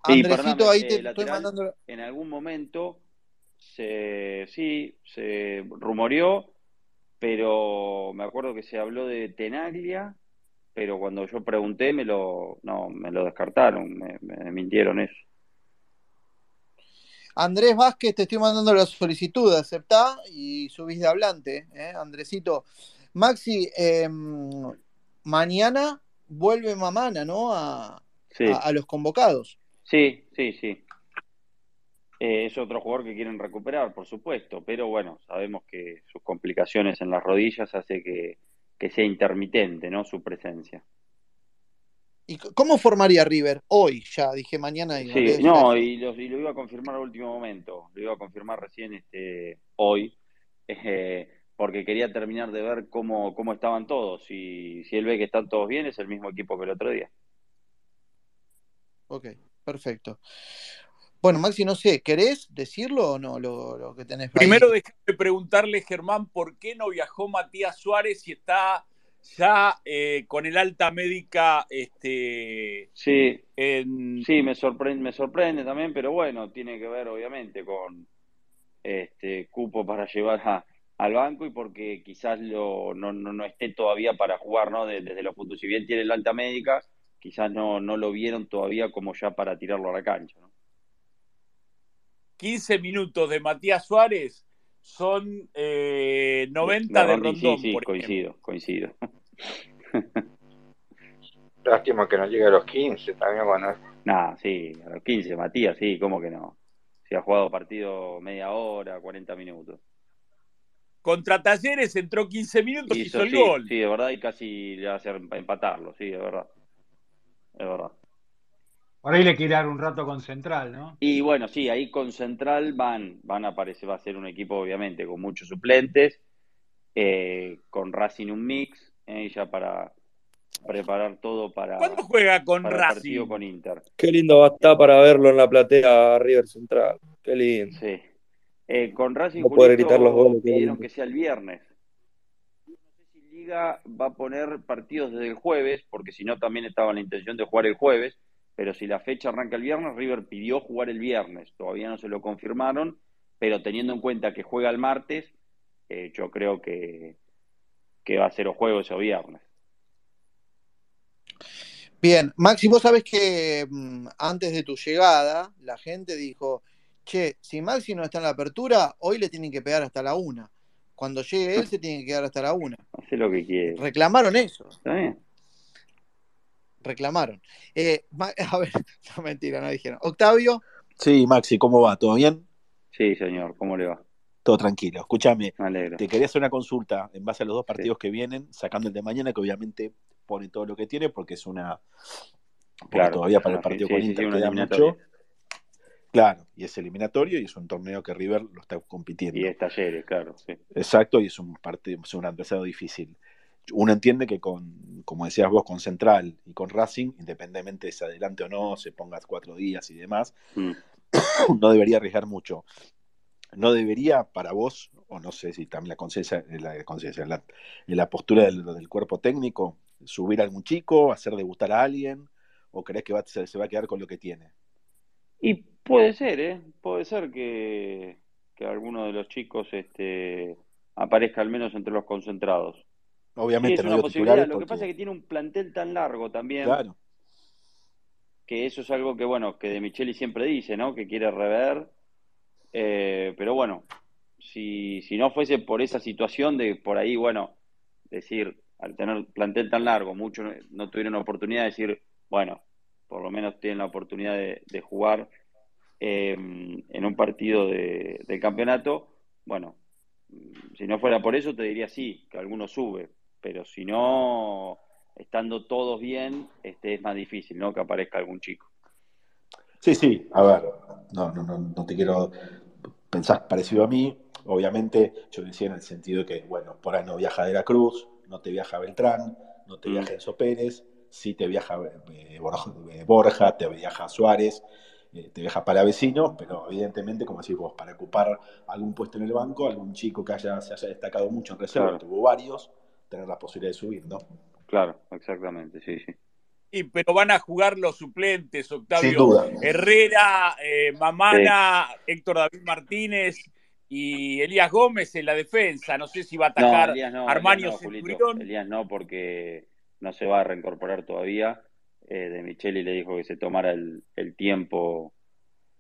Andresito, ahí te estoy mandando. En algún momento se, sí, se rumoreó pero me acuerdo que se habló de Tenaglia, pero cuando yo pregunté me lo, no, me lo descartaron, me, mintieron eso. Andrés Vázquez, te estoy mandando la solicitud, aceptá y subís de hablante, ¿eh? Andresito. Maxi, em, mañana vuelve Mamana, ¿no? a, los convocados. Sí, sí, sí. Eh, es otro jugador que quieren recuperar, por supuesto, pero bueno, sabemos que sus complicaciones en las rodillas hace que, sea intermitente, ¿no? Su presencia. ¿Y cómo formaría River hoy? Ya dije mañana. Y sí, no, y lo, iba a confirmar al último momento. Lo iba a confirmar recién este, hoy, [LAUGHS] eh, porque quería terminar de ver cómo, cómo estaban todos. Y si él ve que están todos bien, es el mismo equipo que el otro día. Ok, perfecto. Bueno, Maxi, no sé, ¿querés decirlo o no lo, que tenés? Primero déjame preguntarle, Germán, ¿por qué no viajó Matías Suárez y está ya eh, con el alta médica este sí sí me sorprende me sorprende también pero bueno tiene que ver obviamente con este cupo para llevar al banco y porque quizás lo, no, no, esté todavía para jugar no desde los puntos si bien tiene el alta médica quizás no no lo vieron todavía como ya para tirarlo a la cancha ¿no? 15 minutos de Matías Suárez son eh, 90 de Rondón, sí, sí, por coincido, ejemplo. coincido. [LAUGHS] Lástima que no llegue a los 15 también, bueno. Nah, sí, a los 15, Matías, sí, ¿cómo que no? Si ha jugado partido media hora, 40 minutos. Contra Talleres entró 15 minutos y hizo Hizo, el sí, gol. sí, de verdad, y casi le va a hacer empatarlo, sí, de verdad. De verdad. Por ahí le quiere dar un rato con Central, ¿no? Y bueno, sí, ahí con Central van, van a aparecer, va a ser un equipo obviamente con muchos suplentes, eh, con Racing un mix, eh, ya para preparar todo para, ¿Cuándo juega con para Racing? partido con Inter. Qué lindo va a estar para verlo en la platea River Central. Qué lindo. Sí. Eh, con Racing No puede Julito, gritar los goles, pidieron que sea el viernes. No sé si Liga va a poner partidos desde el jueves, porque si no también estaba la intención de jugar el jueves, pero si la fecha arranca el viernes, River pidió jugar el viernes. Todavía no se lo confirmaron, pero teniendo en cuenta que juega el martes, eh, yo creo que, que va a ser o jueves o viernes. Bien, Maxi, vos sabés que mm, antes de tu llegada, la gente dijo, che, si Maxi no está en la apertura, hoy le tienen que pegar hasta la una. Cuando llegue él, se tiene que quedar hasta la una. [LAUGHS] Hace lo que quiere. Reclamaron eso, ¿Está bien? Reclamaron. Eh, [LAUGHS] a ver, no mentira, no dijeron. Octavio, Sí, Maxi, ¿cómo va? ¿Todo bien? Sí, señor, ¿cómo le va? Todo tranquilo. Escúchame, te quería hacer una consulta en base a los dos partidos que vienen, sacando el de mañana, que obviamente pone todo lo que tiene, porque es una. Porque Claro, todavía para el partido sí, con sí, Inter queda mucho. Claro, y es eliminatorio y es un torneo que River lo está compitiendo. Y es Talleres, claro, sí. Exacto, y es un partido, es un adversario difícil. Uno entiende que con, como decías vos, con Central y con Racing, independientemente de si adelante o no, se pongas cuatro días y demás, Mm. [COUGHS] no debería arriesgar mucho. No debería para vos, o no sé si también la conciencia, la, conciencia, la, la postura del, del cuerpo técnico, subir a algún chico, hacer debutar a alguien, o crees que va, se, se va a quedar con lo que tiene. Y puede ser, ¿eh? Puede ser que, que alguno de los chicos este, aparezca al menos entre los concentrados. Sí, Obviamente es no una posibilidad. Lo que pasa es que tiene un plantel tan largo también, claro, que eso es algo que, bueno, que De Micheli siempre dice, ¿no? Que quiere rever. Eh, pero bueno, si, si no fuese por esa situación de por ahí, bueno, decir, al tener plantel tan largo, muchos no, no tuvieron oportunidad de decir, bueno, por lo menos tienen la oportunidad de, de jugar eh, en un partido de, del campeonato, bueno, si no fuera por eso te diría sí, que alguno sube, pero si no, estando todos bien, este es más difícil, ¿no? Que aparezca algún chico. Sí, sí, a ver, no, no, no, no te quiero pensar parecido a mí. Obviamente, yo decía en el sentido de que, bueno, por ahí no viaja De la Cruz, no te viaja Beltrán, no te Mm. viaja Enzo Pérez, sí te viaja eh, Borja, eh, te viaja Suárez, eh, te viaja Palavecino, pero evidentemente, como decís vos, para ocupar algún puesto en el banco, algún chico que haya, se haya destacado mucho en reserva, Claro. tuvo varios, tener la posibilidad de subir, ¿no? Claro, exactamente, sí, sí. Y, pero van a jugar los suplentes, Sin Octavio duda. Herrera, eh, Mamana, Héctor David Martínez y Elías Gómez en la defensa. No sé si va a No, atacar Elías no, Armani Elías no, Julito. Elías no, porque no se va a reincorporar todavía. Eh, de Micheli le dijo que se tomara el, el tiempo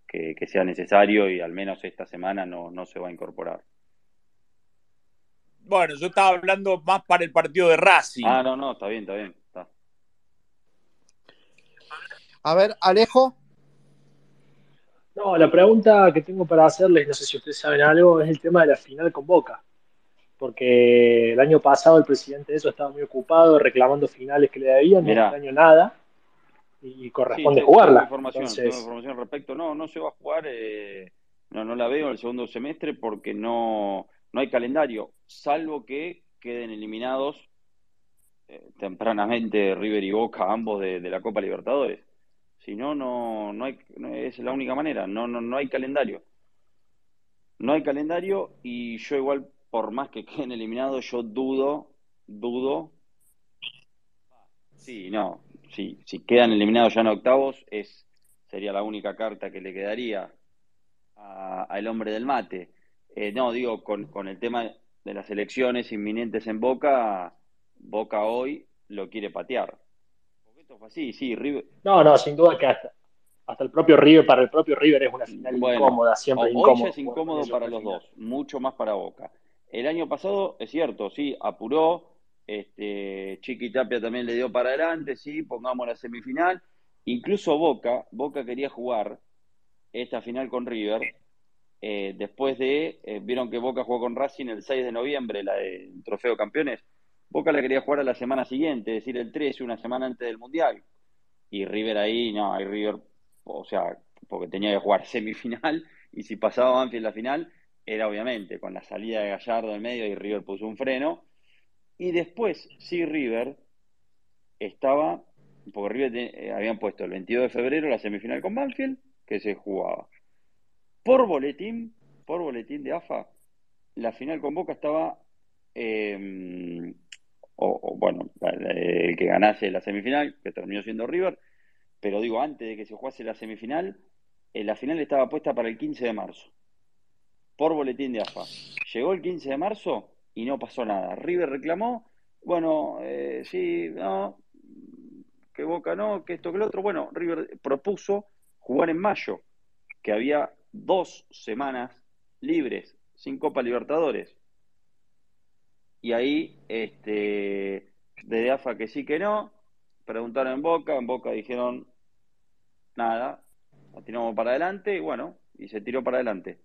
que, que sea necesario y al menos esta semana no, no se va a incorporar. Bueno, yo estaba hablando más para el partido de Racing. Ah, no, no, está bien, está bien. Está. a ver, Alejo, No, la pregunta que tengo para hacerles, no sé si ustedes saben algo, es el tema de la final con Boca. Porque el año pasado el presidente de eso estaba muy ocupado reclamando finales que le debían, Mirá. este año nada, y Sí, corresponde tengo- jugarla. tengo información, tengo Entonces, información al respecto. No, no se va a jugar, eh, no, no la veo el segundo semestre porque no, no hay calendario, salvo que queden eliminados eh, tempranamente River y Boca, ambos de, la Copa Libertadores. Si no, no, no hay, no es la única manera, no, no, no hay calendario. No hay calendario y yo igual, por más que [LAUGHS] queden eliminados, yo dudo, dudo. Sí, no, si quedan eliminados ya en octavos, es, sería la única carta que le quedaría al hombre del mate. Eh, no, digo, con, con el tema de las elecciones inminentes en Boca, Boca hoy lo quiere patear. Porque esto fue así, sí, River, no, no, sin duda que hasta, hasta el propio River, para el propio River es una final Bueno, incómoda, siempre hoy incómoda. ya es incómodo para los dos, mucho más para Boca. El año pasado, es cierto, sí, apuró, este, Chiqui Tapia también le dio para adelante, sí, pongamos la semifinal. Incluso Boca, Boca quería jugar esta final con River, eh, después de, eh, vieron que Boca jugó con Racing el 6 de noviembre, la del Trofeo Campeones. Boca la quería jugar a la semana siguiente, es decir, el 13, una semana antes del Mundial. Y River ahí, no, ahí River, o sea, porque tenía que jugar [LAUGHS] semifinal, y si pasaba Banfield la final, era obviamente con la salida de Gallardo en medio y River puso un freno. Y después, sí, River estaba, porque River eh, habían puesto el 22 de febrero la semifinal con Banfield, que se jugaba. Por boletín, por boletín de AFA, la final con Boca estaba, eh, o, bueno, el que ganase la semifinal, que terminó siendo River, pero digo, antes de que se jugase la semifinal, eh, la final estaba puesta para el 15 de marzo, por boletín de AFA. Llegó el 15 de marzo y no pasó nada. River reclamó, bueno, eh, sí, no, que Boca no, que esto, que lo otro. Bueno, River propuso jugar en mayo, que había dos semanas libres, sin Copa Libertadores. Y ahí, este, desde AFA que sí que no, preguntaron en Boca, en Boca dijeron nada, la tiramos para adelante y bueno, y se tiró para adelante.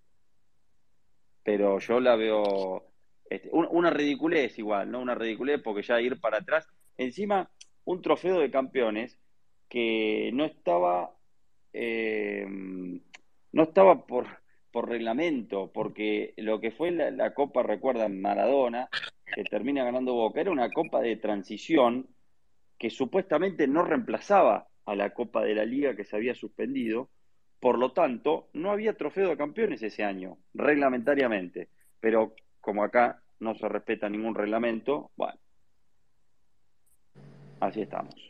Pero yo la veo este, un- una ridiculez igual, ¿no? Una ridiculez porque ya ir para atrás. Encima, un trofeo de campeones que no estaba, eh, no estaba por, por reglamento, porque lo que fue la, la Copa, recuerdan, Maradona, que termina ganando Boca, era una Copa de transición que supuestamente no reemplazaba a la Copa de la Liga que se había suspendido. Por lo tanto, no había trofeo de campeones ese año, reglamentariamente. Pero como acá no se respeta ningún reglamento, bueno, así estamos.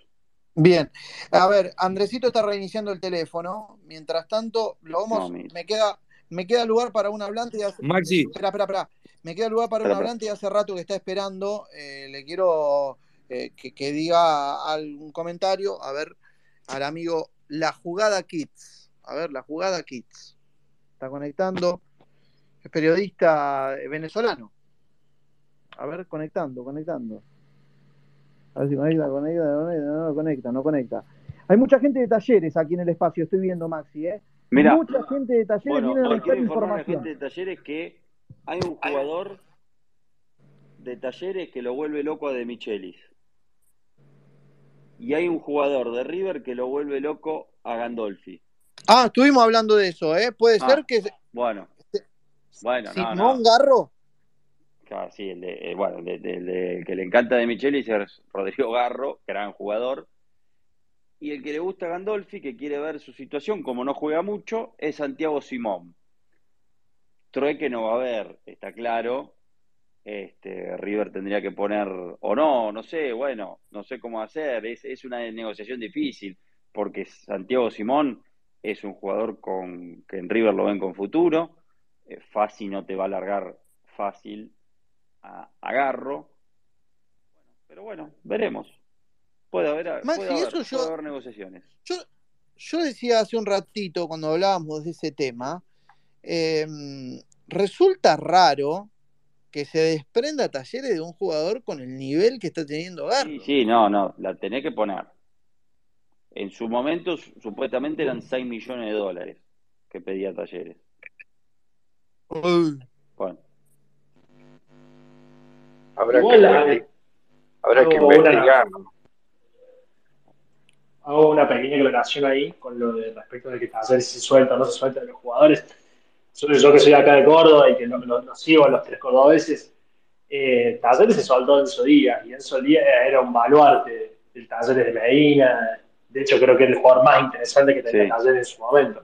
Bien, a ver, Andresito está reiniciando el teléfono. Mientras tanto, lo vamos, No, me queda, me queda lugar para un hablante. y hace- Maxi. Espera, espera, espera. Me queda lugar para un hablante y hace rato que está esperando. eh, le quiero eh, que, que diga algún comentario. A ver, al amigo La Jugada Kids. A ver, La Jugada Kids. Está conectando. Es periodista venezolano. A ver, conectando, conectando. A ver si conecta, conecta, conecta, no, no conecta, no conecta. Hay mucha gente de talleres aquí en el espacio, estoy viendo, Maxi, ¿eh? Mira, Mucha gente de talleres bueno, viene a buscar a la información. gente de Talleres que hay un jugador de Talleres que lo vuelve loco a De Michelis. Y hay un jugador de River que lo vuelve loco a Gandolfi. Ah, estuvimos hablando de eso, ¿eh? Puede Ah, ser que se- Bueno, bueno, no, Simón no. Garro. Claro, sí, el, eh, bueno, el, de- que le encanta de Michelis es Rodrigo Garro, gran jugador. Y el que le gusta a Gandolfi, que quiere ver su situación, como no juega mucho, es Santiago Simón. Trueque no va a haber, está claro. Este, River tendría que poner, o no, no sé, bueno, no sé cómo hacer. Es, es una negociación difícil, porque Santiago Simón es un jugador con, que en River lo ven con futuro. Eh, fácil no te va a largar fácil a, a Garro. Pero bueno, veremos. Puede haber, Maxi, puede haber, eso yo- puede haber negociaciones. Yo, yo decía hace un ratito, cuando hablábamos de ese tema, eh, resulta raro que se desprenda talleres de un jugador con el nivel que está teniendo Garro. Sí, sí, no, no, la tenés que poner. En su momento, su- supuestamente eran 6 millones de dólares que pedía Talleres. Uy. Bueno, Habrá Igual, que, habrá que hago una- investigar. hago una pequeña aclaración ahí con lo de respecto de que Talleres se suelta o no se suelta de los jugadores. Yo, yo que soy acá de Córdoba y que lo, lo- lo sigo a los tres cordobeses, eh, Talleres se soltó Enzo Díaz y Enzo Díaz era un baluarte del Talleres de Medina. De hecho, creo que es el jugador más interesante que tenía Sí. Talleres en su momento.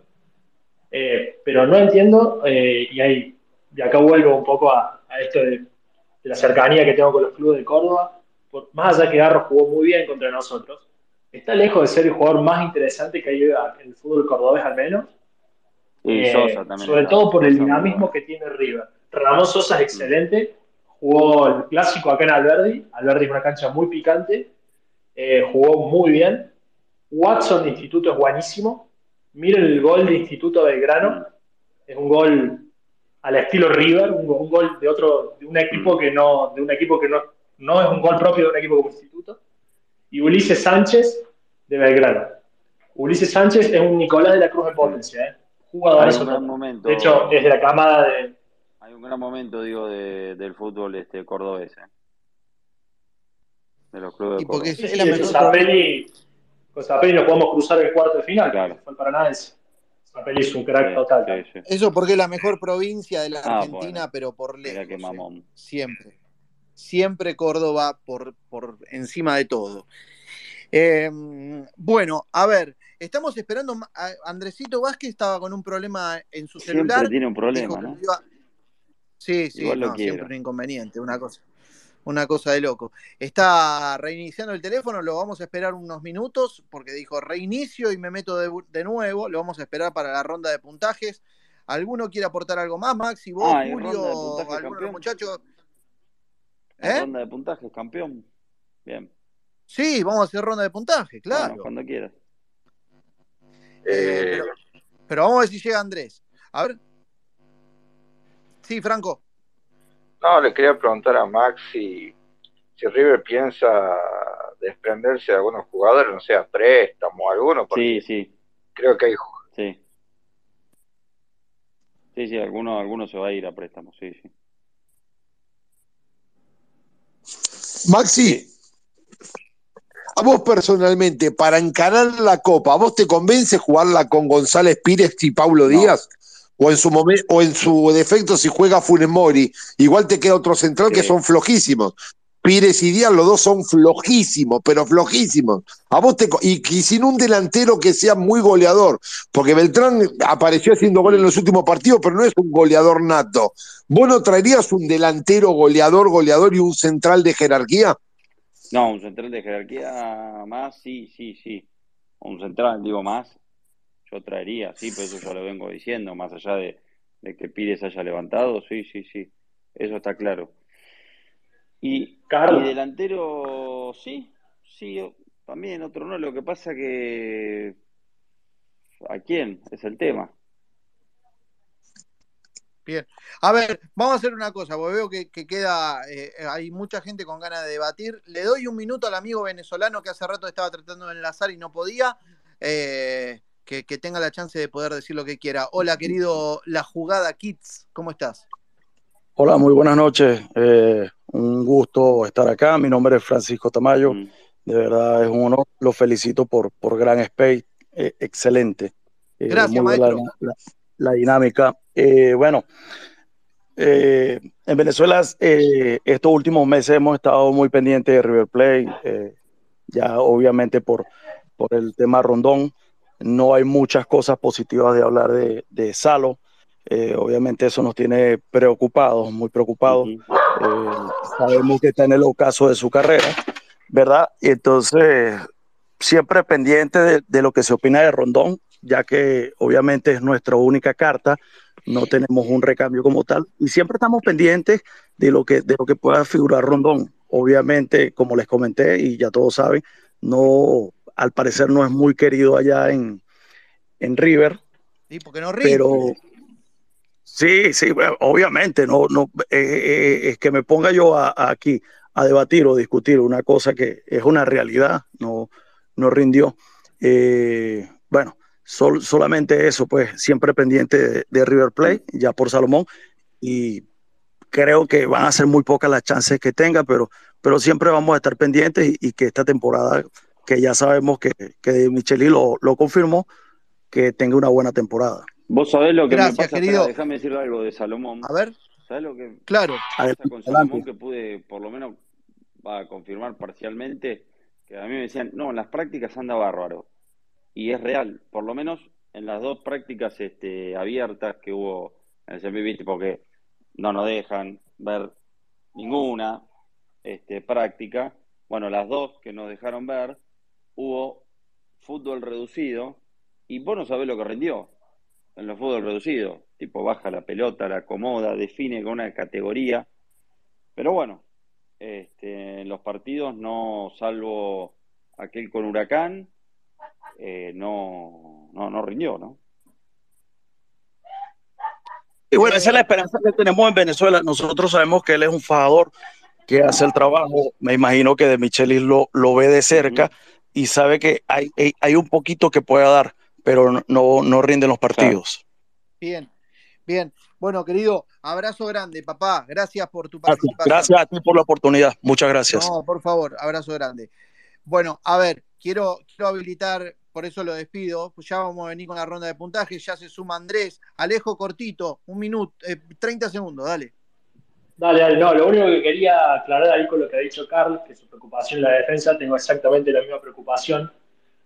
Eh, pero no entiendo, eh, y, ahí, y acá vuelvo un poco a, a esto de, de la cercanía que tengo con los clubes de Córdoba. Por- más allá que Garro jugó muy bien contra nosotros, está lejos de ser el jugador más interesante que hay en el fútbol cordobés al menos. y Eh, Sosa también. sobre todo por el dinamismo que tiene River. Ramón Sosa es excelente, jugó el clásico acá en Alberdi, Alberdi es una cancha muy picante, eh, jugó muy bien. Watson de Instituto es buenísimo, miren el gol de Instituto Belgrano. Es un gol al estilo River, un, un gol de otro, de un equipo que no, de un equipo que no, no es un gol propio de un equipo como Instituto. Y Ulises Sánchez de Belgrano. Ulises Sánchez es un Nicolás de la Cruz de Potencia, ¿eh? jugador Hay un gran momento. De hecho, es de la camada de. Hay un gran momento, digo, de, del fútbol este cordobés. ¿eh? De los clubes de Y porque Córdoba. es, Sí, es la mejor con Zapelli nos podemos cruzar el cuarto de final. Claro. Fue el Paranaense. Es un crack Sí, total. sí, sí. Eso porque es la mejor provincia de la Ah, Argentina, bueno. pero por Mira lejos. qué ¿eh? mamón. Siempre. Siempre Córdoba por, por encima de todo. Eh, bueno, a ver, estamos esperando. a Andresito Vázquez estaba con un problema en su Siempre celular. tiene un problema, ¿no? iba- Sí, sí, no, siempre un inconveniente, una cosa, una cosa de loco. Está reiniciando el teléfono, lo vamos a esperar unos minutos, porque dijo reinicio y me meto de, de nuevo. Lo vamos a esperar para la ronda de puntajes. ¿Alguno quiere aportar algo más, Maxi? ¿Vos, Ah, ¿y Julio? puntajes, ¿Alguno muchachos? ¿Eh? ronda de puntajes, campeón. Bien. Sí, vamos a hacer ronda de puntaje, claro. Bueno, cuando quieras. Eh, pero, pero vamos a ver si llega Andrés. A ver. Sí, Franco. No, le quería preguntar a Max si, si River piensa desprenderse de algunos jugadores, no sé, a préstamo o alguno, porque Sí, sí, creo que hay sí. Sí, sí, alguno, alguno se va a ir a préstamo, sí, sí. Maxi, a vos personalmente, para encarar la Copa, ¿a vos te convence jugarla con González Pires y Paulo No. Díaz? O en su momen- o en su defecto, si juega Funes Mori, igual te queda otro central que son flojísimos. Pires y Díaz, los dos son flojísimos, pero flojísimos. A vos te, y, y sin un delantero que sea muy goleador, porque Beltrán apareció haciendo gol en los últimos partidos, pero no es un goleador nato. ¿Vos no traerías un delantero goleador, goleador y un central de jerarquía? No, un central de jerarquía más, sí, sí, sí. Un central, digo más, yo traería, sí, pero eso ya lo vengo diciendo, más allá de, de que Pires haya levantado, sí, sí, sí, eso está claro. Y, Carlos. y delantero, sí, sí, también otro no, lo que pasa que... ¿A quién? Es el tema. Bien. A ver, vamos a hacer una cosa, porque veo que, que queda, eh, hay mucha gente con ganas de debatir. Le doy un minuto al amigo venezolano que hace rato estaba tratando de enlazar y no podía, eh, que, que tenga la chance de poder decir lo que quiera. Hola, querido La Jugada Kids, ¿cómo estás? Hola, muy buenas noches. Eh, un gusto estar acá. Mi nombre es Francisco Tamayo. Mm. De verdad es un honor. Lo felicito por, por Gran Space. Eh, excelente. Eh, Gracias, maestro. la, la- la dinámica. Eh, bueno, eh, en Venezuela eh, estos últimos meses hemos estado muy pendientes de River Plate. eh, ya obviamente por, por el tema Rondón. No hay muchas cosas positivas de hablar de, de Salo. Eh, obviamente eso nos tiene preocupados, muy preocupados. Eh, sabemos que está en el ocaso de su carrera, ¿verdad? Y entonces, siempre pendiente de, de lo que se opina de Rondón, ya que obviamente es nuestra única carta, no tenemos un recambio como tal, y siempre estamos pendientes de lo que, de lo que pueda figurar Rondón. Obviamente, como les comenté, y ya todos saben, no, al parecer no es muy querido allá en, en River, Sí, porque no rinde. pero sí, sí, obviamente, no, no, eh, eh, es que me ponga yo a- a aquí a debatir o discutir una cosa que es una realidad, no, no rindió. Eh, bueno, sol- solamente eso, pues siempre pendiente de, de River Plate, ya por Salomón, y creo que van a ser muy pocas las chances que tenga, pero, pero siempre vamos a estar pendientes y, y que esta temporada, que ya sabemos que, que Micheli lo, lo confirmó, que tenga una buena temporada. Vos sabés lo que Gracias, me pasa, querido. Déjame decir algo de Salomón. A ver, ¿Sabés lo que claro. pasa con Adelante. Salomón que pude por lo menos va a confirmar parcialmente? Que a mí me decían, no, en las prácticas anda bárbaro. Y es real, por lo menos en las dos prácticas este, abiertas que hubo en el semi porque no nos dejan ver ninguna este, práctica. Bueno, las dos que nos dejaron ver, hubo fútbol reducido y vos no sabés lo que rindió en los fútbol reducido. Tipo, baja la pelota, la acomoda, define con una categoría. Pero bueno, este, en los partidos, no salvo aquel con Huracán, eh, no, no, no rindió, ¿no? Y bueno, esa es la esperanza que tenemos en Venezuela. Nosotros sabemos que él es un fajador que hace el trabajo. Me imagino que de Michelis lo, lo ve de cerca y sabe que hay, hay, hay un poquito que puede dar, pero no, no, no rinden los partidos. Bien, bien. Bueno, querido, abrazo grande, papá. Gracias por tu Gracias, participación. gracias a ti por la oportunidad. Muchas gracias. No, por favor, abrazo grande. Bueno, a ver, quiero, quiero habilitar, por eso lo despido. Pues ya vamos a venir con la ronda de puntaje. Ya se suma Andrés. Alejo cortito, un minuto, eh, 30 segundos, dale. Dale, dale, no, lo único que quería aclarar ahí con lo que ha dicho Carl, que su preocupación en la defensa, tengo exactamente la misma preocupación,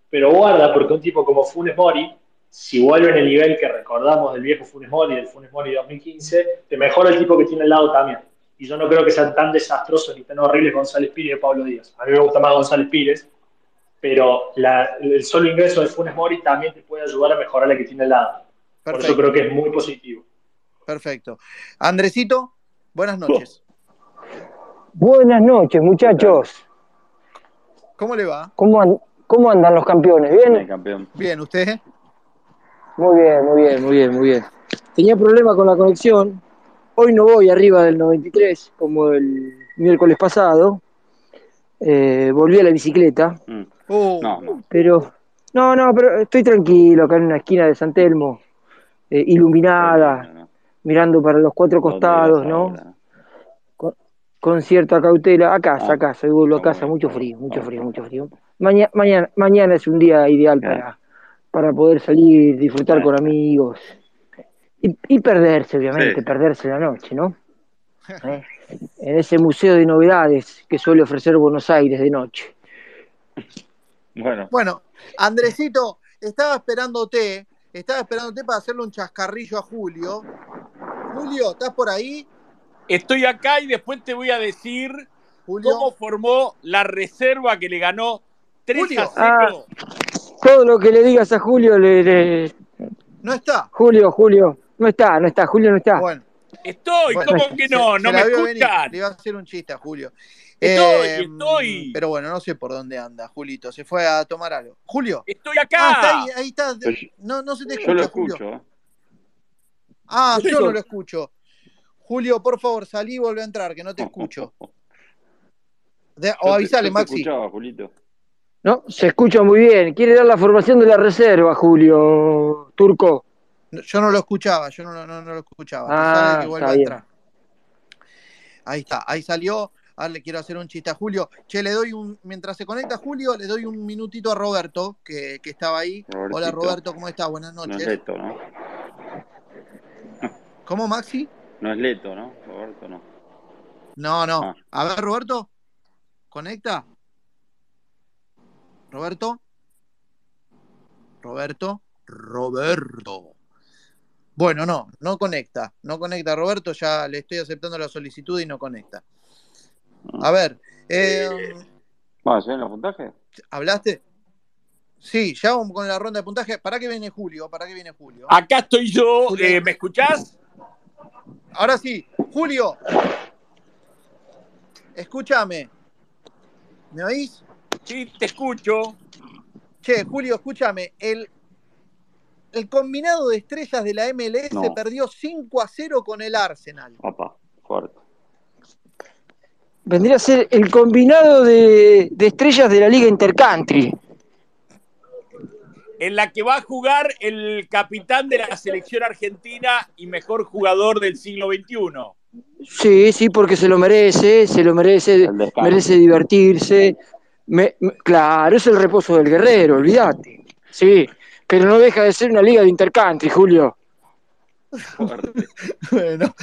pero guarda porque un tipo como Funes Mori, si vuelve en el nivel que recordamos del viejo Funes Mori, del Funes Mori 2015, te mejora el tipo que tiene al lado también. Y yo no creo que sean tan desastrosos ni tan horribles González Pires y Pablo Díaz. A mí me gusta más González Pires, pero la- el solo ingreso de Funes Mori también te puede ayudar a mejorar la que tiene al lado. Por eso creo que es muy positivo. Perfecto. Andresito, buenas noches. Buenas noches, muchachos. ¿Cómo le va? ¿Cómo, an- cómo andan los campeones? ¿Bien? campeón. Bien, ¿usted? Muy bien, muy bien, muy bien, muy bien. Tenía problema con la conexión. Hoy no voy arriba del 93 como el miércoles pasado. Eh, volví a la bicicleta. Uh, No, no. Pero, no, no, pero estoy tranquilo acá en una esquina de San Telmo, eh, iluminada, mirando para los cuatro costados, ¿no? Con, cierta cautela. A casa, a casa, y vuelvo a casa, mucho frío, mucho frío, mucho frío. Mañana, mañana, mañana es un día ideal para, para poder salir, disfrutar con amigos y, y perderse, obviamente, Sí. perderse la noche, ¿no? ¿Eh? En ese museo de novedades que suele ofrecer Buenos Aires de noche. Bueno, Bueno, Andresito, estaba esperándote, estaba esperándote para hacerle un chascarrillo a Julio. Julio, ¿estás por ahí? Estoy acá y después te voy a decir cómo formó la reserva que le ganó 3 Julio. a 0. Todo lo que le digas a Julio, le, le- No está. Julio, Julio, no está, no está, Julio no está. Bueno, Estoy, bueno, ¿cómo que no? se- ¿No se me escuchan? Le iba a hacer un chiste a Julio. Estoy, Eh, estoy. Pero bueno, no sé por dónde anda, Julito. Se fue a tomar algo. Julio. Estoy acá. Ah, está ahí, ahí está. Yo- No, no se te yo lo escucha, Julio. escucho. Ah, Yo no lo escucho. Julio, por favor, salí y vuelve a entrar, que no te escucho. [LAUGHS] De- o avisale, te Maxi. escuchaba, Julito. No, se escucha muy bien. Quiere dar la formación de la reserva, Julio Turco. No, Yo no lo escuchaba, yo no, lo- no, no lo escuchaba. Ah, que está bien. Ahí está, ahí salió. Ahora le quiero hacer un chiste a Julio. Che, le doy un, mientras se conecta Julio, le doy un minutito a Roberto, que, que estaba ahí. Hola. Roberto, ¿cómo estás? Buenas No es noches. ¿no? ¿Cómo, Maxi? No es Leto, ¿no? Roberto, no. No, no. Ah. A ver, Roberto. ¿Conecta? ¿Roberto? ¿Roberto? Roberto. Bueno, no, no conecta. No conecta Roberto, ya le estoy aceptando la solicitud y no conecta. A ver, eh, Vamos, ¿en los puntajes? ¿hablaste? Sí, ya vamos con la ronda de puntaje. ¿Para qué viene Julio? ¿Para qué viene Julio? Acá estoy yo. Julio. eh, ¿Me escuchás? Ahora sí, Julio. Escúchame. ¿Me oís? Sí, te escucho. Che, Julio, escúchame. El, el combinado de estrellas de la MLS No. perdió 5 a 0 con el Arsenal. Opa, fuerte. Vendría a ser el combinado de, de estrellas de la Liga Intercountry. En la que va a jugar el capitán de la selección argentina y mejor jugador del siglo XXI. Sí, sí, porque se lo merece, se lo merece, merece divertirse. Me- me- claro, es el reposo del guerrero, olvídate. Sí, pero no deja de ser una liga de intercountry, Julio. [LAUGHS] Bueno,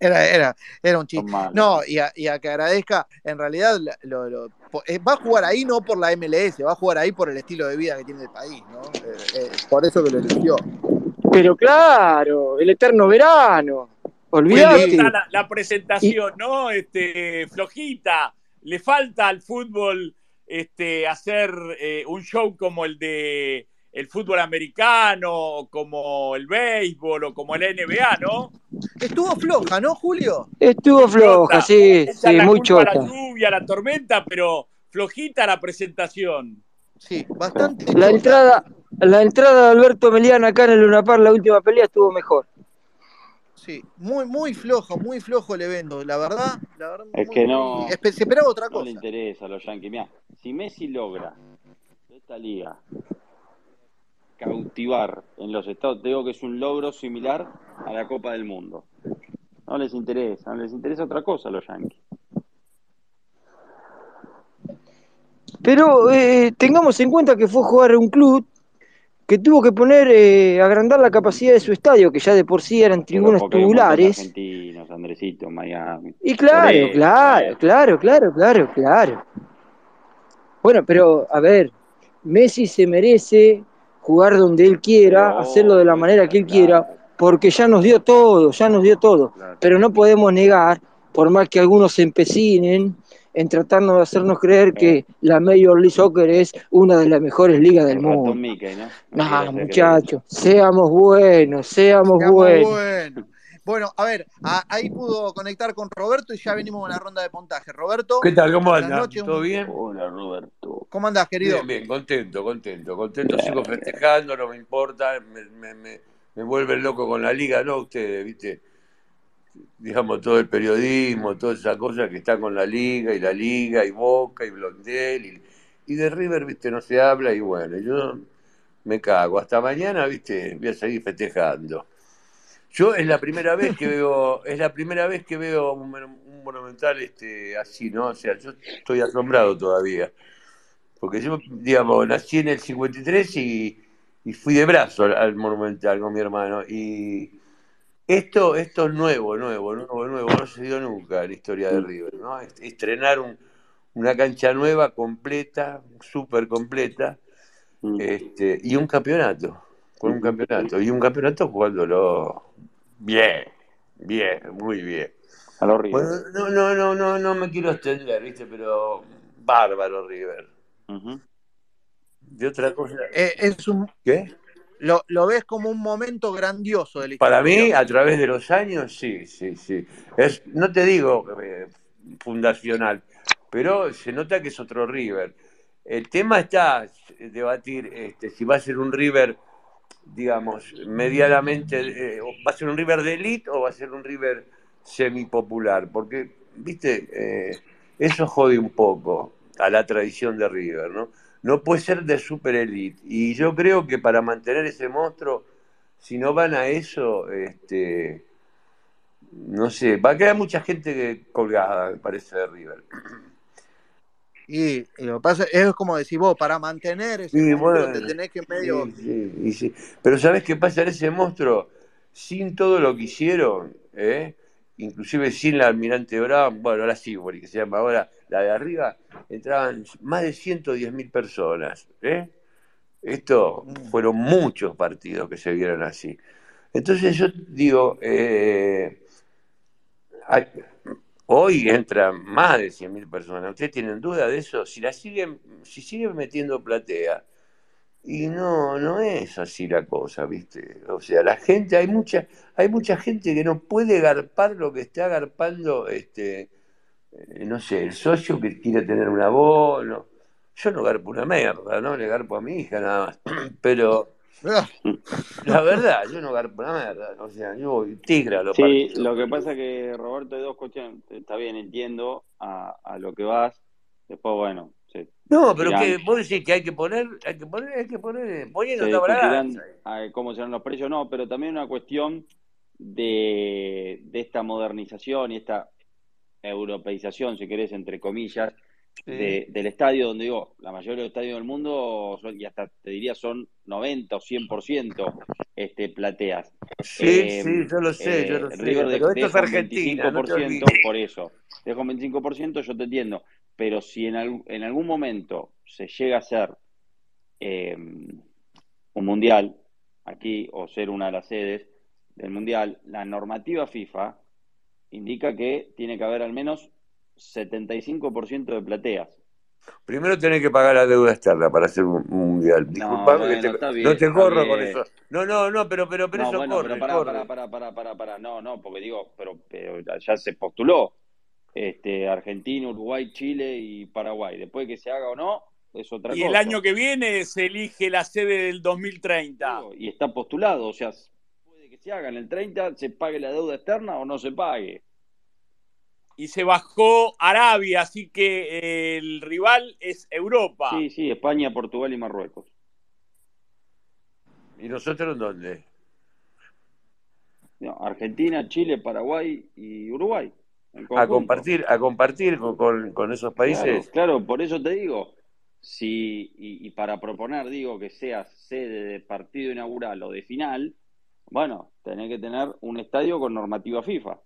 era, era, era un chiste. No, y a, y a que agradezca, en realidad lo- eh, va a jugar ahí no por la MLS, va a jugar ahí por el estilo de vida que tiene el país, ¿no? Eh, eh, por eso que lo eligió. Pero claro, el eterno verano. Olvídate. la, la presentación, ¿no? Este, flojita. Le falta al fútbol este, hacer eh, un show como el de el fútbol americano, como el béisbol o como el NBA, ¿no? Estuvo floja, ¿no, Julio? Estuvo floja, sí, sí, la muy chota. la lluvia, la tormenta, pero flojita la presentación. Sí, bastante. La chota. entrada, la entrada de Alberto Meliana acá en el Lunapar, la última pelea, estuvo mejor. Sí, muy, muy flojo, muy flojo el evento. La verdad, la verdad Es muy, que no, se esperaba otra no cosa. le interesa a los Yankees. Mirá, si Messi logra esta liga cautivar en los Estados, digo que es un logro similar a la Copa del Mundo. No les interesa, no les interesa otra cosa a los Yankees. Pero eh, tengamos en cuenta que fue a jugar a un club que tuvo que poner, eh, agrandar la capacidad de su estadio, que ya de por sí eran tribunas tubulares. argentinos, Andresito, Miami. Y claro, claro, claro, claro, claro, claro. Bueno, pero a ver, Messi se merece jugar donde él quiera, hacerlo de la manera que él quiera, porque ya nos dio todo, ya nos dio todo. claro. Pero no podemos negar, por más que algunos se empecinen en tratarnos de hacernos creer que la Major League Soccer es una de las mejores ligas del mundo. Mickey, ¿no? Muchachos, seamos buenos, seamos Seamos buenos. buenos. Bueno, a ver, a- ahí pudo conectar con Roberto y ya venimos con la ronda de puntaje. Roberto, ¿Qué tal? ¿Cómo noches. ¿Todo bien? Hola, Roberto. ¿Cómo andás, querido? Bien, bien, contento, contento, contento. Sigo festejando, no me importa, me, me, me, me vuelven loco con la liga, no ustedes, ¿viste? Digamos, todo el periodismo, toda esa cosa que está con la liga y la liga y Boca y Blondel y, y de River, ¿viste? No se habla y bueno, yo me cago. Hasta mañana, ¿viste? Voy a seguir festejando. Yo es la primera vez que veo, es la primera vez que veo un, un monumental este, así, ¿no? O sea, yo estoy asombrado todavía. Porque yo, digamos, nací en el 53 y, y fui de brazo al, al Monumental con mi hermano. Y esto, esto es nuevo, nuevo, nuevo, nuevo. No se dio nunca en la historia de River, ¿no? Est- Estrenar un- una cancha nueva, completa, súper completa, Mm. este, y un campeonato, con un campeonato. Y un campeonato jugándolo bien, bien, muy bien. A los River. Bueno, no, no, no, no, no me quiero extender, ¿viste? Pero bárbaro River. De otra cosa. Eh, es un, ¿Qué? lo, lo ves como un momento grandioso de la Para historia. mí, a través de los años, sí, sí, sí. Es, no te digo eh, fundacional, pero se nota que es otro River. El tema está debatir este, si va a ser un River, digamos, medianamente, eh, va a ser un River de elite o va a ser un River semipopular, porque, viste, Eh, eso jode un poco a la tradición de River, ¿no? No puede ser de super elite. Y yo creo que para mantener ese monstruo, si no van a eso, este, no sé, va a quedar mucha gente colgada, me parece, de River. Y, y lo que pasa es como decís vos, para mantener ese Y monstruo te tenés que medio... y. Pero ¿sabes qué pasa en ese monstruo? Sin todo lo que hicieron, ¿eh? inclusive sin la Almirante Brown, bueno, la Sibori, que se llama ahora, la de arriba, entraban más de 110 mil personas. ¿eh? Esto Mm. fueron muchos partidos que se vieron así. Entonces yo digo, eh, hay- hoy entran más de 100 mil personas. ¿Ustedes tienen duda de eso? Si la siguen, si siguen metiendo platea, y no, no es así la cosa, ¿viste? O sea, la gente, hay mucha, hay mucha gente que no puede garpar lo que está garpando, este, eh, no sé, el socio que quiere tener un abono. Yo no garpo una merda, ¿no? Le garpo a mi hija nada más. [CLEARS THROAT] Pero [LAUGHS] la verdad, yo no garpo una merda. O sea, yo voy tigre a los Sí, partidos. lo que pasa que Roberto hay dos cuestiones. Está bien, entiendo a, a lo que vas. Después, bueno, se, No, pero que vos decís que hay que poner, hay que poner, hay que poner, poniendo la cómo serán los precios, no, pero también una cuestión de, de esta modernización y esta europeización, si querés, entre comillas, de- del estadio, donde digo, la mayoría de los estadios del mundo, son, y hasta te diría son 90 o 100% este, plateas. Sí, Eh, sí, yo lo sé, yo lo sé. River de- Pero esto es Argentina, no te 25%, olvides. por eso, dejo un 25%, yo te entiendo, pero si en, al- en algún momento se llega a hacer eh, un mundial aquí o ser una de las sedes del mundial, la normativa FIFA indica que tiene que haber al menos 75% de plateas. Primero tenés que pagar la deuda externa para hacer un un mundial. Disculpame bueno, que está te, bien, no te corro con eso. No, no, no, pero, pero, pero No, eso bueno, corre, pero pará, corre. pará, pará, pará, pará, pará. No, no, porque digo, pero, pero ya- se postuló este, Argentina, Uruguay, Chile y Paraguay. Después de que se haga o no, es otra y cosa. el año que viene se elige la sede del 2030. Y está postulado, o sea, puede que se haga en el 30, se pague la deuda externa o no se pague. Y se bajó Arabia, así que el rival es Europa. Sí, sí, España, Portugal y Marruecos. ¿Y nosotros dónde? No, Argentina, Chile, Paraguay y Uruguay. A compartir, a compartir con, con- con esos países. Claro, claro, por eso te digo, si, y, y para proponer, digo, que seas sede de partido inaugural o de final, bueno, tenés que tener un estadio con normativa FIFA.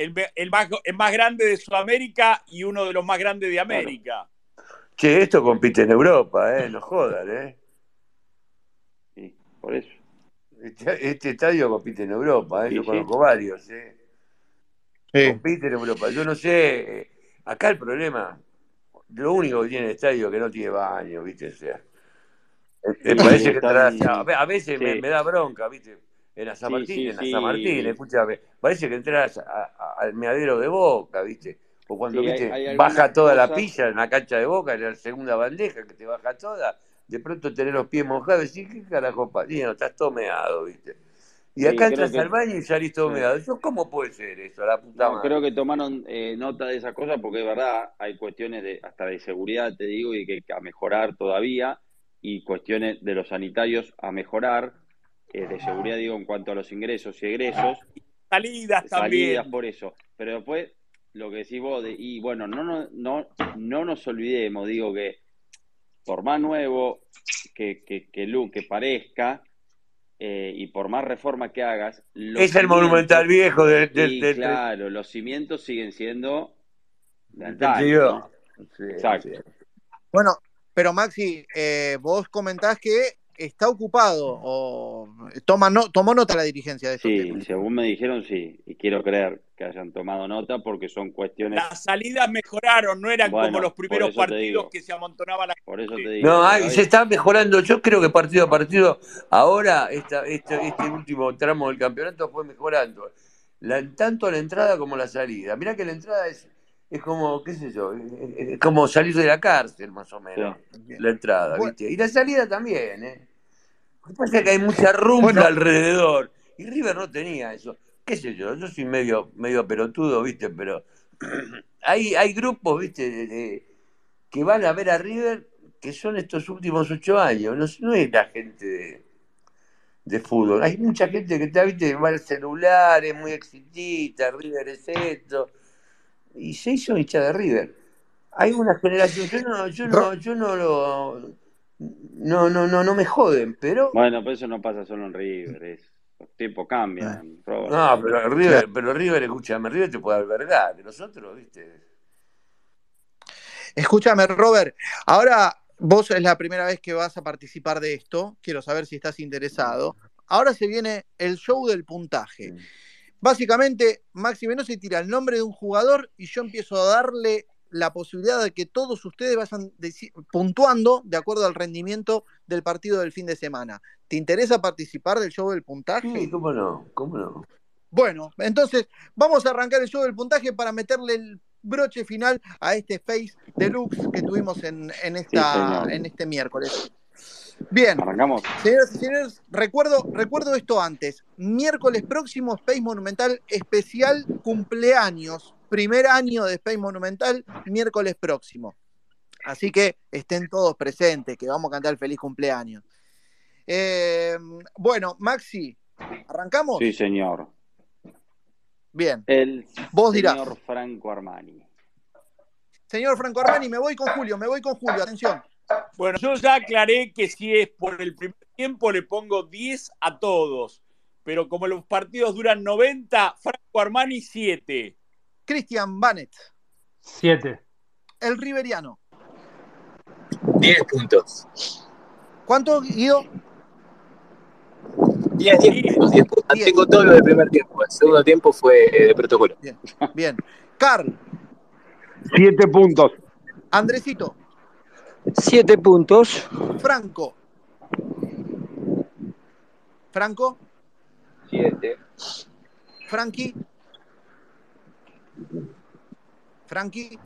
El, me- el más, el más grande de Sudamérica y uno de los más grandes de América. Che, esto compite en Europa, ¿eh? No jodan, ¿eh? Sí, por eso. Este, este estadio compite en Europa, ¿eh? Sí, Yo sí. conozco varios, ¿eh? Compite en Europa. Yo no sé, eh, acá el problema, lo único que tiene el estadio es que no tiene baño, ¿viste? O sea, Sí, parece que a, veces me, me da bronca, ¿viste? En San Martín, sí, en la sí. San Martín, escúchame, parece que entras a- a- al meadero de Boca, ¿viste? O cuando, hay- ¿viste? hay baja toda la cosas- pilla en la cancha de Boca, en la segunda bandeja que te baja toda, de pronto tenés los pies mojados y decís, ¿qué carajo, padrino? Estás tomeado, ¿viste? Y acá entras que- al baño y salís todo meado. Yo, ¿cómo puede ser eso? La puta No, madre. creo que tomaron eh, nota de esa cosa porque es verdad, hay cuestiones de, hasta de seguridad, te digo, y que a mejorar todavía, y cuestiones de los sanitarios a mejorar, eh, de seguridad, digo, en cuanto a los ingresos y egresos, Salidas salidas también. por eso. Pero después, lo que decís vos, de, y bueno, no, no, no, no nos olvidemos, digo, que por más nuevo que, que, que, lu- que parezca, eh, y por más reforma que hagas, los Es el monumental viejo del- claro, los cimientos siguen siendo de del antaño, 32. ¿no? Sí, Exacto. sí. Bueno, pero Maxi, eh, vos comentás que está ocupado o toma no, tomó nota la dirigencia de Sí, temas. según me dijeron, sí, y quiero creer que hayan tomado nota porque son cuestiones, Las salidas mejoraron, no eran Bueno, como los primeros partidos que se amontonaba la por eso te digo. No, hay- se está mejorando. Yo creo que partido a partido, ahora esta, este, este último tramo del campeonato fue mejorando. La, tanto la entrada como la salida. Mirá que la entrada es, es como, qué sé yo, es, como salir de la cárcel más o menos. La entrada, Bueno. ¿viste? Y la salida también, ¿eh? Que pasa es que hay mucha Bueno. alrededor. Y River no tenía eso. ¿Qué sé yo? Yo soy medio, medio pelotudo, ¿viste? Pero [CLEARS THROAT] hay, hay grupos, ¿viste? de- de- que van a ver a River que son estos últimos ocho años. No, no es la gente de, de fútbol. Hay mucha gente que está, ¿viste? Va al celular, es muy exitista, River es esto. Y se hizo hincha de River. Hay una generación, yo no, yo no, yo no lo. No, no, no, no me joden, pero. Bueno, pero eso no pasa solo en River, es, los tiempos cambian, Robert. No, pero River, pero River, escúchame, River te puede albergar. Nosotros, ¿viste? Escúchame, Robert, ahora vos es la primera vez que vas a participar de esto, quiero saber si estás interesado. Ahora se viene el show del puntaje. Básicamente, Maxi Menosi tira el nombre de un jugador y yo empiezo a darle la posibilidad de que todos ustedes vayan puntuando de acuerdo al rendimiento del partido del fin de semana. ¿Te interesa participar del show del puntaje? Sí, cómo no, cómo no. Bueno, entonces vamos a arrancar el show del puntaje para meterle el broche final a este Face Deluxe que tuvimos en, en, esta, en este miércoles. Bien, Arrancamos. señoras y señores, recuerdo, recuerdo esto antes. Miércoles próximo, Space Monumental especial cumpleaños. Primer año de Space Monumental, miércoles próximo. Así que estén todos presentes, que vamos a cantar feliz cumpleaños. Eh, bueno, Maxi, ¿arrancamos? Sí, señor. Bien. El Vos dirás. señor Franco Armani. Señor Franco Armani, me voy con Julio, me voy con Julio, atención. Bueno, yo ya aclaré que si es por el primer tiempo le pongo 10 a todos. Pero como los partidos duran 90, Franco Armani 7. Cristian Banet, Siete. el Riveriano. 10 puntos. ¿Cuánto, Guido? 10, 10 puntos, 10 puntos. Tengo todo lo del primer tiempo. El segundo tiempo fue eh, de protocolo. Bien, bien. Carl, Siete puntos. Andresito, Siete puntos. Franco. Franco, 7. Frankie. Frankie,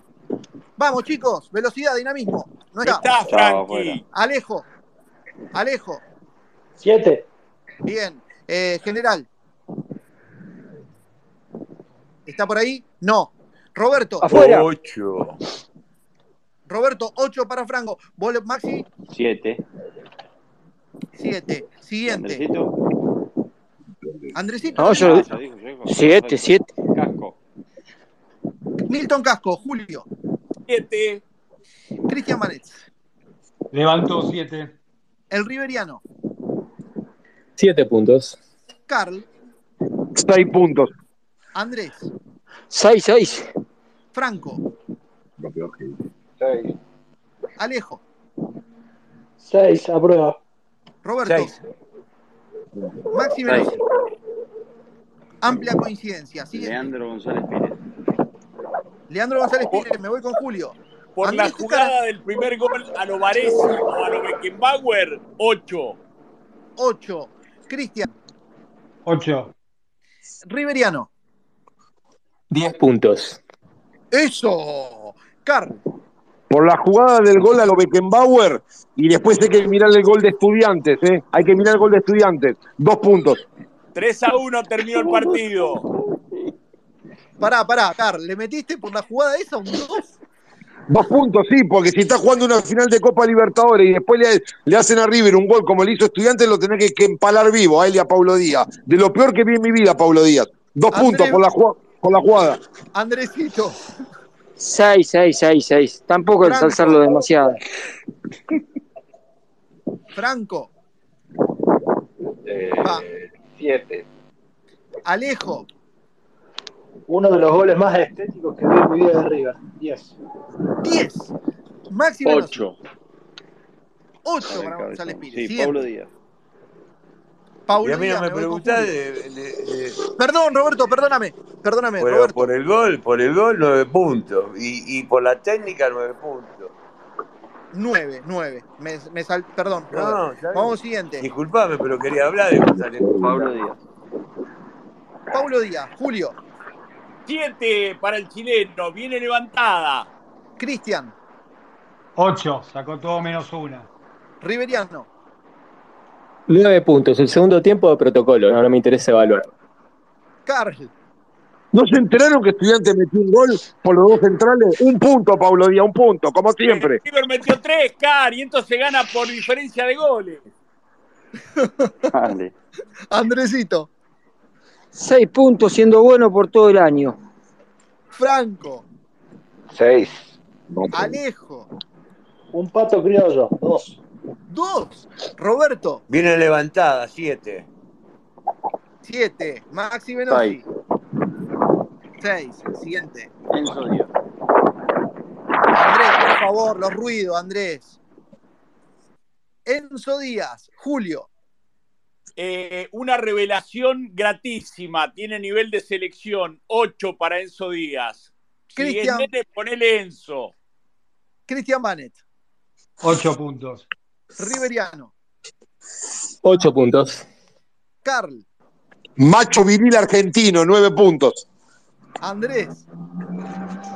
Vamos, chicos, velocidad, dinamismo. No está. Está, Frankie. Alejo. Alejo. Siete. Bien. Eh, general. ¿Está por ahí? No. Roberto. Afuera. Ocho. Roberto, 8 para Franco. ¿Vos, Maxi? Siete. 7. Siguiente. Andresito. Andresito. No, yo. Ah. Casco. Milton Casco. Julio. 7. Cristian Manet. Levanto 7. El Riveriano. Siete puntos. Carl. Seis puntos. Andrés. Seis, seis. Franco. Seis. Alejo. Seis, a prueba. Roberto. Seis. Veloso. Amplia coincidencia. Siguiente. Leandro González Pérez. Leandro González Pires. Me voy con Julio. Por Andrés, la jugada cara. del primer gol a lo Varese o a lo Beckenbauer, 8. 8. Cristian. 8. Riveriano. Diez puntos. Eso. Carl. Por la jugada del gol a lo Beckenbauer y después hay que mirar el gol de estudiantes, ¿eh? Hay que mirar el gol de estudiantes. Dos puntos. 3 a 1 terminó el partido. Pará, pará, Carl. ¿Le metiste por la jugada esa un 2? Dos puntos, sí, porque si está jugando una final de Copa Libertadores y después le, le hacen a River un gol como le hizo estudiantes, lo tenés que, que empalar vivo a él y a Paulo Díaz. De lo peor que vi en mi vida, Paulo Díaz. Dos puntos por la, jugada- por la jugada. Andresito. Seis, seis, seis, seis. Tampoco Franco. ensalzarlo demasiado. Franco. Eh, Va. siete. Alejo. Uno de los goles más estéticos que vi en mi vida de River. Diez. 10. Maxi Veloso. 8. 8 Para González. Pires. Sí. Pablo Díaz. Paulo Y a mí no me con preguntás Julio. de- de- de- Perdón, Roberto, perdóname. Perdóname, Roberto. por el gol, por el gol, nueve puntos. Y, y por la técnica, nueve puntos. 9, 9. Me, me sal... Perdón, No, Roberto. Vamos siguiente. Disculpame, pero quería hablar de González. Pablo Díaz. Paulo Díaz. Julio. 7 para el chileno. Viene levantada. Cristian. 8. Sacó todo menos una. Riveriano. Nueve puntos. El segundo tiempo de protocolo. No, no me interesa evaluar. Carl. ¿No se enteraron que Estudiantes metió un gol por los dos centrales? Un punto, Paulo Díaz, un punto, como siempre. River metió 3, Car, y entonces gana por diferencia de goles. Dale. Andresito. Seis puntos siendo bueno por todo el año. Franco. Seis. Alejo. Un pato criollo. Dos. 2. Roberto. Viene levantada, siete. 7. Maxi Velosi. 6. Siguiente. Enzo Díaz. Andrés, por favor, los ruidos, Andrés. Enzo Díaz. Julio. Eh, una revelación gratísima. Tiene nivel de selección. 8 para Enzo Díaz. Si Cristian. nene, ponele Enzo. Cristian Manet. 8 puntos. Riveriano. Ocho puntos. Carl. Macho viril argentino, nueve puntos. Andrés.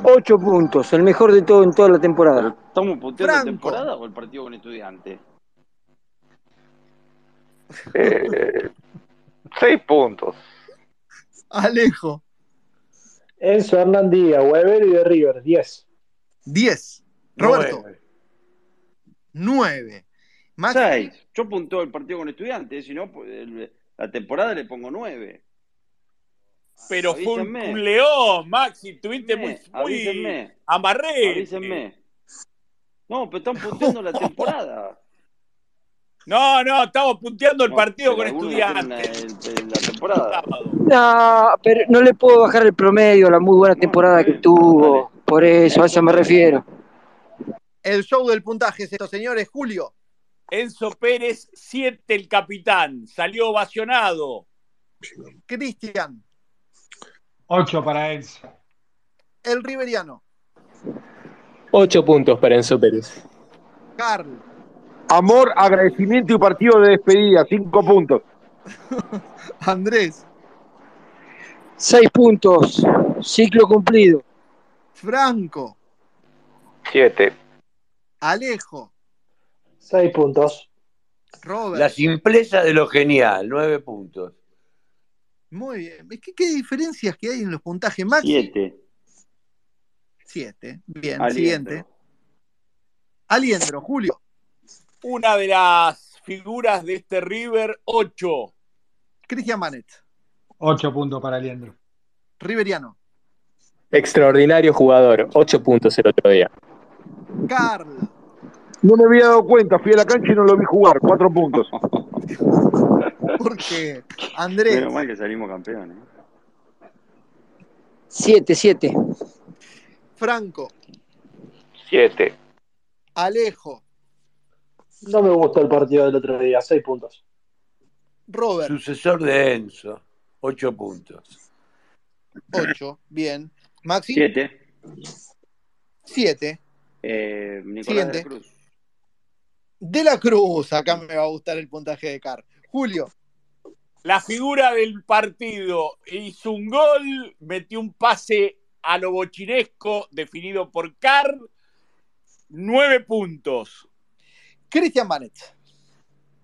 Ocho puntos. El mejor de todo en toda la temporada. ¿Estamos puteando la temporada o el partido con estudiantes? Eh, seis puntos. Alejo. Enzo Hernán Díaz, Weber y de River. Diez. 10. Roberto. Nueve. 9. Maxi. 6. Yo punteo el partido con estudiantes, si no, pues, la temporada le pongo 9. Pero fue un, Avísenme. un león, Maxi. Tuviste muy, muy Avísenme. amarré. Avísenme. No, pero están punteando la temporada. No, no, estamos punteando el No, partido con estudiantes. el- el- la temporada. No, pero no le puedo bajar el promedio a la muy buena temporada que tuvo. Por eso, a eso me refiero. El show del puntaje es esto, señores. Julio. Enzo Pérez, 7 el capitán. Salió ovacionado. Cristian. 8 para Enzo. El Riveriano. Ocho puntos para Enzo Pérez. Carl. Amor, agradecimiento y partido de despedida, cinco puntos. [LAUGHS] Andrés. Seis puntos. Ciclo cumplido. Franco. Siete. Alejo. Seis puntos. Robert. La simpleza de lo genial, nueve puntos. Muy bien. ¿Qué, qué diferencias que hay en los puntajes? Maxi. Siete. Siete. Bien, Aliendro. siguiente. Aliendro, Julio. Una de las figuras de este River, 8. Cristian Manet. Ocho puntos para Aliendro. Riveriano. Extraordinario jugador, 8 puntos el otro día. Carl. No me había dado cuenta, fui a la cancha y no lo vi jugar, cuatro puntos. [LAUGHS] Porque Andrés. Menos mal que salimos campeones. Siete, siete. Franco. Siete. Alejo. No me gustó el partido del otro día. Seis puntos. Robert. Sucesor de Enzo, ocho puntos. Ocho. Bien. Maxi. Siete. Siete. Eh, Nicolás de la Cruz. De la Cruz. Acá me va a gustar el puntaje de Car. Julio. La figura del partido hizo un gol, metió un pase a lo bochinesco definido por Carr. Nueve puntos. Cristian Manet.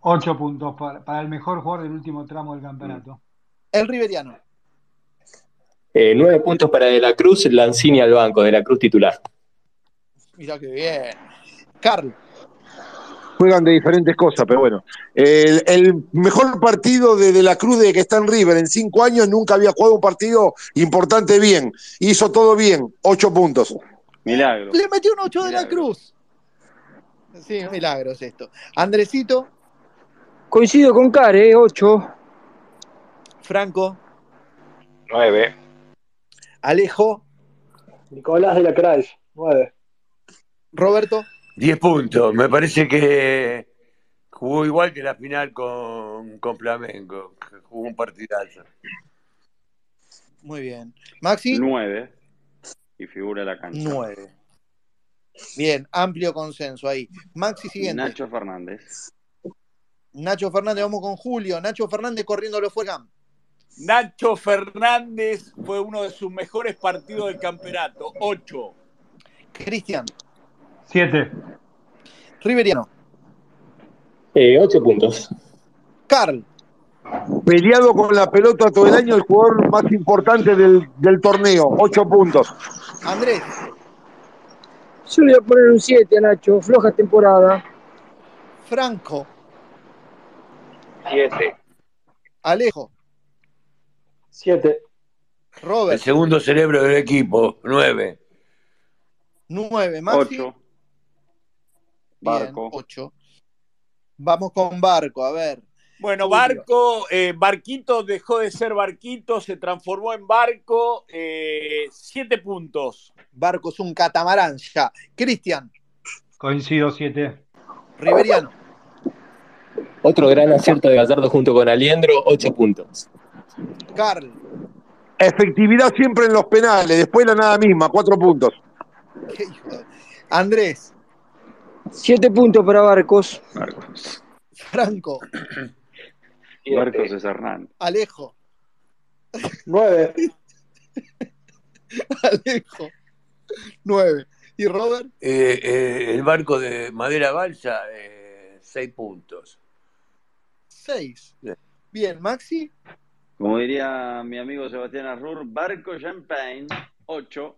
Ocho puntos para, para el mejor jugador del último tramo del campeonato. El Riveriano. Eh, 9 puntos para De la Cruz, Lanzini al banco, De la Cruz titular. Mira qué bien. Carl. Juegan de diferentes cosas, pero bueno. El, el mejor partido de, de la Cruz de que está en River en cinco años nunca había jugado un partido importante bien. Hizo todo bien, ocho puntos. Milagro. Le metió un 8 de la Cruz. Sí, un milagro es esto. Andresito. Coincido con Care, ocho. Franco. Nueve. Alejo. Nicolás de la Cruz. Nueve. Roberto. Diez puntos. Me parece que jugó igual que la final con, con Flamengo. Jugó un partidazo. Muy bien. Maxi. Nueve. Y figura la cancha. 9. Bien, amplio consenso ahí. Maxi siguiente. Nacho Fernández. Nacho Fernández, vamos con Julio. Nacho Fernández corriéndolo fuera. Nacho Fernández fue uno de sus mejores partidos del campeonato. Ocho. Cristian. Siete. Riveriano. 8 Eh, puntos. Carl. Peleado con la pelota todo el año, el jugador más importante del, del torneo, ocho puntos. Andrés. Yo le voy a poner un 7 a Nacho, floja temporada. Franco. Siete. Alejo. Siete. El Robert. segundo cerebro del equipo, nueve. 9. Maxi. Ocho. Bien, Barco. 8. Vamos con Barco, a ver. Bueno. Barco, eh, Barquito dejó de ser Barquito, se transformó en Barco. eh, siete puntos. Barco es un catamarán ya. Cristian. Coincido, siete. Riveriano. Otro gran acierto de Gallardo junto con Aliendro, 8 puntos. Carl. Efectividad siempre en los penales, después la nada misma, cuatro puntos. Qué hijo de- Andrés. Siete puntos para Barcos. Marcos. Franco. Marcos es Hernán. Alejo. Nueve. [LAUGHS] Alejo. 9. ¿Y Robert? Eh, eh, el barco de Madera Balsa, eh, seis puntos. 6. Bien. Bien, Maxi. Como diría mi amigo Sebastián Arrur, Barco Champagne, 8.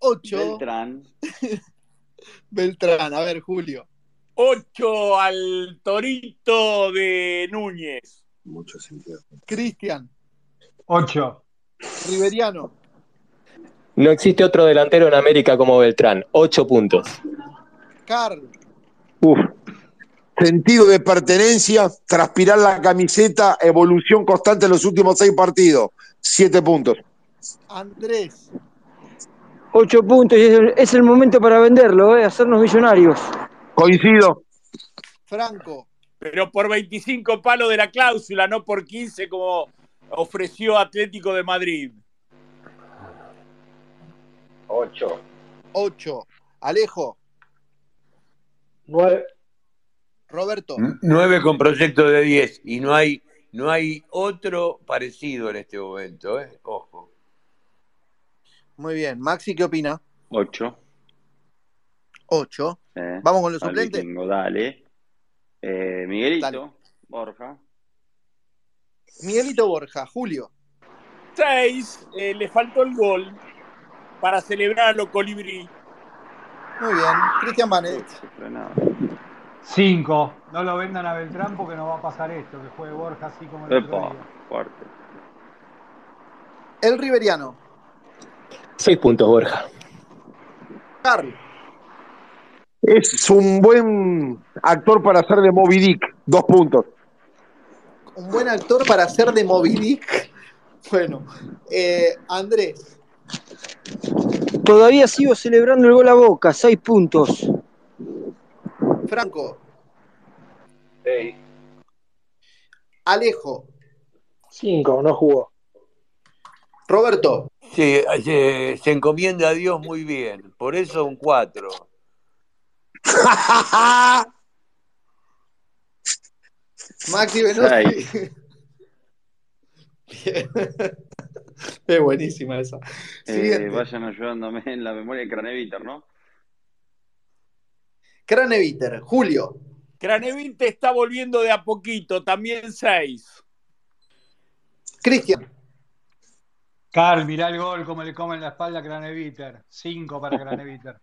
8. Beltrán, [LAUGHS] Beltrán. A ver, Julio. Ocho al Torito de Núñez. Mucho sentido. Cristian. Ocho. Riveriano. No existe otro delantero en América como Beltrán, 8 puntos. Carl. Uf. Sentido de pertenencia, transpirar la camiseta, evolución constante en los últimos seis partidos. Siete puntos. Andrés. Ocho puntos y es el, es el momento para venderlo, ¿eh? hacernos millonarios. Coincido. Franco. Pero por 25 palos de la cláusula, no por 15 como ofreció Atlético de Madrid. Ocho. 8. Alejo. Nueve. Roberto. Nueve con proyecto de 10 y no hay, no hay otro parecido en este momento, ¿eh? Ojo. Muy bien. Maxi, ¿qué opina? 8. 8. Eh, Vamos con los suplentes. vikingo, dale. Eh, Miguelito, Borja. Miguelito Borja, Julio. 6. le faltó el gol para celebrar a los colibrí. Muy bien. Cristian Manet. Cinco. No lo vendan a Beltrán porque no va a pasar esto, que juegue Borja así como el otro Epa, día. fuerte. El Riveriano. Seis puntos, Borja. Carl. Es un buen actor para hacer de Moby Dick. Dos puntos. Un buen actor para hacer de Moby Dick. Bueno. eh, Andrés. Todavía sigo celebrando el gol a Boca, seis puntos. Franco. Alejo. Cinco, no jugó. Roberto. Sí, se, se encomienda a Dios muy bien. Por eso un 4. [LAUGHS] Maxi. Bien. Es [LAUGHS] buenísima esa. Eh, vayan ayudándome en la memoria de Craneviter, ¿no? Craneviter. Julio. Cranevinte está volviendo de a poquito, también 6. Cristian. Carl, mirá el gol, como le comen la espalda a Craneviter. Cinco para Craneviter.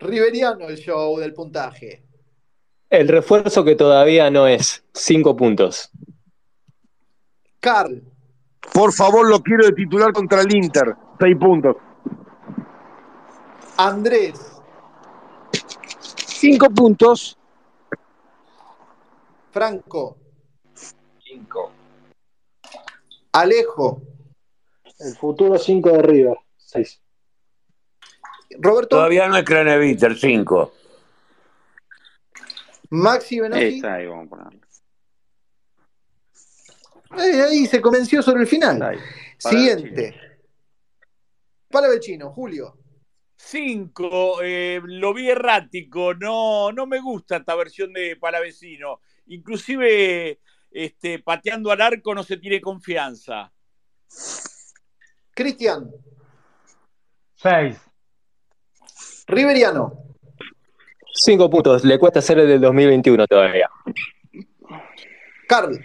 Riveriano, el show del puntaje. El refuerzo que todavía no es. Cinco puntos. Carl. Por favor, lo quiero de titular contra el Inter. Seis puntos. Andrés. Cinco puntos. Franco. Cinco. Alejo. El futuro cinco de River. Seis. Roberto. Todavía no es Craneviter, 5. Maxi. Esa ahí vamos a ponerlo. Eh, ahí se convenció sobre el final. Ahí. Siguiente. Palavecino, Julio. 5. lo vi errático. No, no me gusta esta versión de Palavecino. Inclusive este, pateando al arco no se tiene confianza. Cristian. Seis. Riveriano. Cinco puntos. Le cuesta hacer el del 2021 todavía. Carl.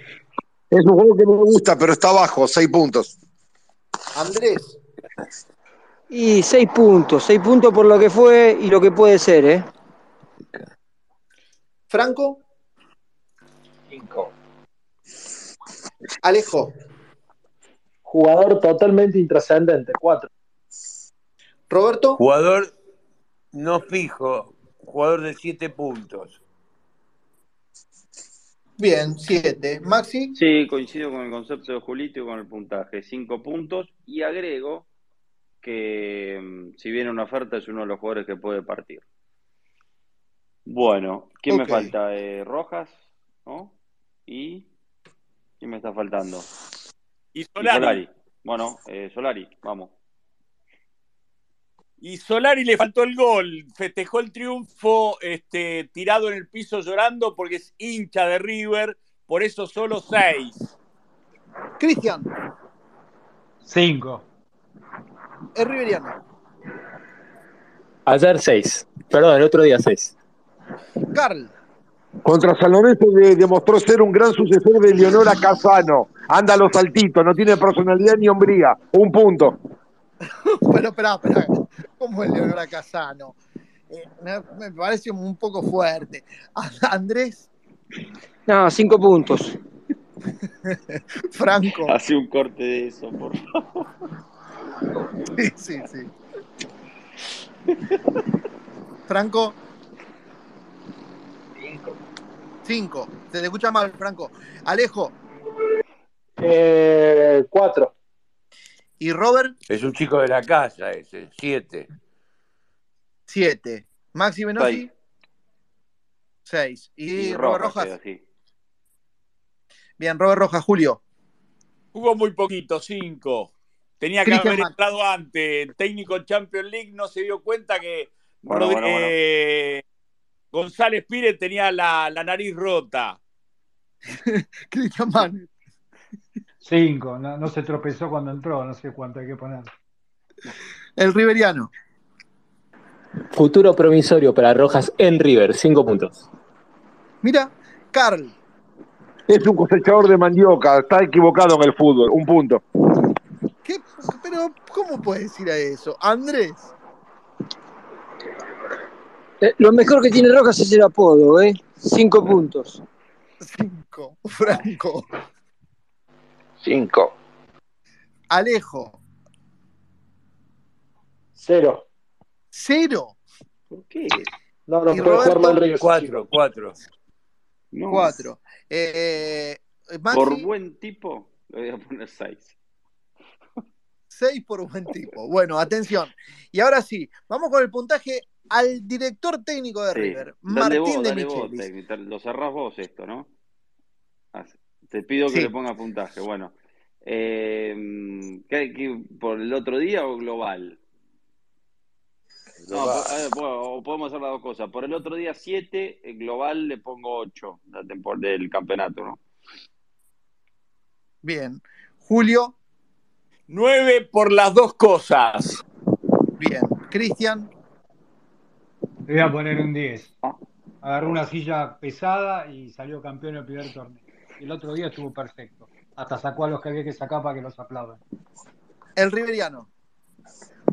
Es un juego que no me gusta, pero está abajo. Seis puntos. Andrés. Y seis puntos. Seis puntos por lo que fue y lo que puede ser, ¿eh? Franco. Cinco. Alejo. Jugador totalmente intrascendente. Cuatro. Roberto. Jugador no fijo, jugador de 7 puntos. Bien, siete. Maxi. Sí, coincido con el concepto de Julito y con el puntaje. Cinco puntos. Y agrego que mm, si viene una oferta es uno de los jugadores que puede partir. Bueno, ¿quién me falta? Eh, Rojas, ¿no? Y ¿quién me está faltando? Y Y Solari. Solari. Bueno, eh, Solari, vamos. Y Solari le faltó el gol. Festejó el triunfo este, tirado en el piso llorando porque es hincha de River. Por eso solo 6. Cristian. Cinco. El Riveriano. Ayer seis. Perdón, el otro día seis. Carl. Contra San Lorenzo de- demostró ser un gran sucesor de Leonora Casano. Anda a los saltitos, no tiene personalidad ni hombría. Un punto. [LAUGHS] Pero espera, espera. ¿Cómo es Leonora Casano? Eh, me, me parece un poco fuerte. A- Andrés. No, cinco puntos. [LAUGHS] Franco. Hace un corte de eso, por favor. Sí, sí, sí. Franco. Cinco. Se te escucha mal, Franco. Alejo. Eh, cuatro. Y Robert, Es un chico de la casa ese, 7. siete. Maxi Menosi, Seis. seis. Y, Y Robert Rojas, Rojas. así. Bien, Robert Rojas, Julio. Jugó muy poquito, 5. Tenía que haber entrado antes. El técnico Champions League no se dio cuenta que Bueno, Rodri- bueno, bueno. eh, González Pires tenía la, la nariz rota. [LAUGHS] Cristian. Cinco. No, no se tropezó cuando entró. No sé cuánto hay que poner. El Riveriano. Futuro promisorio para Rojas en River, cinco puntos. Mira, Carl. Es un cosechador de mandioca, está equivocado en el fútbol, un punto. ¿Qué? Pero, ¿cómo puedes decir a eso? Andrés. Eh, lo mejor que tiene Rojas es el apodo, ¿eh? Cinco puntos. Cinco. Franco. Cinco. Alejo. Cero. Cero. ¿Por qué? No, no ¿Y puede Roberto? Ríos. Cuatro, cuatro. No. Cuatro. Eh, Maxi, Por buen tipo, le voy a poner seis. seis por buen tipo. Bueno, atención. Y ahora sí, vamos con el puntaje al director técnico de Sí. River, Dale Martín vos, de dale vos, Michelis. Lo cerrás vos esto, ¿no? Ah, Te pido que Sí. le pongas puntaje. Bueno, eh, ¿qué- qué- ¿por el otro día o global? No, Global. po- a ver, po- o podemos hacer las dos cosas. Por el otro día 7, global le pongo 8 la tempor- del campeonato, ¿no? Bien. Julio, Nueve por las dos cosas. bien. Cristian, Le voy a poner un 10. Agarró una silla pesada y salió campeón en el primer torneo. El otro día estuvo perfecto. Hasta sacó a los que había que sacar para que los aplaudan. el Riveriano.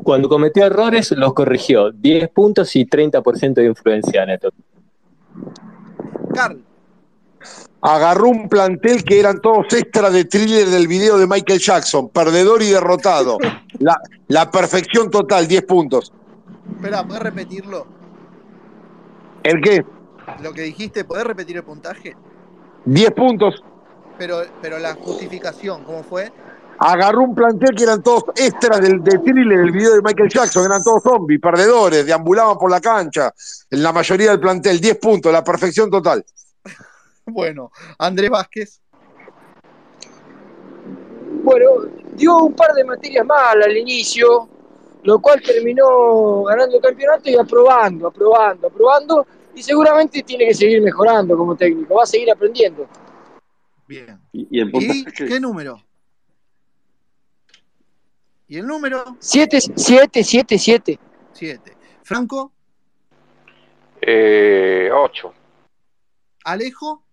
Cuando cometió errores, los corrigió. 10 puntos y 30% de influencia neto. Carl, Agarró un plantel que eran todos extra de thriller del video de Michael Jackson, perdedor y derrotado. [LAUGHS] La, la perfección total, 10 puntos. espera, ¿podés repetirlo? ¿El qué? Lo que dijiste, ¿podés repetir el puntaje? 10 puntos. Pero, pero la justificación, ¿cómo fue? Agarró un plantel que eran todos extras del, de thriller del video de Michael Jackson, eran todos zombies, perdedores, deambulaban por la cancha. En la mayoría del plantel, 10 puntos, la perfección total. [LAUGHS] Bueno, Andrés Vázquez, Bueno, dio un par de materias mal al inicio, lo cual terminó ganando el campeonato y aprobando, aprobando, aprobando, y seguramente tiene que seguir mejorando como técnico, va a seguir aprendiendo. bien. ¿Y, el ¿Y qué número? ¿Y el número? 7, 7, 7, 7. Siete. Franco, Eh, ocho. Alejo.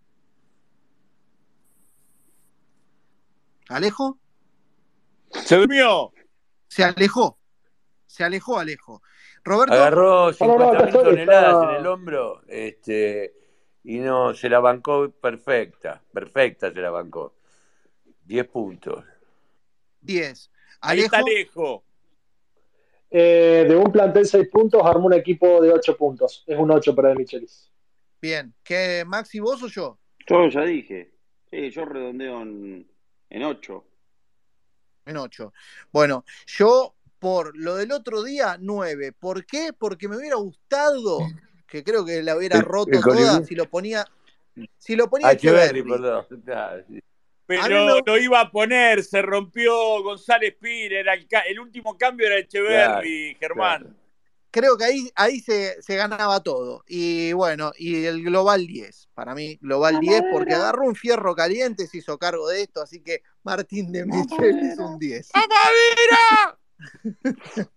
Alejo, Se durmió. se alejó. Se alejó Alejo. Roberto, Agarró No, no, no, acá 50.000 estoy, toneladas está- en el hombro este, y no, se la bancó perfecta, perfecta se la bancó. 10 puntos. 10. Ahí Alejo, está Alejo. Eh, de un plantel 6 puntos, armó un equipo de 8 puntos. Es un 8 para De Michelis. bien. ¿Qué, Maxi, vos o yo? Yo ya dije. Sí, yo redondeo en, en 8. En 8. Bueno, yo por lo del otro día, 9. ¿Por qué? Porque me hubiera gustado, que creo que la hubiera roto el toda si lo ponía. Si lo ponía Ah, Echeverri, perdón. Pero lo iba a poner, se rompió González Pires, era el, el último cambio era Echeverri, Germán. claro. Creo que ahí, ahí se, se ganaba todo. Y bueno, y el Global 10. Para mí, Global 10, porque agarró un fierro caliente, se hizo cargo de esto. Así que Martín de Michel es un 10. [LAUGHS]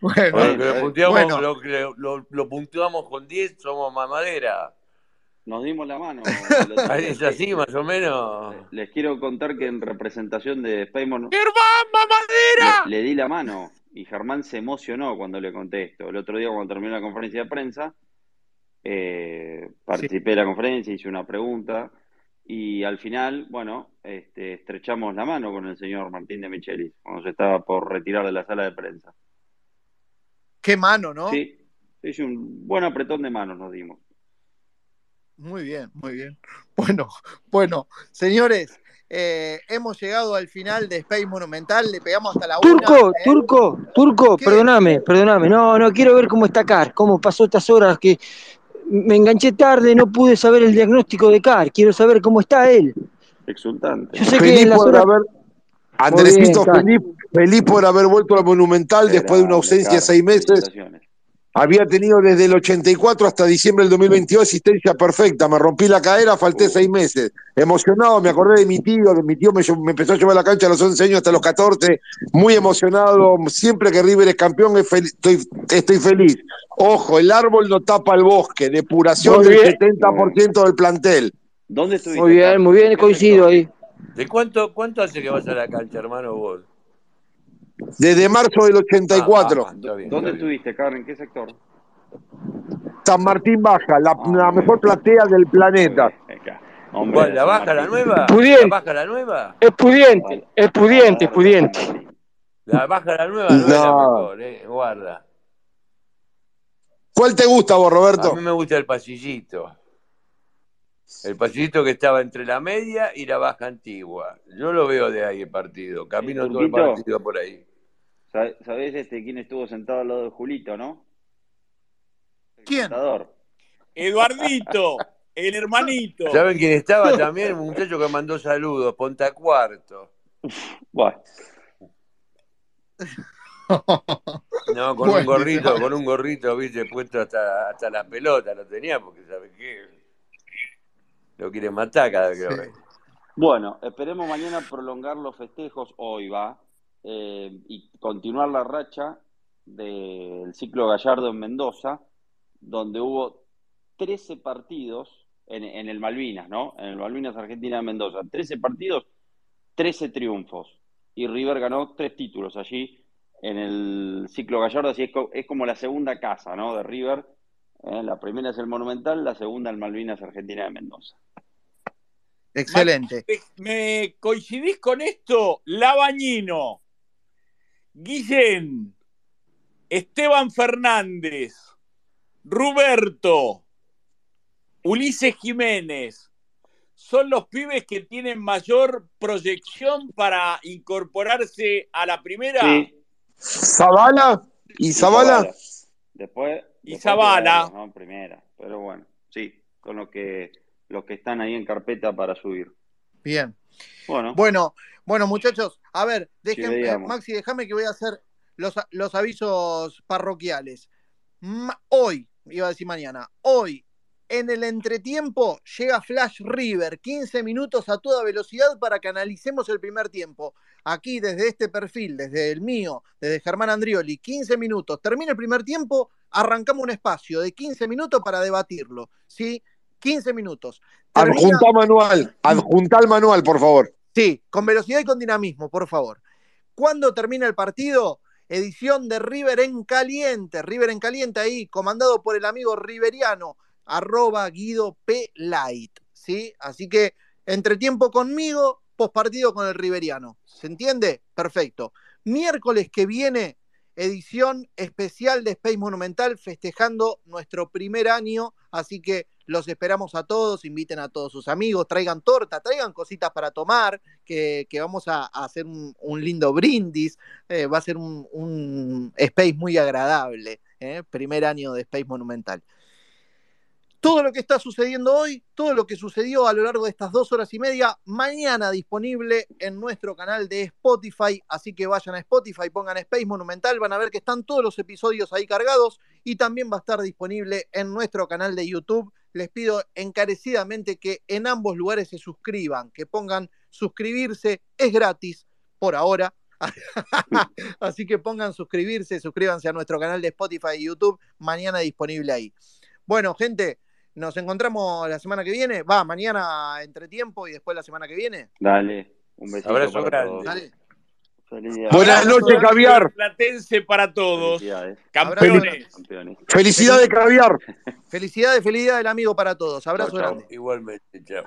Bueno, Bueno, que lo punteamos, bueno. lo, lo- lo- lo puntuamos con 10, somos mamadera. Nos dimos la mano. [LAUGHS] Es así, más o menos. Les quiero contar que en representación de Spaymon ¡Germán, mamadera! le, le di la mano y Germán se emocionó cuando le contesto. El otro día cuando terminó la conferencia de prensa, eh, participé de la conferencia, hice una pregunta y al final, bueno, este, estrechamos la mano con el señor Martín de Michelis cuando se estaba por retirar de la sala de prensa. Qué mano, ¿no? Sí, sí, un buen apretón de manos nos dimos. Muy bien, muy bien. Bueno, [LAUGHS] bueno, señores, eh, hemos llegado al final de Space Monumental, le pegamos hasta la una. Turco, ¿eh? Turco, Turco, ¿Qué? perdóname, perdóname. No, no quiero ver cómo está Car, cómo pasó estas horas que me enganché tarde, no pude saber el diagnóstico de Car. Quiero saber cómo está él. Exultante. Yo sé que Feliz en las por horas. haber, Car. feliz, feliz por haber vuelto a la Monumental después de una ausencia de seis meses. Había tenido desde el 84 hasta diciembre del 2022 asistencia perfecta. Me rompí la cadera, falté seis meses. Emocionado, me acordé de mi tío. De mi tío me, me, empezó a llevar a la cancha a los 11 años hasta los 14. Muy emocionado. Siempre que River es campeón, estoy, estoy feliz. Ojo, el árbol no tapa el bosque. Depuración del 70% del plantel. ¿Dónde estuviste? Muy bien, muy bien, coincido ahí. ¿De cuánto, cuánto hace que vas a la cancha, hermano, vos? Desde marzo del 84. Ah, ¿Dónde estuviste, Carmen? ¿En qué sector? San Martín Baja, la, la mejor platea del planeta. Hombre, ¿Cuál, ¿La baja la nueva? Pudiente. ¿La baja la nueva? Es pudiente, es pudiente, es pudiente. La baja la nueva no, es la mejor, eh, guarda. ¿Cuál te gusta vos, Roberto? A mí me gusta el pasillito. El pasillito que estaba entre la media y la baja antigua. Yo lo veo de ahí el partido. Camino todo el partido por ahí. ¿Sabés este, quién estuvo sentado al lado de Julito, no? El ¿Quién? Contador. Eduardito, [LAUGHS] el hermanito. ¿Saben quién estaba [LAUGHS] también? Un muchacho que mandó saludos, Ponta Cuarto. Bueno. [LAUGHS] No, con un gorrito, con un gorrito, viste, puesto hasta, hasta la pelota lo tenía, porque ¿sabes qué? Lo quiere matar cada vez que lo ve. Bueno, esperemos mañana prolongar los festejos, hoy va, eh, y continuar la racha del ciclo Gallardo en Mendoza, donde hubo 13 partidos en, en, el Malvinas, ¿no? En el Malvinas Argentina de Mendoza. 13 partidos, 13 triunfos. Y River ganó tres títulos allí en el ciclo Gallardo, así es, es como la segunda casa, ¿no? De River. ¿eh? La primera es el Monumental, la segunda el Malvinas Argentina de Mendoza. Excelente. ¿Me coincidís con esto? Labañino, Guillén, Esteban Fernández, Ruberto, Ulises Jiménez, son los pibes que tienen mayor proyección para incorporarse a la primera. Sí. ¿Zabala? ¿Y Zabala? Después. Y después ¿no? Primera. Pero bueno, sí, con lo que los que están ahí en carpeta para subir. Bien. Bueno, Bueno, bueno, muchachos, a ver, déjenme, veíamos. Maxi, déjame que voy a hacer los, los avisos parroquiales. Ma- hoy, iba a decir mañana, hoy, en el entretiempo, llega Flash River, 15 minutos a toda velocidad para que analicemos el primer tiempo. Aquí, desde este perfil, desde el mío, desde Germán Andrioli, 15 minutos. Termina el primer tiempo, arrancamos un espacio de 15 minutos para debatirlo, ¿sí? 15 minutos. Termina- Adjunta manual, adjunta el manual, por favor. Sí, con velocidad y con dinamismo, por favor. ¿Cuándo termina el partido? Edición de River en Caliente. River en Caliente ahí, comandado por el amigo riveriano, arroba Guido P. Light. ¿sí? Así que entretiempo conmigo, pospartido con el riveriano. ¿Se entiende? Perfecto. Miércoles que viene, edición especial de Space Monumental, festejando nuestro primer año. Así que los esperamos a todos, inviten a todos sus amigos, traigan torta, traigan cositas para tomar, que, vamos a, hacer un, lindo brindis. eh, va a ser un, un Space muy agradable. eh, Primer año de Space Monumental. Todo lo que está sucediendo hoy, todo lo que sucedió a lo largo de estas dos horas y media, mañana disponible en nuestro canal de Spotify. Así que vayan a Spotify, pongan Space Monumental, van a ver que están todos los episodios ahí cargados y también va a estar disponible en nuestro canal de YouTube. Les pido encarecidamente que en ambos lugares se suscriban, que pongan suscribirse, es gratis por ahora. [LAUGHS] Así que pongan suscribirse, suscríbanse a nuestro canal de Spotify y YouTube, mañana disponible ahí. Bueno, gente, nos encontramos la semana que viene. Va, mañana entre tiempo y después la semana que viene. dale, un besito Abrazo para grande. todos. Dale. Día. Buenas noches, caviar. Platense para todos. Felicidades. Campeones. Campeones. Felicidades, caviar. Felicidades, felicidades del amigo para todos. Abrazo Chau, chau. grande. Igualmente, chao.